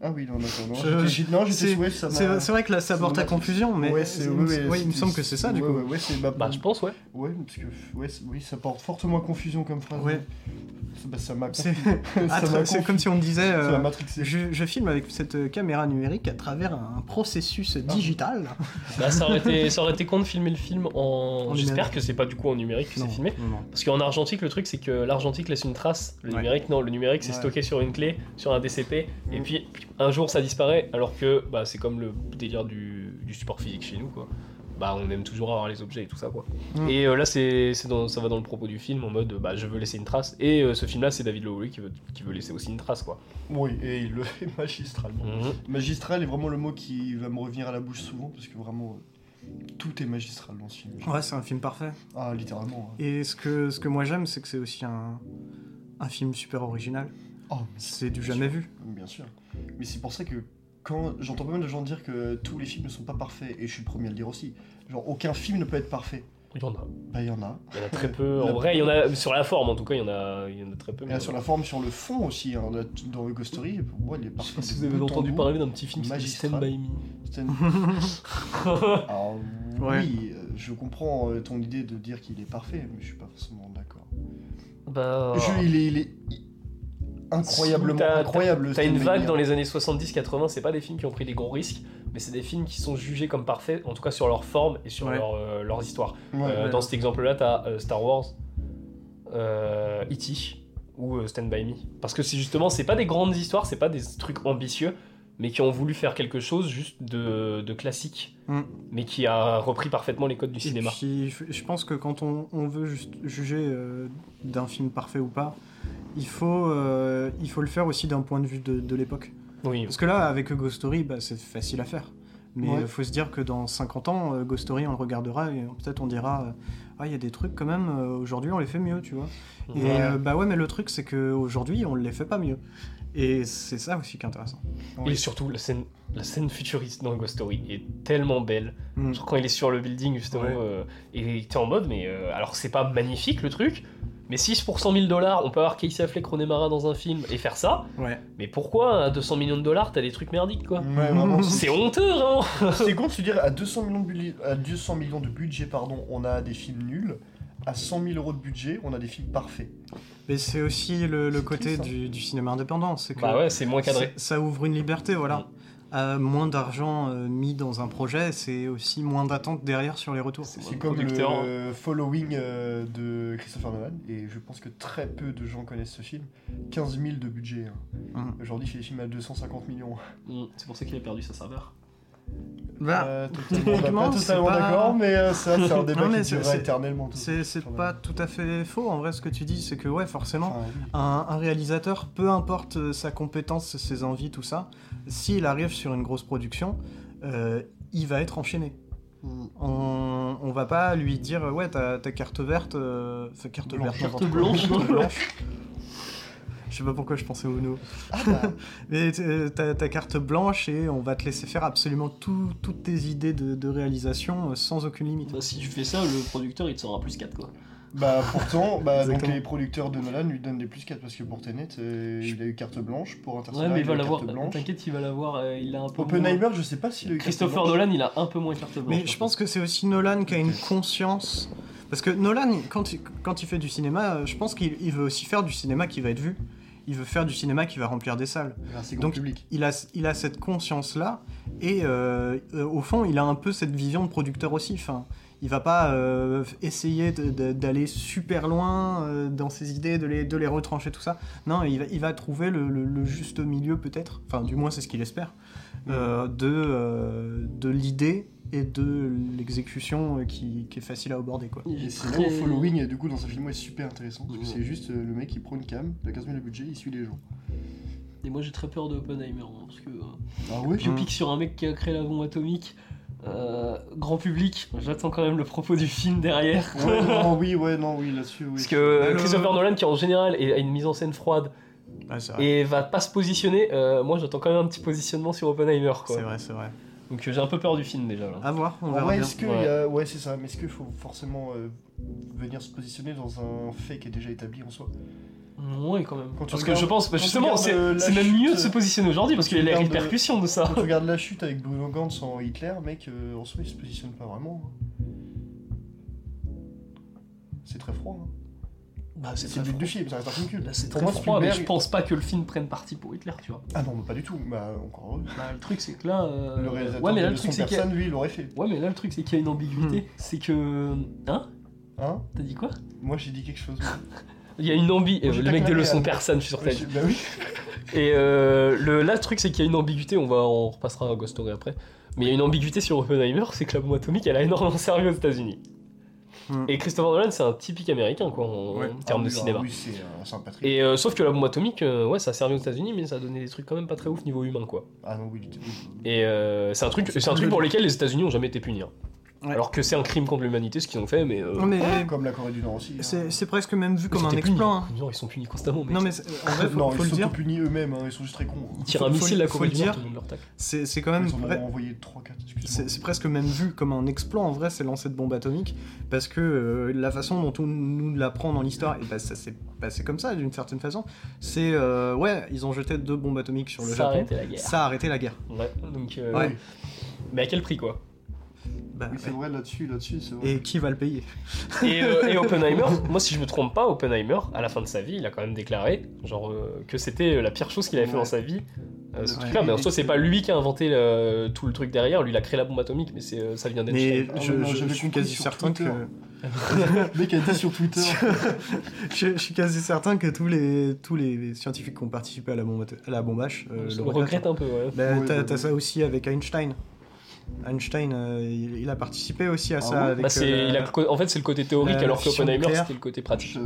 Ah oui, non, d'accord. Non, Je- j'étais- j'ai- non, j'étais c'est- ouais, ça m'a- C'est c'est vrai que là, ça porte à confusion, mais ouais, c'est- il ouais, me- ouais, ouais, il me c'était- semble que c'est ça, du ouais, coup. Ouais, ouais, c'est, bah, Bah, je pense, ouais. ouais, parce que ouais, oui, ça porte fortement à confusion comme phrase. Ouais. Ça, bah, ça m'a C'est Ah, comme si on me disait. ça euh, m'a je, je filme avec cette euh, caméra numérique à travers un processus digital. Bah, ça, aurait été, ça aurait été con de filmer le film en. En J'espère que c'est pas du coup en numérique que c'est filmé. non. Parce qu'en argentique, le truc c'est que l'argentique laisse une trace. Le numérique, non. Le numérique c'est stocké sur une clé, sur un DCP. Et puis un jour ça disparaît. Alors que bah, c'est comme le délire du, du support physique chez nous, quoi. Bah, on aime toujours avoir les objets et tout ça, quoi. Mm. Et euh, là, c'est, c'est dans- ça va dans le propos du film en mode bah, je veux laisser une trace. Et euh, ce film-là, c'est David Lowery qui veut, qui veut laisser aussi une trace, quoi. Oui, et il le fait magistralement. Mhm. Magistral est vraiment le mot qui va me revenir à la bouche souvent, parce que vraiment, euh, tout est magistral dans ce film. Ouais, c'est un film parfait. Ah, littéralement. hein. Et ce que, ce que moi j'aime, c'est que c'est aussi un, un film super original. Oh, C'est du jamais sûr. vu. Bien sûr. Mais c'est pour ça que quand j'entends pas mal de gens dire que tous les films ne sont pas parfaits, et je suis le premier à le dire aussi, genre aucun film ne peut être parfait. Il y en a. Bah, il y en a. Il y en a très peu. En vrai, il y en a sur la forme, en tout cas, il y en a, il y en a très peu. Mais- là, sur la forme, sur le fond aussi, hein, là, dans Ghost Story, pour moi, il est Je sais parfait. pas si vous avez entendu parler d'un petit film qui. Stand By Me. Alors, Ouais. oui, euh, je comprends euh, ton idée de dire qu'il est parfait, mais je suis pas forcément d'accord. Bah. Je- il est, il est incroyablement T'as- incroyable. T'as une vague dans les années 70-80, c'est pas des films qui ont pris des gros risques, mais c'est des films qui sont jugés comme parfaits, en tout cas sur leur forme et sur Ouais. leur, euh, leurs histoires. Ouais, Euh, ouais. Dans cet exemple-là, t'as euh, Star Wars, euh, E.T. ou euh, Stand By Me. Parce que c'est justement, c'est pas des grandes histoires, c'est pas des trucs ambitieux, mais qui ont voulu faire quelque chose juste de, de classique, Mm. mais qui a repris parfaitement les codes du Et cinéma. puis, je je pense que quand on, on veut juste juger euh, d'un film parfait ou pas, il faut, euh, il faut le faire aussi d'un point de vue de, de l'époque. Oui, Parce que là, avec Ghost Story, bah, c'est facile à faire. Mais il Ouais. faut se dire que dans 50 ans, euh, Ghost Story, on le regardera et peut-être on dira euh, Ah, il y a des trucs quand même, aujourd'hui on les fait mieux, tu vois. Et Ouais. euh, bah ouais, mais le truc, c'est qu'aujourd'hui, on les fait pas mieux. Et c'est ça aussi qui est intéressant. Et surtout, la scène, la scène futuriste dans Ghost Story est tellement belle. Mm. Genre quand il est sur le building justement Ouais. euh, et t'es en mode mais euh, alors c'est pas magnifique le truc mais 6 pour 100 000 dollars on peut avoir Casey Affleck René Mara dans un film et faire ça Ouais. mais pourquoi à 200 millions de dollars t'as des trucs merdiques quoi? Ouais, vraiment. c'est honteux vraiment C'est con de se dire à 200 millions de, budget- à 200 millions de budget, pardon, on a des films nuls. À 100 000 euros de budget, on a des films parfaits. Mais c'est aussi le, côté du, du cinéma indépendant. C'est que bah ouais c'est moins cadré ça ouvre une liberté, voilà. Euh, moins d'argent euh, mis dans un projet, c'est aussi moins d'attente derrière sur les retours. C'est comme producteur, le Following euh, de Christopher Nolan, et je pense que très peu de gens connaissent ce film. 15 000 de budget. hein. Mhm. Aujourd'hui, il fait des films à 250 millions. Mm, c'est pour ça qu'il a perdu sa saveur Bah, Euh, techniquement, pas c'est totalement pas- d'accord, mais euh, ça, c'est un débat Non, mais qui durera éternellement. c'est c'est pas tout à fait faux en vrai ce que tu dis, c'est que ouais, forcément, Enfin, un, un réalisateur, peu importe euh, sa compétence, ses envies, tout ça, s'il arrive sur une grosse production, euh, il va être enchaîné. On, on va pas lui dire ouais t'as ta carte verte, euh, enfin, carte Blanche. verte, Carte blanche. Carte blanche. Je sais pas pourquoi je pensais au nous. Ah bah, Mais euh, t'as ta carte blanche et on va te laisser faire absolument tout- toutes tes idées de, de réalisation euh, sans aucune limite. bah, si tu fais ça le producteur il te sera plus 4 quoi bah, pourtant, bah, donc les producteurs de Nolan lui donnent des plus 4 parce que pour Tenet, euh, il a eu carte blanche. Pour Interstellar, ouais mais il va a eu l'avoir carte blanche. t'inquiète il va l'avoir euh, il a un peu moins- Oppenheimer, je sais pas s'il a eu carte Christopher blanche. Nolan il a un peu moins carte blanche Mais je pense que c'est aussi Nolan qui a une conscience. Parce que Nolan, quand il, quand il fait du cinéma, je pense qu'il il veut aussi faire du cinéma qui va être vu. Il veut faire du cinéma qui va remplir des salles. Donc, public. Il a, il a cette conscience-là, et euh, au fond, il a un peu cette vision de producteur aussi. Enfin, il va pas euh, essayer d'aller super loin euh, dans ses idées, de les, de les retrancher, tout ça. Non, il va, il va trouver le, le- le juste milieu, peut-être. Enfin, du moins, c'est ce qu'il espère. Euh, de, euh, de l'idée et de l'exécution euh, qui, qui est facile à aborder, quoi. Et c'est là où Following, du coup, dans ce film, est super intéressant. Parce que c'est juste le mec qui prend une cam, il a 15 000 de budget, il suit les gens. Et moi j'ai très peur de Oppenheimer hein, parce que euh, Ah ouais biopic sur un mec qui a créé la bombe atomique, euh, grand public, j'attends quand même le propos du film derrière. Ouais, non, oui, ouais, non, oui, là-dessus, oui. Parce que euh, Le- Christopher Nolan qui en général a une mise en scène froide Ouais, vrai. et va pas se positionner, euh, moi j'attends quand même un petit positionnement sur Oppenheimer quoi. C'est vrai, c'est vrai. Donc euh, j'ai un peu peur du film déjà là. À voir, on verra bien. est-ce que. Ouais. a- Ouais, c'est ça, mais est-ce qu'il faut forcément euh, venir se positionner dans un fait qui est déjà établi en soi? Ouais, quand même. Quand parce que je pense, bah, justement, c'est même mieux de se positionner aujourd'hui parce qu'il y a les répercussions de ça. Quand tu regardes la chute avec Bruno Gantz en Hitler, mec, euh, en soi, il se positionne pas vraiment. hein. C'est très froid. Hein. Bah, C'est le but du film, ça reste un film culte. Là, c'est très moi, froid, mais je pense pas que le film prenne parti pour Hitler, tu vois. Ah non, mais pas du tout. Bah, encore heureux. Bah, le truc, c'est que là. euh, Le réalisateur ouais, mais là, de le truc, a... personne, lui, il l'aurait fait. Ouais, mais là, le truc, c'est qu'il y a une ambiguïté. C'est que. Hein? Hein? T'as dit quoi? Moi, j'ai dit quelque chose. Il y a une ambi. Moi, le mec des leçons personne, je suis sur ta bah oui. Et euh, le, là, le truc, c'est qu'il y a une ambiguïté, on, va, on repassera à Ghost Story après, mais il y a une ambiguïté sur Oppenheimer, c'est que la bombe atomique, elle a énormément servi aux États-Unis. Et Christopher Nolan, c'est un typique américain, quoi, en, Ouais. en termes Ah de oui, ah cinéma. Oui, c'est un Saint-Patrick. Et euh, sauf que la bombe atomique, euh, ouais, ça a servi aux États-Unis, mais ça a donné des trucs quand même pas très ouf niveau humain, quoi. Ah non, oui, était- oui. Et euh, c'est un truc, C'est un truc pour lequel les États-Unis ont jamais été punis. hein. Ouais. Alors que c'est un crime contre l'humanité, ce qu'ils ont fait, mais. euh, Comme la Corée du Nord aussi. hein. c'est presque même vu comme un punis. exploit. hein. Non, ils sont punis constamment. mec. Non, mais en vrai, faut, non, faut ils le dire. s'auto-punissent eux-mêmes, hein, ils sont juste très cons. Ils tirent un missile, la Corée du Nord, monde leur. C'est quand même Ils en vrai- ont envoyé 3-4, excuse-moi. C'est c'est presque même vu comme un exploit en vrai, c'est lancer de bombes atomiques, parce que euh, la façon dont on nous l'apprend dans l'histoire, et bah, ça s'est passé comme ça d'une certaine façon, c'est euh, ouais, ils ont jeté deux bombes atomiques sur le Ça a Japon, arrêté la guerre. ça a arrêté la guerre. Ouais, donc. Mais à quel prix, quoi? Bah, Oui, c'est ouais. vrai là-dessus, là-dessus, c'est vrai. Et qui va le payer? Et, euh, et Oppenheimer, moi si je me trompe pas, Oppenheimer, à la fin de sa vie, il a quand même déclaré genre euh, que c'était la pire chose qu'il avait fait dans sa vie. Euh, ce Ouais. truc-là, mais en soi, c'est pas lui qui a inventé le- tout le truc derrière. Lui, il a créé la bombe atomique, mais c'est, euh, ça vient Mais d'Einstein. Ah je, je- j'avais je suis quasi certain que Twitter. Le mec a dit sur Twitter. je, je suis quasi certain que tous les tous les scientifiques qui ont participé à la bombe à la bombe H euh, Je le le regrettent. regrette un peu, ouais. Bah, Ouais, t'as ça aussi avec Einstein. Einstein, euh, il, il a participé aussi à Ah ça avec. Bah, euh, il a en fait, c'est le côté théorique, la alors que fission Oppenheimer, nucléaire. c'était le côté pratique.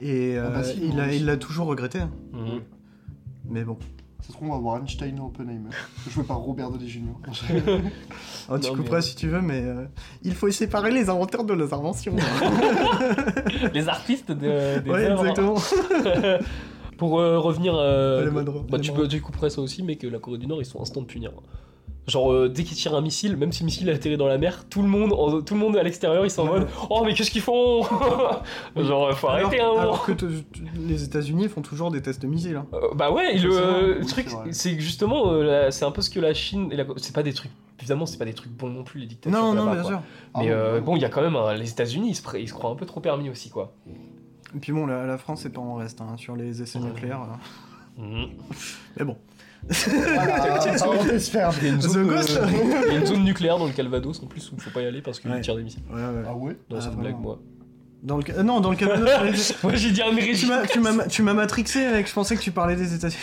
Et euh, Ah bah si, il a l'a toujours regretté. hein. Mhm. Mais bon. Ça se trouve, on va voir Einstein et Oppenheimer. Joué par Robert Downey Jr. Oh, tu Non, couperas mais- si tu veux, mais euh, il faut séparer les inventeurs de leurs inventions. Les artistes de- des ouais, œuvres. exactement. Pour euh, revenir. euh, bah, tu, peux, tu couperais ça aussi, mais que la Corée du Nord, ils sont instants de punir. Genre, euh, dès qu'ils tirent un missile, même si le missile atterrit dans la mer, tout le monde, en- tout le monde à l'extérieur, ils sont en mode Oh, mais qu'est-ce qu'ils font Genre, faut alors, arrêter un moment alors que te- tu- les États-Unis font toujours des tests de missiles. hein. Euh, bah ouais, le, euh, oui, truc, c'est vrai. c'est que justement, euh, la- c'est un peu ce que la Chine et la c'est pas des trucs, évidemment, c'est pas des trucs bons non plus les dictatures. Non, non, là-bas, bien quoi. sûr. Mais Ah, euh, ouais. bon, il y a quand même un- les États-Unis, ils se, ils se croient un peu trop permis aussi, quoi. Et puis bon, la, la France, c'est pas en reste hein, sur les essais nucléaires. euh. Mhm. Mais bon. Voilà, parenthèse fermée. Il y a une The zone, Ghost. euh, il y a une zone nucléaire dans le Calvados en plus où il faut pas y aller parce qu'ils Ouais. tirent des missiles. Ouais, ouais. Ah ouais Non, Ah, c'est une blague, moi. Dans le, euh, non, dans le Calvados. Moi j'ai dit un tu m'as- tu m'as tu m'as matrixé, mec. Je pensais que tu parlais des États-Unis.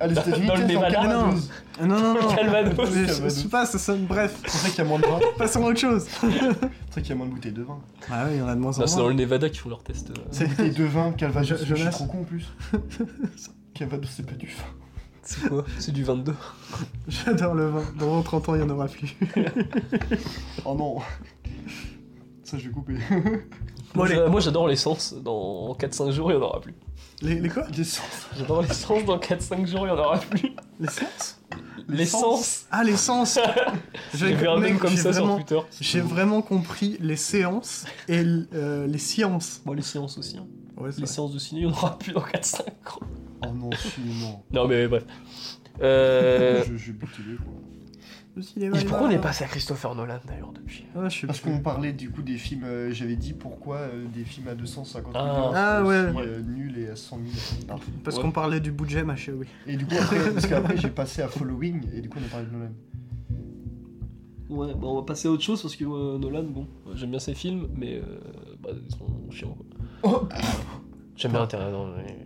Ah, les États-Unis, Dans le qu'est-ce Nevada. en Non. Calvados Non, non, non. Calvados. Je- sais pas, ça sonne. Bref, C'est pour ça qu'il y a moins de vin. passons à autre chose. C'est pour ça qu'il y a moins de bouteilles de vin. Ah ouais, il y en a de moins en Non, c'est dans moins. le Nevada qu'ils font leurs tests. euh. C'est- Bouteilles de vin, Calvados, Je- suis trop con en plus. Calvados, c'est pas du vin. C'est quoi C'est du 22. J'adore le vin. Dans 30 ans, il y en aura plus. Oh non Ça, je vais couper. Bon, Moi, j'adore l'essence. Dans 4-5 jours, il n'y en aura plus. Les, les quoi L'essence. J'adore l'essence. Dans 4-5 jours, il n'y en aura plus. Les séances L'essence. Ah, les sens J'ai vu un mec, meme comme j'ai ça sur vraiment- Twitter. J'ai vraiment compris les séances et l- euh, les sciences. Moi, les séances aussi. hein. Ouais, c'est Les vrai. séances de ciné, il n'y en aura plus dans 4-5 ans. Oh non, si, non. Non, mais bref. Euh... Je, je vais buter les quoi. Le cinéma Et est pourquoi on est passé à Christopher Nolan d'ailleurs depuis Ah, je sais Parce qu'on parlait du coup des films, euh, j'avais dit pourquoi euh, des films à 250 Ah. millions Ah, c'est ouais. aussi, euh, nul et à 100 000. Ah. Parce Ouais. qu'on parlait du budget, ma chérie. Et du coup, après, parce qu'après j'ai passé à Following et du coup on a parlé de Nolan. Ouais, bon, on va passer à autre chose parce que euh, Nolan, bon, euh, j'aime bien ses films, mais euh, bah, ils sont chiants. Quoi. Oh J'aime bien Internet. non, mais-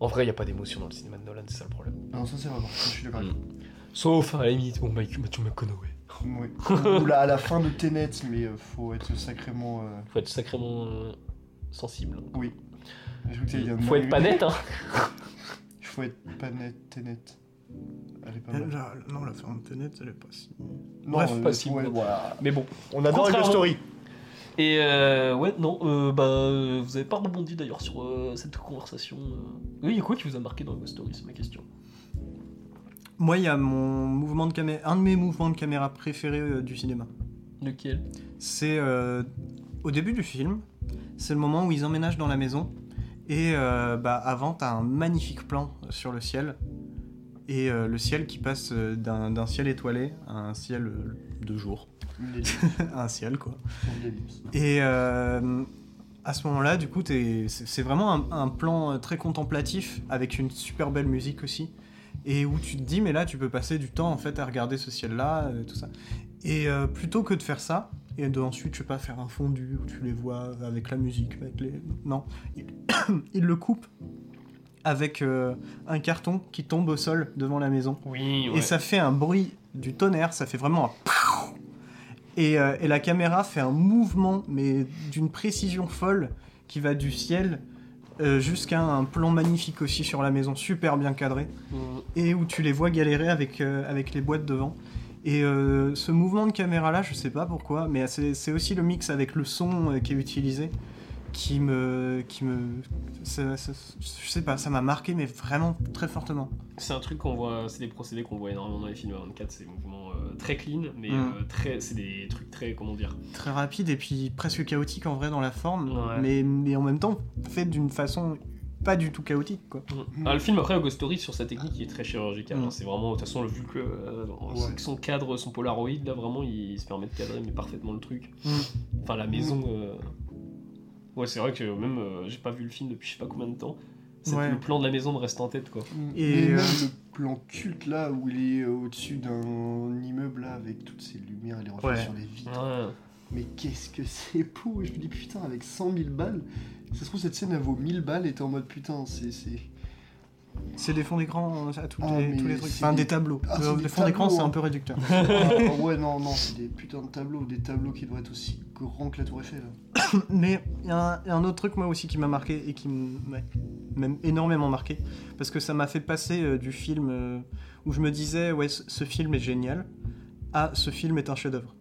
En vrai, il n'y a pas d'émotion dans le cinéma de Nolan, c'est ça le problème. Non, ça c'est vraiment, je suis d'accord avec Sauf, à la limite, bon, Mike, Matthew McConaughey. Ouais. Ou là, à la fin de Tenet, mais euh, faut être sacrément. euh, Faut être sacrément euh, sensible. Oui. Faut être pas net, hein. Il faut être pas net, Tenet. Elle est pas Euh, mal. non, la ferme de net, elle est pas si. Non, bref, euh, pas si ouais, voilà. Mais bon. On adore Contrairement- Story. Et euh, ouais, non, euh, bah, euh, vous avez pas rebondi d'ailleurs sur euh, cette conversation. euh. Oui, il y a quoi qui vous a marqué dans Ghost Story, c'est ma question. Moi, il y a mon mouvement de caméra, un de mes mouvements de caméra préférés du cinéma. Lequel? C'est euh, au début du film. C'est le moment où ils emménagent dans la maison Et bah, avant, t'as un magnifique plan sur le ciel. Et le ciel qui passe d'un ciel étoilé à un ciel de jour. Une ellipse. un ciel, quoi. Et euh, à ce moment-là, du coup, t'es- c'est vraiment un, un plan euh, très contemplatif avec une super belle musique aussi. Et où tu te dis, mais là, tu peux passer du temps en fait à regarder ce ciel-là, euh, tout ça. Et euh, plutôt que de faire ça, et de ensuite, je sais pas, faire un fondu où tu les vois avec la musique, avec les. Non. Il, il le coupe avec euh, un carton qui tombe au sol devant la maison. Oui, ouais. Et ça fait un bruit du tonnerre, ça fait vraiment un et, euh, et la caméra fait un mouvement, mais d'une précision folle, qui va du ciel euh, jusqu'à un plan magnifique aussi sur la maison, super bien cadré, Mm. et où tu les vois galérer avec, euh, avec les boîtes devant. Et ce mouvement de caméra là, je sais pas pourquoi, mais c'est aussi le mix avec le son qui est utilisé qui me. qui me. ça- ça- je sais pas, ça m'a marqué, mais vraiment très fortement. C'est un truc qu'on voit, c'est des procédés qu'on voit énormément dans les films à 24, c'est des mouvements très clean, mais Mm. euh, très, c'est des trucs très, comment dire, très rapide et puis presque chaotique en vrai dans la forme, Ouais. mais, mais en même temps fait d'une façon pas du tout chaotique quoi. Mm. Le film après Ghost Story sur sa technique il est très chirurgical. Mm. hein. C'est vraiment de toute façon vu que euh, Ouais. son cadre, son Polaroid là vraiment il se permet de cadrer mais parfaitement le truc. Enfin la maison. euh, Ouais c'est vrai que même j'ai pas vu le film depuis je sais pas combien de temps. C'est- Ouais. Le plan de la maison me reste en tête quoi. Et, Et même euh, le plan culte là où il est euh, au-dessus d'un immeuble là avec toutes ces lumières et les reflets Ouais. sur les vitres. Ouais. Mais qu'est-ce que c'est beau Je me dis putain avec 100 000 balles, ça se trouve cette scène elle vaut 1000 balles et t'es en mode putain c'est... c'est- C'est des fonds d'écran à tous, Ah, les, tous les trucs. Enfin des- des tableaux. Ah, Euh, c'est les des fonds d'écran c'est un hein. peu réducteur. Ah, ouais non non c'est des putains de tableaux, des tableaux qui devraient être aussi que la tour Eiffel. Mais il y, a un- il y a un autre truc moi aussi qui m'a marqué et qui m'a même énormément marqué parce que ça m'a fait passer euh, du film euh, où je me disais ouais ce, ce film est génial à ce film est un chef-d'œuvre.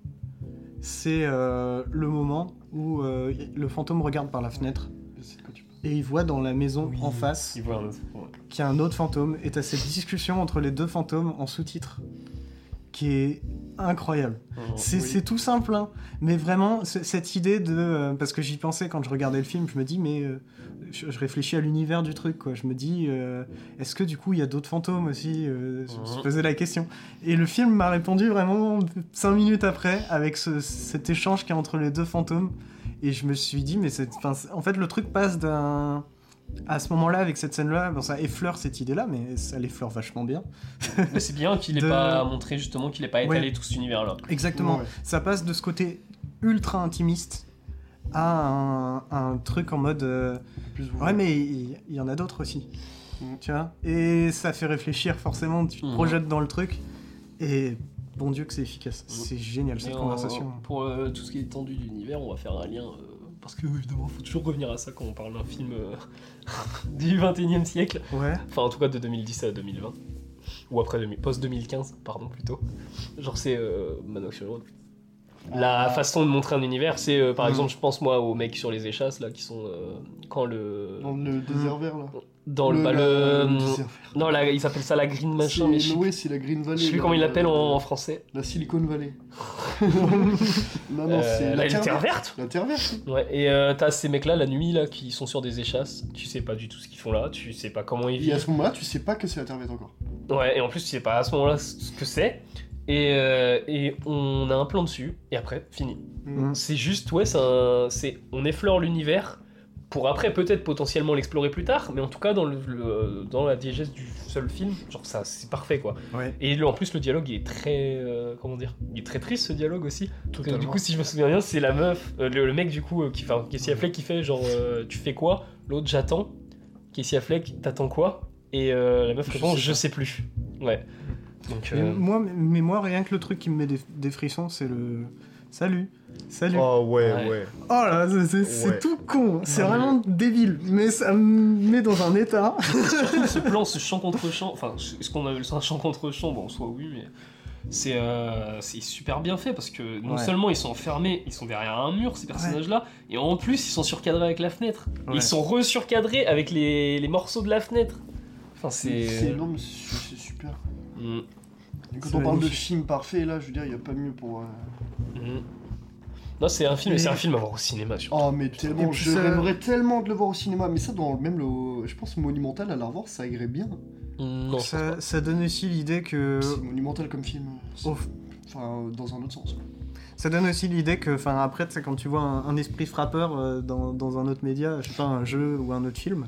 C'est euh, le moment où euh, le fantôme regarde par la fenêtre Je sais de quoi tu parles. et il voit dans la maison Oui. en face Il voit un autre. ouais. qu'il y a un autre fantôme et t'as cette discussion entre les deux fantômes en sous-titres qui est incroyable. C'est Oui. c'est tout simple, hein. mais vraiment, cette idée de... euh, parce que j'y pensais quand je regardais le film, je me dis, mais euh, je, je réfléchis à l'univers du truc, quoi. Je me dis, euh, est-ce que du coup, il y a d'autres fantômes aussi Je je Mhm. posais la question. Et le film m'a répondu vraiment cinq minutes après, avec ce- cet échange qu'il y a entre les deux fantômes. Et je me suis dit, mais En fait, le truc passe d'un... À ce moment-là, avec cette scène-là, bon, ça effleure cette idée-là, mais ça l'effleure vachement bien. Mais c'est bien qu'il ait De- pas montré justement qu'il ait pas étalé Ouais. tout cet univers là. Exactement. Ouais. Ça passe de ce côté ultra intimiste à un, un truc en mode euh, ouais mais il y, en a d'autres aussi Mm. tu vois? Et ça fait réfléchir forcément tu te Mhm. projettes dans le truc et bon dieu que c'est efficace Mhm. c'est génial cette on- conversation pour euh, tout ce qui est étendu d'univers, on va faire un lien. euh, parce que évidemment, faut toujours revenir à ça quand on parle d'un film euh, du 21 e siècle. ouais Enfin, en tout cas, de 2010 à 2020. Ou après, post-2015, pardon, plutôt. Genre, c'est euh, Manox Road. La Ah. façon de montrer un univers, c'est euh, par Mm. exemple, je pense moi aux mecs sur les échasses là qui sont euh, quand le Dans le désert vert là. dans le, Le- bah, la- le- le non là ils appellent ça la green machin mais je ouais, c'est la Green Valley. je sais plus comment ils la- l'appellent en, en français. La Silicon Valley. non, non, Euh, c'est la, la terre verte. La terre verte. Ouais, et euh, t'as ces mecs là la nuit là qui sont sur des échasses, tu sais pas du tout ce qu'ils font là, tu sais pas comment ils Et à vivent. ce moment-là, tu sais pas que c'est la terre verte encore. Ouais, et en plus tu sais pas à ce moment là ce que c'est. Et, euh, et on a un plan dessus, et après, fini. Mm. C'est juste, ouais, c'est un- c'est, on effleure l'univers pour après peut-être potentiellement l'explorer plus tard, mais en tout cas dans, le, le- dans la diégèse du seul film, genre ça, c'est parfait quoi. ouais Et le- en plus, le dialogue il est très. euh, comment dire Il est très triste ce dialogue aussi. Que, du coup, si je me souviens bien, c'est la meuf, euh, le, le mec du coup, euh, qui, enfin, Casey Affleck qui fait genre Tu fais quoi? L'autre, j'attends. Casey Affleck, t'attends quoi? Et la meuf répond Je sais plus. Ouais. Donc, Mais moi mais moi rien que le truc qui me met des, des frissons c'est le salut salut Oh ouais, Ouais. ouais. Oh là, c'est- c'est c'est Ouais. tout con, c'est Ouais. vraiment débile, mais ça me met dans un état. surtout ce plan, ce chant contre chant, enfin, est-ce qu'on appelle ça un chant contre chant Bon, en soi, oui, mais. C'est euh, c'est super bien fait parce que non Ouais. seulement ils sont enfermés, ils sont derrière un mur, ces personnages-là, et en plus ils sont surcadrés avec la fenêtre. Et. Ils sont re-surcadrés avec les, les morceaux de la fenêtre. Enfin, C'est c'est. énorme, c'est c'est super. Mm, Quand C'est on parle de film parfait, là, je veux dire, il n'y a pas mieux pour. euh, mm. Non, c'est un film, Mais- c'est un film à voir au cinéma surtout. Oh, mais tellement, je ça- rêverais tellement de le voir au cinéma. Mais ça, dans le- même le. Je pense Monumental, à la revoir, ça irait bien. Non, ça, donne aussi l'idée que. C'est Monumental comme film. Enfin, dans un autre sens. Ça donne aussi l'idée que, enfin, après, quand tu vois un, un esprit frappeur euh, dans, dans un autre média, je sais pas, un jeu ou un autre film,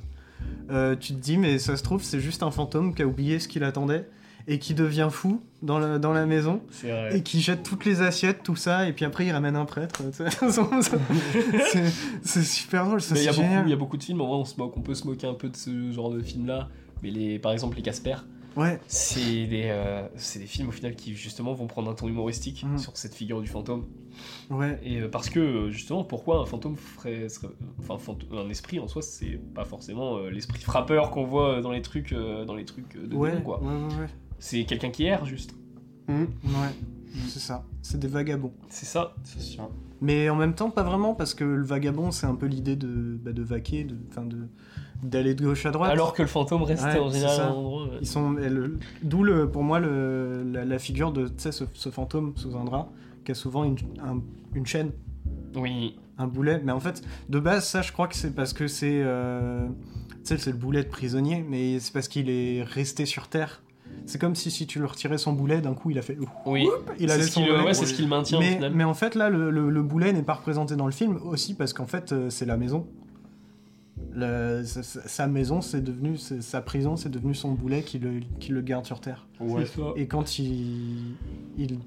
euh, tu te dis, mais ça se trouve, c'est juste un fantôme qui a oublié ce qu'il attendait et qui devient fou dans la, dans la maison vrai. et qui jette toutes les assiettes, tout ça, et puis après il ramène un prêtre. c'est super drôle, ça il y, c'est a beaucoup- génial. il y a beaucoup de films, en vrai, on, se moque, on peut se moquer un peu de ce genre de film-là. Mais les, par exemple, les Casper, Ouais, c'est des, euh, c'est des films au final qui justement vont prendre un ton humoristique Mhm. sur cette figure du fantôme. ouais. Et euh, parce que euh, justement, pourquoi un fantôme ferait. serait- enfin, fant- un esprit en soi, c'est pas forcément euh, l'esprit frappeur qu'on voit dans les trucs, euh, dans les trucs de Ouais, quoi. ouais, ouais, ouais. C'est quelqu'un qui erre, juste. Hum, Ouais, c'est ça. C'est des vagabonds. C'est ça. Ça se tient. Mais en même temps, pas vraiment, parce que le vagabond, c'est un peu l'idée de, bah, de vaquer, de, enfin, de, d'aller de gauche à droite. Alors que le fantôme restait Ouais, en c'est général ça. à un endroit. ouais. Ils sont, le- d'où le, pour moi le, la, la figure de tu sais, ce, ce fantôme sous un drap qui a souvent une, un- une chaîne, Oui. un boulet. Mais en fait, de base, ça, je crois que c'est parce que c'est, euh, tu sais, c'est le boulet de prisonnier, mais c'est parce qu'il est resté sur terre. C'est comme si si tu lui retirais son boulet, d'un coup, il a fait, Oui. il a C'est laissé ce son qui le- boulet. ouais, c'est ce qui le maintient au mais, final. mais en fait, là, le, le- le boulet n'est pas représenté dans le film aussi parce qu'en fait, euh, c'est la maison. Le- sa, maison, c'est devenu sa prison, c'est devenu son boulet qui le, qui le garde sur terre. Ouais. Et quand il, il,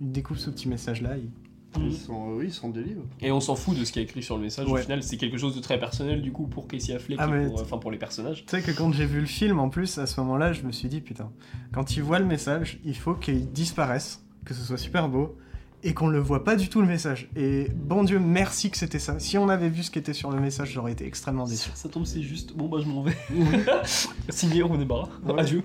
il découvre ce petit message-là, il... Ils sont, oui, ils sont délivres. Et on s'en fout de ce qui est écrit sur le message. Au Ouais. final, c'est quelque chose de très personnel du coup pour Casey Affleck Ah, et pour, t- enfin, pour les personnages. tu sais que quand j'ai vu le film, en plus, à ce moment-là, je me suis dit, putain, quand il voit le message, il faut qu'il disparaisse, que ce soit super beau, et qu'on ne le voit pas du tout le message. Et bon Dieu, merci que c'était ça. Si on avait vu ce qui était sur le message, j'aurais été extrêmement déçu. Ça tombe, c'est juste. Bon, bah, je m'en vais. Signé, on est barre. Ouais. Adieu.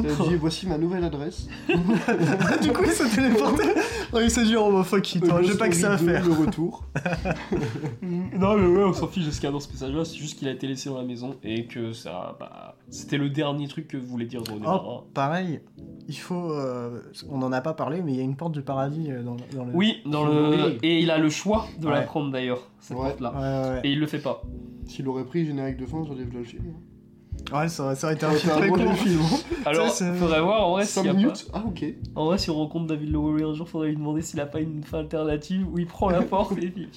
Il a dit voici ma nouvelle adresse. du coup, il s'est téléporté. Oh, il s'est dit, oh, bah, fuck it, hein, j'ai pas que ça à faire. Le retour. non, mais ouais, on s'en fiche de ce qu'il y a dans ce message-là. C'est juste qu'il a été laissé dans la maison et que ça. Bah, c'était le dernier truc que voulait dire René. Oh, pareil, il faut. euh, on n'en a pas parlé, mais il y a une porte du paradis euh, dans, dans le. Oui, dans le... Et il a le choix de la prendre d'ailleurs, cette Ouais. porte-là. Ouais, ouais, Et il le fait pas. S'il aurait pris le générique de fin, j'aurais vu le film. ouais. Ouais, ça, aurait- ça aurait été un très bon film. Alors, c'est- faudrait voir en vrai 5 s'il y a minutes Ah, ok. En vrai, si on rencontre David Lowery un jour, faudrait lui demander s'il a pas une fin alternative où il prend la porte et puis.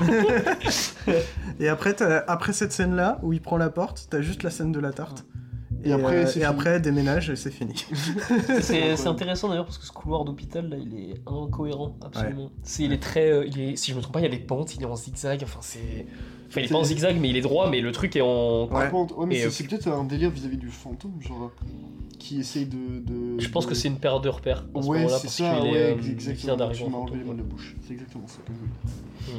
Et après, après cette scène-là, où il prend la porte, t'as juste la scène de la tarte. Et après, euh, c'est et après déménage et c'est fini. C'est intéressant d'ailleurs parce que ce couloir d'hôpital là, il est incohérent absolument. C'est il est très, euh, il est, si je me trompe pas, il y a des pentes, il est en zigzag. Enfin c'est, enfin il est pas en zigzag mais il est droit, mais le truc est en. Ouais. Par contre, ouais, mais Et, c'est- euh, c'est peut-être un délire vis-à-vis du fantôme, genre, qui essaye de. de- Je pense de- que c'est une paire de repères. À ce Ouais, c'est parce ça, qu'il est, ouais, il vient exactement. d'arriver Tu m'as enlevé les mots de la bouche. C'est exactement ça que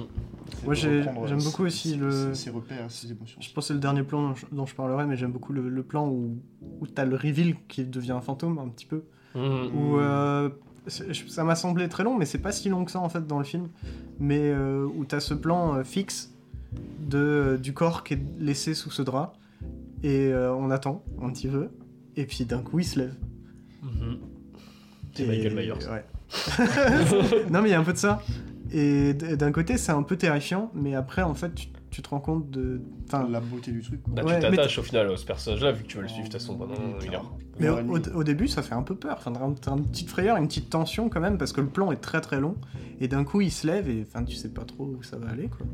Moi, j'aime beaucoup aussi le- Ses repères, ses émotions. Je pense que c'est le dernier plan dont je, dont je parlerai, mais j'aime beaucoup le, le plan où, où t'as le reveal qui devient un fantôme un petit peu. Mm. Où euh, ça m'a semblé très long, mais c'est pas si long que ça en fait dans le film. Mais euh, où t'as ce plan euh, fixe de, du corps qui est laissé sous ce drap. Et euh, on attend un petit peu. Et puis d'un coup il se lève. Mhm. C'est Michael Myers. Ouais. non mais il y a un peu de ça. Et d'un côté c'est un peu terrifiant, mais après en fait tu, tu te rends compte de... Enfin, La beauté du truc, quoi. Bah, Ouais, tu mais t'attaches au final à ce personnage-là vu que tu vas le suivre de toute façon pendant une heure. Mais au, début, ça fait un peu peur. Enfin, t'as un- t'as une petite frayeur, une petite tension quand même, parce que le plan est très très long. Et d'un coup, il se lève et enfin, tu sais pas trop où ça va aller, quoi.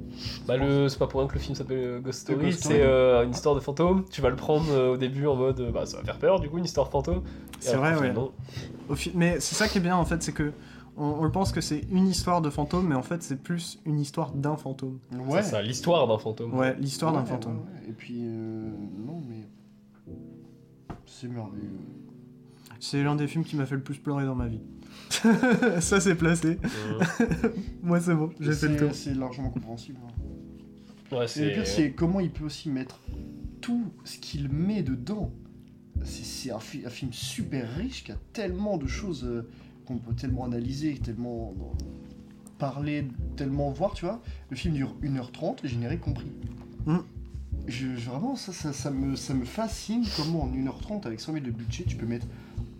Bah le, c'est pas pour rien que le film s'appelle euh, Ghost Story, c'est euh, une histoire de fantôme. Tu vas le prendre euh, au début en mode, bah ça va faire peur du coup une histoire fantôme. C'est vrai, ouais. finalement, Au fi- Mais c'est ça qui est bien en fait, c'est que on, on le pense que c'est une histoire de fantôme, mais en fait, c'est plus une histoire d'un fantôme. Ouais. C'est ça, l'histoire d'un fantôme. Ouais, l'histoire d'un Ouais, fantôme. ouais, ouais. Et puis, euh, non, mais. C'est merveilleux. C'est l'un des films qui m'a fait le plus pleurer dans ma vie. ça, c'est placé. Moi, c'est bon, j'ai fait le C'est- tour. C'est largement compréhensible. hein. Ouais, Et c'est. le pire, c'est comment il peut aussi mettre tout ce qu'il met dedans. C'est c'est un, fi- un film super riche qui a tellement de choses euh, qu'on peut tellement analyser, tellement parler, tellement voir, tu vois. Le film dure 1h30, générique compris. Mm. Je, je- vraiment, ça, ça, ça me, ça me fascine comment en 1h30, avec 100 000 de budget, tu peux mettre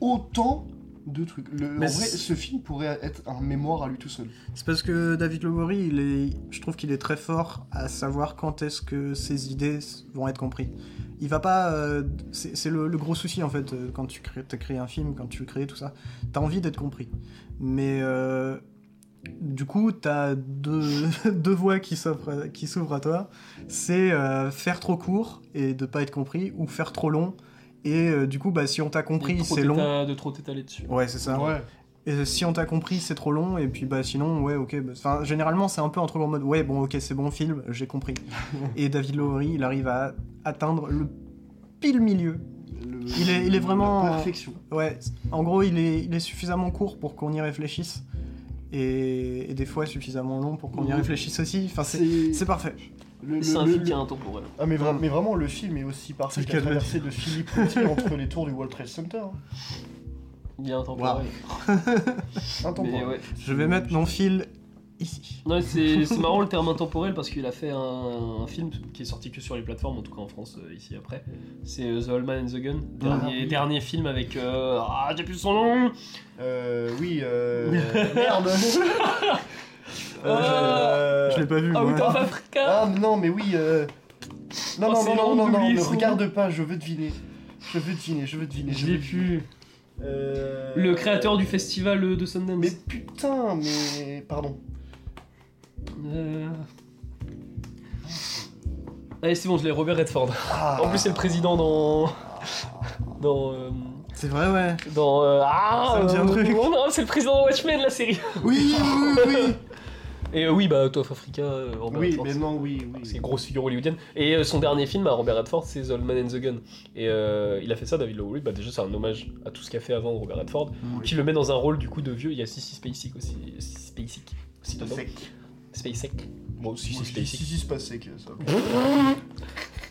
autant Deux trucs. Le, Mais en vrai, ce film pourrait être un mémoire à lui tout seul. C'est parce que David Lowery, il est, je trouve qu'il est très fort à savoir quand est-ce que ses idées vont être comprises. Il va pas. euh, c'est le, le gros souci en fait euh, quand tu crées, t'as créé un film, quand tu crées tout ça. T'as envie d'être compris. Mais euh, du coup, t'as deux, deux voies qui s'ouvrent à toi. C'est euh, faire trop court et de pas être compris, ou faire trop long. Et euh, du coup, bah, si on t'a compris, c'est long. De trop t'étaler dessus. Ouais, c'est ça. Ouais. Et si on t'a compris, c'est trop long, et puis bah sinon, ouais, ok. bah, Enfin, généralement, c'est un peu entre le mode, ouais, bon, ok, c'est bon film, j'ai compris. et David Lowery, il arrive à atteindre le pile milieu. Le- Il est- il est vraiment- La perfection. Ouais, en gros, il est, il est suffisamment court pour qu'on y réfléchisse, et, et des fois suffisamment long pour qu'on y réfléchisse aussi. Enfin, c'est parfait. Le- C'est un le- film qui intemporel. Ah mais, vra- mais vraiment le film est aussi parfait C'est le que la de le traversée de Philippe Routier entre les tours du World Trade Center. hein. Il est intemporel. Intemporel. Mais ouais. Je vais mettre mon fil ici. Non, c'est c'est marrant le terme intemporel parce qu'il a fait un, un film qui est sorti que sur les plateformes, en tout cas en France euh, ici après. C'est euh, The Old Man and the Gun, dernier, oui. dernier film avec. euh, Ah, j'ai plus son nom Euh, oui, euh... Merde Ah. Euh, Je l'ai pas vu. Out moi. of Africa Ah non, mais oui, euh... Non, Oh, non, c'est non, non, long non, non, d'oublier ne son regarde pas, je veux deviner. Je veux deviner, je veux deviner. Je veux l'ai deviner. plus. Euh, Le créateur du festival de Sundance. Mais putain, mais... Pardon. Euh... Allez, c'est bon, je l'ai, Robert Redford. Ah. En plus, c'est le président dans. dans. euh, C'est vrai, ouais. dans. euh, Ah Ça me dit un euh, truc. oh non, c'est le président de Watchmen, la série. Oui, oui, oui. Et euh, oui, bah, Out of Africa, euh, Robert Oui, Redford. mais non, oui, oui. C'est une grosse figure hollywoodienne. Et euh, son dernier film à Robert Redford, c'est The Old Man and the Gun. Et il a fait ça, David Lowery. Bah, déjà, c'est un hommage à tout ce qu'a fait avant Robert Redford. Oui. Qui le met dans un rôle du coup de vieux. Il y a Sissy Spacek aussi. Spacek. Aussi. Spacek. Moi, je dis Spacek. Si, si, c'est sec, ça.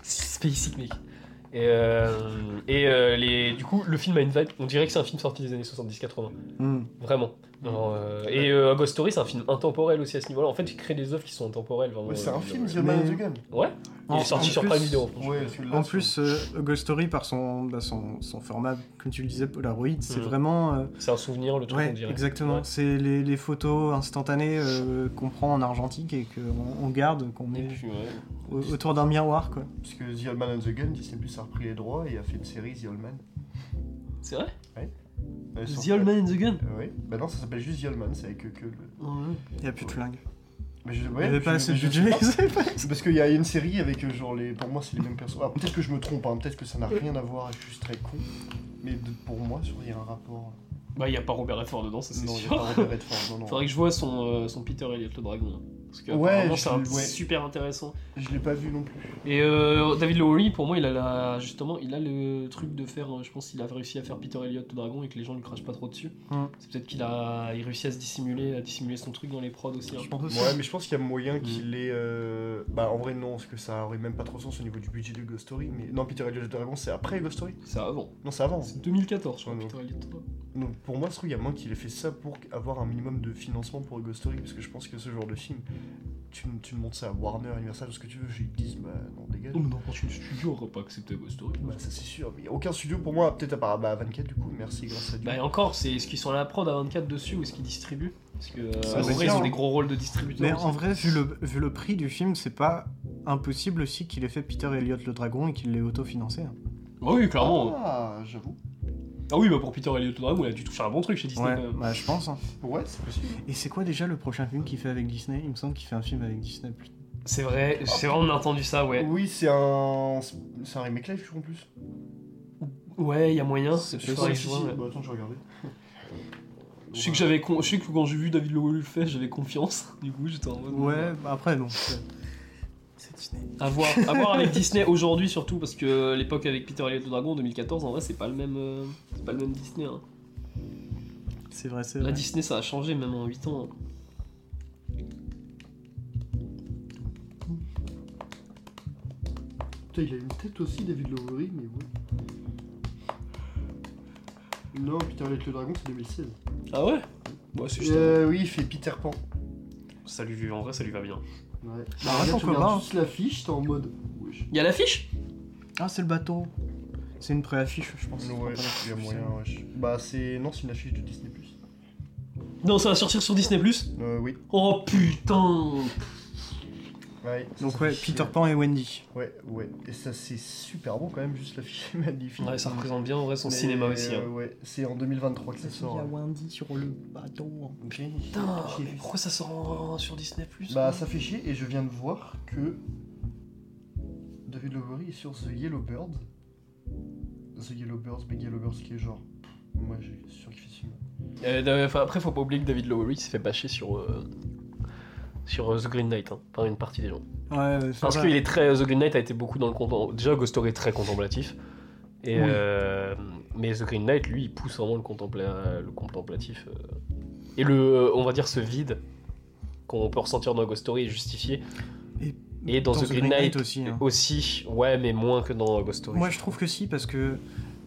Spacek, mec. Et, euh, et euh, les, du coup, le film a une vibe. On dirait que c'est un film sorti des années 70-80. Hmm. Vraiment. Non, euh, et euh, A Ghost Story, c'est un film intemporel aussi à ce niveau-là. En fait, il crée des œuvres qui sont intemporelles. Vraiment, Ouais, c'est un Euh, film, The Mais- Man and the Gun. Ouais. Il En- est sorti sur plus- Prime Video. Ouais, En plus, euh, A Ghost Story, par son, bah, son, son format, comme tu le disais, Polaroid, c'est Mhm. vraiment. euh, C'est un souvenir, le truc, ouais, on dirait. exactement. Ouais. C'est les, les photos instantanées euh, qu'on prend en argentique et qu'on on garde, qu'on Et met puis, ouais. au- autour d'un miroir, quoi. Parce que The Old Man and the Gun, Disney Plus a repris les droits et a fait une série The Old Man. C'est vrai? Euh, sur- The Old Man in the Gun Euh, oui. Bah non, ça s'appelle juste The Old Man, c'est avec que, que le. Il n'y a plus de flingue. Mais je, Il ouais, n'y avait pas assez de budget. parce qu'il y a une série avec euh, genre les. Pour moi, c'est les mêmes personnes. Alors peut-être que je me trompe, hein, peut-être que ça n'a rien à voir je suis juste très con. Mais de- pour moi, il y a un rapport. Bah, il n'y a pas Robert Redford dedans, ça c'est Non, il y a sûr. pas Robert Redford, non, non. Faudrait que je vois son, euh, son Peter Elliott le dragon. Parce que Ouais, c'est un- ouais. super intéressant. Je l'ai pas vu non plus. Et euh, David Lowery, pour moi, il a la, justement, il a le truc de faire. euh, Je pense qu'il a réussi à faire Peter Elliott le dragon et que les gens lui crachent pas trop dessus. Mm. C'est peut-être qu'il a, il réussit à se dissimuler, à dissimuler son truc dans les prods aussi. hein. Je pense aussi. Ouais, mais je pense qu'il y a moyen Mm. qu'il ait. euh, Bah en vrai, non, parce que ça aurait même pas trop sens au niveau du budget de Ghost Story. Mais non, Peter Elliott the Dragon, c'est après Ghost Story C'est avant. Non, c'est avant. C'est 2014, je crois, Ouais, Peter Elliott. Donc pour moi, je trouve qu'il y a moyen qu'il ait fait ça pour avoir un minimum de financement pour Ghost Story. Parce que je pense que ce genre de film, tu, tu montes ça à Warner, Universal, tout ce que tu veux, ils te disent, bah non, dégage. Non, mais n'importe quel studio aurait pas accepté Ghost Story. Bah ça c'est sûr, mais y a aucun studio pour moi, peut-être à part bah, 24 du coup, merci grâce à Dieu. Bah, et encore, c'est est-ce qu'ils sont à la prod à 24 dessus ou est-ce qu'ils distribuent? Parce que euh, en c'est vrai, clair, ils ont hein. des gros rôles de distributeurs. Mais aussi. en vrai, vu le, vu le prix du film, c'est pas impossible aussi qu'il ait fait Peter Elliott le dragon et qu'il l'ait autofinancé. hein. Ah oui, clairement. Ah, j'avoue. Ah oui, bah pour Peter Elliott dragon, il a dû toucher un bon truc chez Disney Ouais, quand même. bah, je pense. hein. Ouais, c'est possible. Et c'est quoi déjà le prochain film qu'il fait avec Disney? Il me semble qu'il fait un film avec Disney. plus- C'est vrai, c'est vrai, on a entendu ça, ouais. Oui, c'est un. C'est un remake live, je crois en plus. Ouais, il y a moyen. C'est Je crois si, si. ouais. Bah, attends, je vais regarder. Je sais que j'avais con- je sais que quand j'ai vu David Lowery le faire, j'avais confiance. Du coup, j'étais en mode. Ouais, bah après, non. C'est Disney. À voir, à voir avec Disney aujourd'hui surtout parce que l'époque avec Peter Elliott le dragon en 2014 en vrai c'est pas le même euh, c'est pas le même Disney. hein. C'est vrai, c'est vrai. Disney ça a changé même en 8 ans. hein. Putain, il a une tête aussi, David Lowery, mais ouais. Non, Peter Elliott le Dragon, c'est 2016. Ah ouais? Ouais c'est juste. Euh, oui, il fait Peter Pan. Ça lui, en vrai ça lui va bien. Ouais. Bah, regardes pas. juste l'affiche, t'es en mode. Wesh. Il y a l'affiche? Ah, c'est le bateau. C'est une préaffiche, je pense. Ouais, il y a moyen, ouais. je- Bah, c'est. Non, c'est une affiche de Disney. Non, ça va sortir sur Disney Plus? Euh, oui. Oh putain Ouais, Donc ouais. Peter Pan et Wendy. Ouais, ouais. Et ça, c'est super bon quand même, juste l'affiche est magnifique. Ouais, ça représente bien en vrai son Mais, cinéma aussi. euh, hein. ouais, c'est en 2023 que ça sort. hein. Wendy sur le bateau. Putain, mais pourquoi ça sort en- sur Disney Plus Bah, ça fait chier et je viens de voir que David Lowery est sur The Yellow Bird. The Yellow Birds, Big Yellow Birds qui est genre. Moi j'ai surkiffé ce film. Euh, après, faut pas oublier que David Lowery s'est fait bâcher sur, euh, sur The Green Knight hein, par une partie des gens. Ouais, Parce qu'il est très. The Green Knight a été beaucoup dans le contempla- Déjà, Ghost Story est très contemplatif. Et, Oui. euh, mais The Green Knight, lui, il pousse vraiment le, contempla- le contemplatif. euh. Et le, euh, on va dire, ce vide qu'on peut ressentir dans Ghost Story est justifié. Et Et dans, The Green Knight, aussi. hein. aussi, ouais, mais moins que dans Ghost Story. Moi, je trouve que si, parce que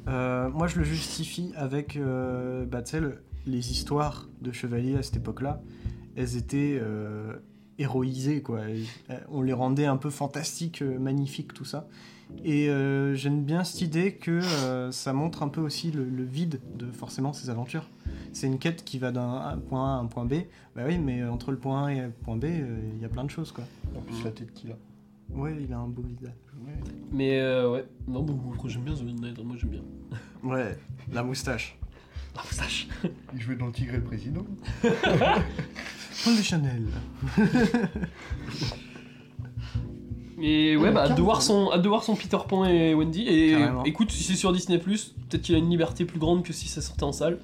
euh, moi, je le justifie avec, bah, tu sais, le- les histoires de chevaliers à cette époque-là, elles étaient euh, héroïsées, quoi. On les rendait un peu fantastiques, euh, magnifiques, tout ça. Et euh, j'aime bien cette idée que euh, ça montre un peu aussi le, le vide de forcément ces aventures. C'est une quête qui va d'un un point A à un point B. Bah oui, mais entre le point A et le point B, euh, il y a plein de choses, quoi. En plus, la tête qu'il a. Ouais, il a un beau visage. Ouais. Mais euh, ouais, non, bah, j'aime bien The Knight, moi j'aime bien. Ouais, la moustache. Ah, sache Il jouait dans le Tigre et le Président. Paul de Chanel. Et ouais, bah, hâte de, voir son, hâte de voir son Peter Pan et Wendy. Et Carrément. écoute, si c'est sur Disney, peut-être qu'il a une liberté plus grande que si ça sortait en salle.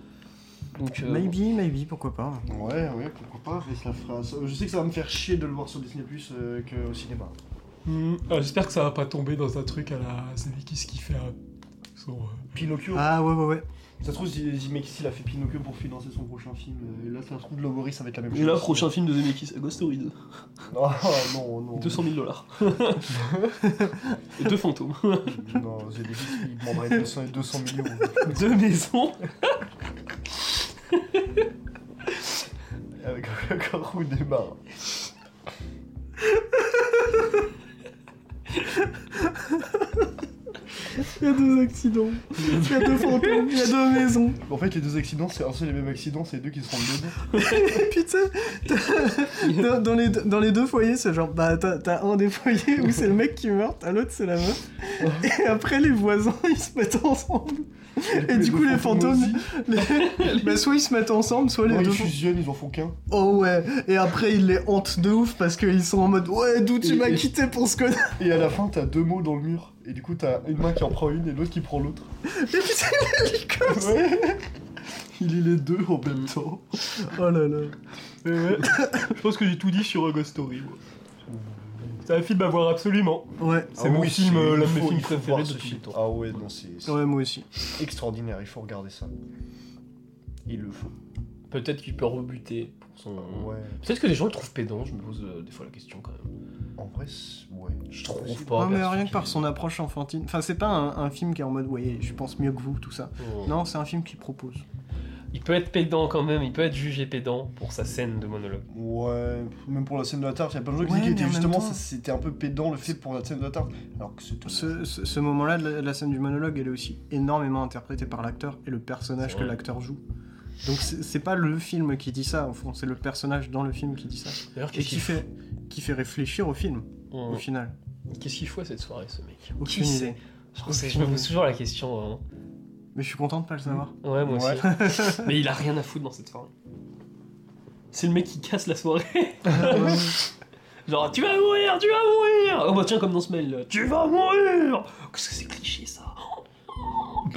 Donc, euh, Maybe, maybe, pourquoi pas. Ouais, ouais, pourquoi pas. ça fera... Je sais que ça va me faire chier de le voir sur Disney Plus euh, qu'au cinéma. Hmm, ah, J'espère que ça va pas tomber dans un truc à la Zemeckis qui fait un... son, euh, Pinocchio. Ah ouais, ouais, ouais. Ça se trouve, Zemeckis il a fait Pinocchio pour financer son prochain film. euh, Et là, ça se trouve, Loboris, ça va être la même Et chose. là, prochain film de Zemeckis, Ghost Story 2. Ah non, non. 200 000 dollars. Et deux fantômes. Non, Zemeckis, il demanderait 200, 200 millions. Deux maisons. Avec encore où démarre. Il y a deux accidents. Il y a deux fantômes. Il y a deux maisons. En fait, les deux accidents, c'est un seul et même accident, c'est les deux qui se rendent dedans. Puis tu sais, dans, les, deux- dans les deux foyers, c'est genre, bah t'as t'as un des foyers où c'est le mec qui meurt, t'as l'autre c'est la meuf. Et après les voisins ils se mettent ensemble. Et du coup les fantômes, les- bah, soit ils se mettent ensemble, soit les Ouais, deux. ils fusionnent, ils en font qu'un. Oh ouais. Et après ils les hantent de ouf parce qu'ils sont en mode, ouais d'où tu m'as quitté pour ce connard? Et à la fin, t'as deux mots dans le mur. Et du coup, t'as une main qui en prend une et l'autre qui prend l'autre. Et puis c'est ça. Ouais. Il lit les deux en même temps. Oh là là. Je pense que j'ai tout dit sur Ghost Story. C'est un film à voir absolument. Ouais. C'est mon film, euh, l'un de mes films préférés de ce tous les film. temps. Ah ouais, non, c'est Ouais moi aussi. extraordinaire, il faut regarder ça. Il le faut. Peut-être qu'il peut rebuter pour son. Ouais. Peut-être que les gens le trouvent pédant, je me pose euh, des fois la question quand même. En vrai, ouais. Je trouve pas. Non mais rien que par son approche enfantine. Enfin c'est pas un, un film qui est en mode, ouais je pense mieux que vous, tout ça. Oh. Non, c'est un film qui propose. Il peut être pédant quand même, il peut être jugé pédant pour sa scène de monologue. Ouais, même pour la scène de la tarte, il y a plein de gens qui Ouais, disaient que justement temps- c'était un peu pédant le fait pour la scène de la tarte. Alors que. Ce, ce- ce moment-là de la, la scène du monologue, elle est aussi énormément interprétée par l'acteur et le personnage que l'acteur joue. Donc c'est c'est pas le film qui dit ça, au fond, c'est le personnage dans le film qui dit ça. D'ailleurs, Et qui fait, qui fait réfléchir au film, au final. Qu'est-ce qu'il faut à cette soirée, ce mec? Aucune Qui idée. je, pense que je me pose toujours la question. vraiment. Mais je suis content de pas le savoir. Ouais, moi Ouais. aussi. Mais il a rien à foutre dans cette soirée. C'est le mec qui casse la soirée. Genre, tu vas mourir, tu vas mourir Oh bah tiens, comme dans ce mail, là. tu vas mourir Qu'est-ce que c'est cliché ça? Ah,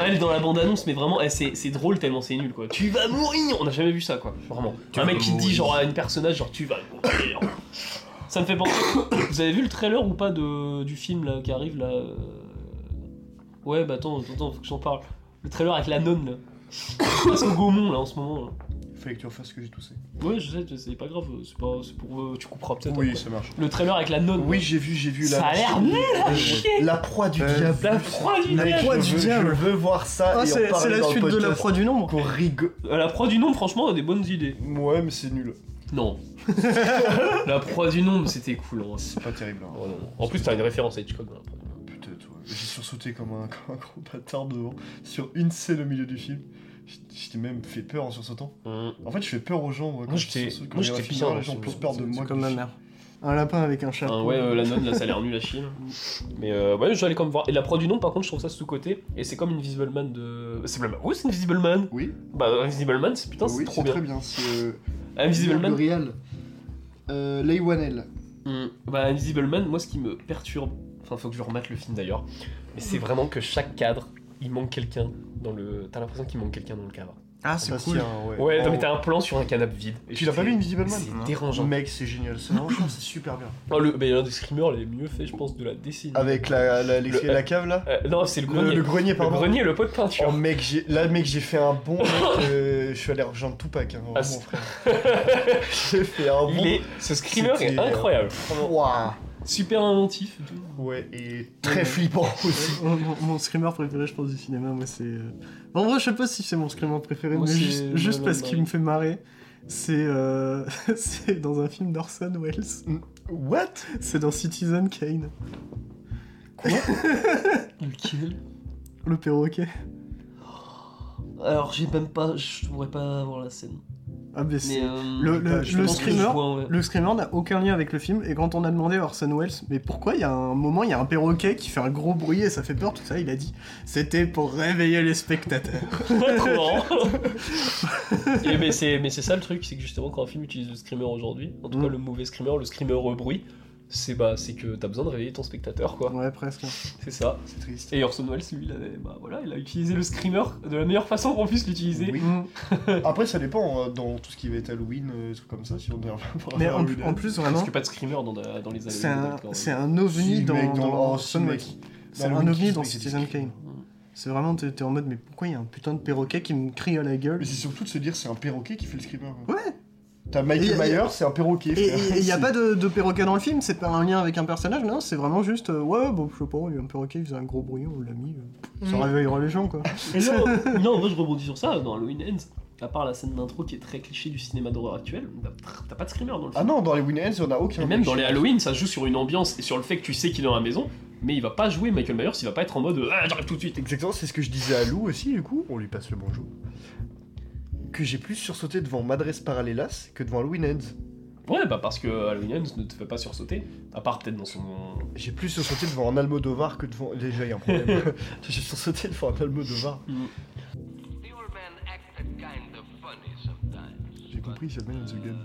Elle est dans la bande-annonce, mais vraiment, eh, c'est c'est drôle tellement c'est nul quoi. Tu vas mourir On n'a jamais vu ça quoi, vraiment. Un mec qui dit genre à une personnage, genre tu vas mourir Ça me fait penser. Vous avez vu le trailer ou pas de, du film là qui arrive là euh, Ouais, bah attends, attends, attends, faut que j'en parle. Le trailer avec la nonne là. C'est au Gaumont là en ce moment. Là. Fallait que tu refasses ce que j'ai toussé. Ouais, je sais, c'est pas grave, c'est pas, c'est pour, euh, tu couperas peut-être. Oui, après. ça marche. Le trailer avec la nonne. Oui, j'ai vu, j'ai vu. Ça la- a l'air nul à chier. La proie du Euh, diable. La proie du La diable. proie je du veux, diable. Je veux voir ça. Ah, c'est la dans le suite de la proie du nombre. Qu'on rigole. Euh, La proie du nombre, franchement, a des bonnes idées. Ouais, mais c'est nul. Non. la proie du nombre, c'était cool. hein. C'est pas terrible. hein. Oh, non. En plus, t'as une référence à Hitchcock dans la proie j'ai sursauté comme un, comme un gros bâtard devant, sur une scène au milieu du film. J'étais même fait peur en sursautant. Hum. En fait, je fais peur aux gens. Moi, quand j'étais- quand j'étais les gens ont ce- plus peur de C'est moi. comme que ma mère. Un lapin avec un chapeau. Ah ouais, euh, la nonne, là, ça a l'air nul à chier. Mais euh, ouais, j'allais comme voir. Et la prod du nom, par contre, je trouve ça sous-côté. Et c'est comme Invisible Man de. C'est Man. Oui, c'est Invisible Man. Oui, Bah, Invisible Man, c'est putain, c'est oui, trop c'est bien. très bien. Euh, Invisible Man. L'Oréal. Euh, Lei Whannell. Hum, Bah, Invisible Man, moi, ce qui me perturbe. Enfin, faut que je remette le film d'ailleurs. Mais c'est vraiment que chaque cadre, il manque quelqu'un dans le. T'as l'impression qu'il manque quelqu'un dans le cadre. Ah, c'est cool. ouais. Ouais, Oh. non, mais t'as un plan sur un canapé vide. Et Tu l'as pas vu Invisible Man C'est dérangeant. Mec, c'est génial. C'est vraiment c'est super bien. Oh, le, bah, il y a un des screamers les mieux faits, je pense, de la décennie. Avec la, la, Le- la cave là Euh, non, c'est le le, grenier. le grenier, Le pardon. grenier et le pot de peinture. Oh mec, j'ai- là mec, j'ai fait un bon mec. euh, je suis allé rejoindre Tupac, hein, Ah, vraiment, c'est- frère. j'ai fait un bon. Il est, ce screamer est euh, incroyable. Waouh. Super inventif. et tout. Ouais, et très flippant aussi. Mon, mon- mon screamer préféré, je pense, du cinéma, moi, c'est. euh, En vrai, je sais pas si c'est mon screamer préféré, Moi, mais juste, parce qu'il me fait marrer. C'est euh... c'est dans un film d'Orson Welles. What? C'est dans Citizen Kane. Lequel Le perroquet. Alors, j'ai même pas. Je pourrais pas voir la scène. Ah, mais c'est. Mais. euh, Le, bah, le, je le screamer, vois, ouais. le screamer n'a aucun lien avec le film. Et quand on a demandé à Orson Welles, mais pourquoi il y a un moment, il y a un perroquet qui fait un gros bruit et ça fait peur, tout ça, il a dit c'était pour réveiller les spectateurs. Trop marrant. Et mais c'est mais c'est ça le truc, c'est que justement quand un film utilise le screamer aujourd'hui, en tout Mm. cas le mauvais screamer, le screamer au bruit, c'est bah c'est que t'as besoin de réveiller ton spectateur quoi. Ouais, presque. C'est ça. C'est triste. Et Orson Welles lui il avait bah voilà, il a utilisé le screamer de la meilleure façon qu'on puisse l'utiliser. Oui. Après, ça dépend hein, dans tout ce qui va être Halloween, euh, des trucs comme ça, si on est un peu Mais en, Halloween. en plus, Parce vraiment, que pas de screamer dans, dans les c'est Halloween, un, c'est un ovni dans, mec, dans, dans- oh, Orson Welles. mec. C'est un ovni dans Citizen. Kane. C'est vraiment, t'es t'es en mode, mais pourquoi il y a un putain de perroquet qui me crie à la gueule? Mais c'est surtout de se dire c'est un perroquet qui fait le screamer. quoi. Ouais. T'as Michael Myers, c'est un perroquet. Et il n'y a pas de, de perroquet dans le film, c'est pas un lien avec un personnage, non, c'est vraiment juste, euh, ouais, bon, je sais pas, il y a un perroquet, il faisait un gros bruit, on l'a mis, euh, ça Mm. réveillera les gens, quoi. Et non, non, moi je rebondis sur ça, dans Halloween Ends, à part la scène d'intro qui est très cliché du cinéma d'horreur actuel, t'as- pas de screamer dans le Ah film. non, dans les Winnie Ends, on a aucun. Et même dans les Halloween, ça joue sur une ambiance et sur le fait que tu sais qu'il est dans la maison, mais il va pas jouer Michael Myers, il va pas être en mode Ah, j'arrive tout de suite. Exactement, c'est ce que je disais à Lou aussi, du coup, on lui passe le bonjour. Que j'ai plus sursauté devant Madresse Parallelas que devant Halloween Ends. Ouais, bah parce que Halloween Ends ne te fait pas sursauter, à part peut-être dans son. J'ai plus sursauté devant un Almodovar que devant. Déjà, il y a un problème. j'ai sursauté devant un Almodovar. The old man acted kind of funny sometimes. J'ai compris, il s'appelle The Gun.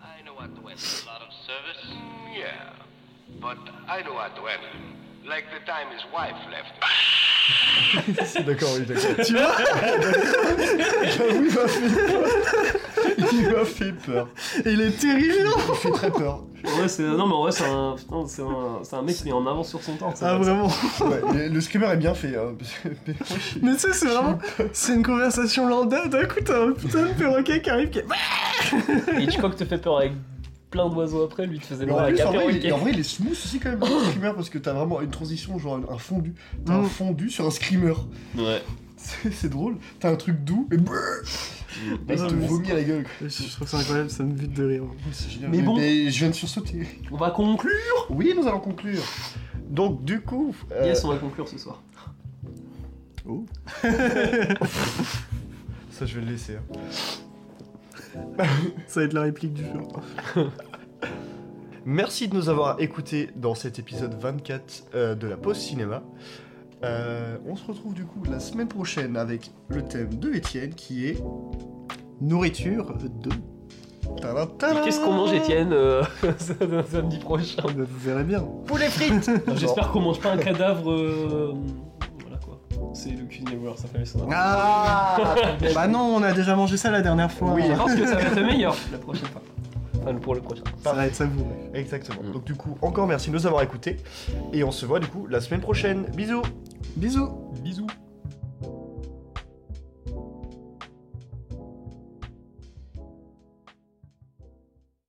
I know how to handle a lot of service. Yeah, but I know how to handle him. Like the time his wife left d'accord, oui, d'accord. tu vois J'avoue, il m'a fait peur. Il m'a fait peur. Il est terrible Il fait très peur. Ouais, c'est. Non, mais en vrai, c'est un. putain, c'est un... c'est un mec qui est en avance sur son temps. Ah, vrai. vraiment Ouais, le- screamer est bien fait. hein, que- mais tu sais, c'est vraiment, c'est une conversation lambda, d'un coup, t'as un putain de perroquet qui arrive, qui est... Et Hitchcock te fait peur avec plein d'oiseaux après, lui te faisait Mais en, plus, en, vrai, il, en vrai, il est smooth aussi quand même, le screamer, parce que t'as vraiment une transition, genre un fondu. T'as un Mm. fondu sur un screamer. Ouais. C'est c'est drôle. T'as un truc doux, et brrr, il te vomit à la gueule. quoi. Je trouve ça incroyable, ça me bute de rire. C'est génial. Mais bon. je viens de sursauter. On va conclure Oui, nous allons conclure. Donc, du coup. euh, Yes, on va conclure ce soir. Ça, je vais le laisser. hein. Ça va être la réplique du jour. Merci de nous avoir écoutés dans cet épisode 24 euh, de la pause cinéma. Euh, on se retrouve du coup la semaine prochaine avec le thème de Étienne qui est. Nourriture 2. Tadam, Et tadam. Qu'est-ce qu'on mange, Étienne, euh, samedi prochain? Vous verrez bien. Poulet frites J'espère qu'on mange pas un cadavre. C'est le cuisinier voleur, ça fait ça. Ah Bah non, on a déjà mangé ça la dernière fois. Oui. Je pense que ça va être meilleur la prochaine fois. Enfin, pour le prochain. Ça va être savoureux. Exactement. Mm. Donc du coup, encore merci de nous avoir écoutés. Et on se voit du coup la semaine prochaine. Bisous Bisous Bisous.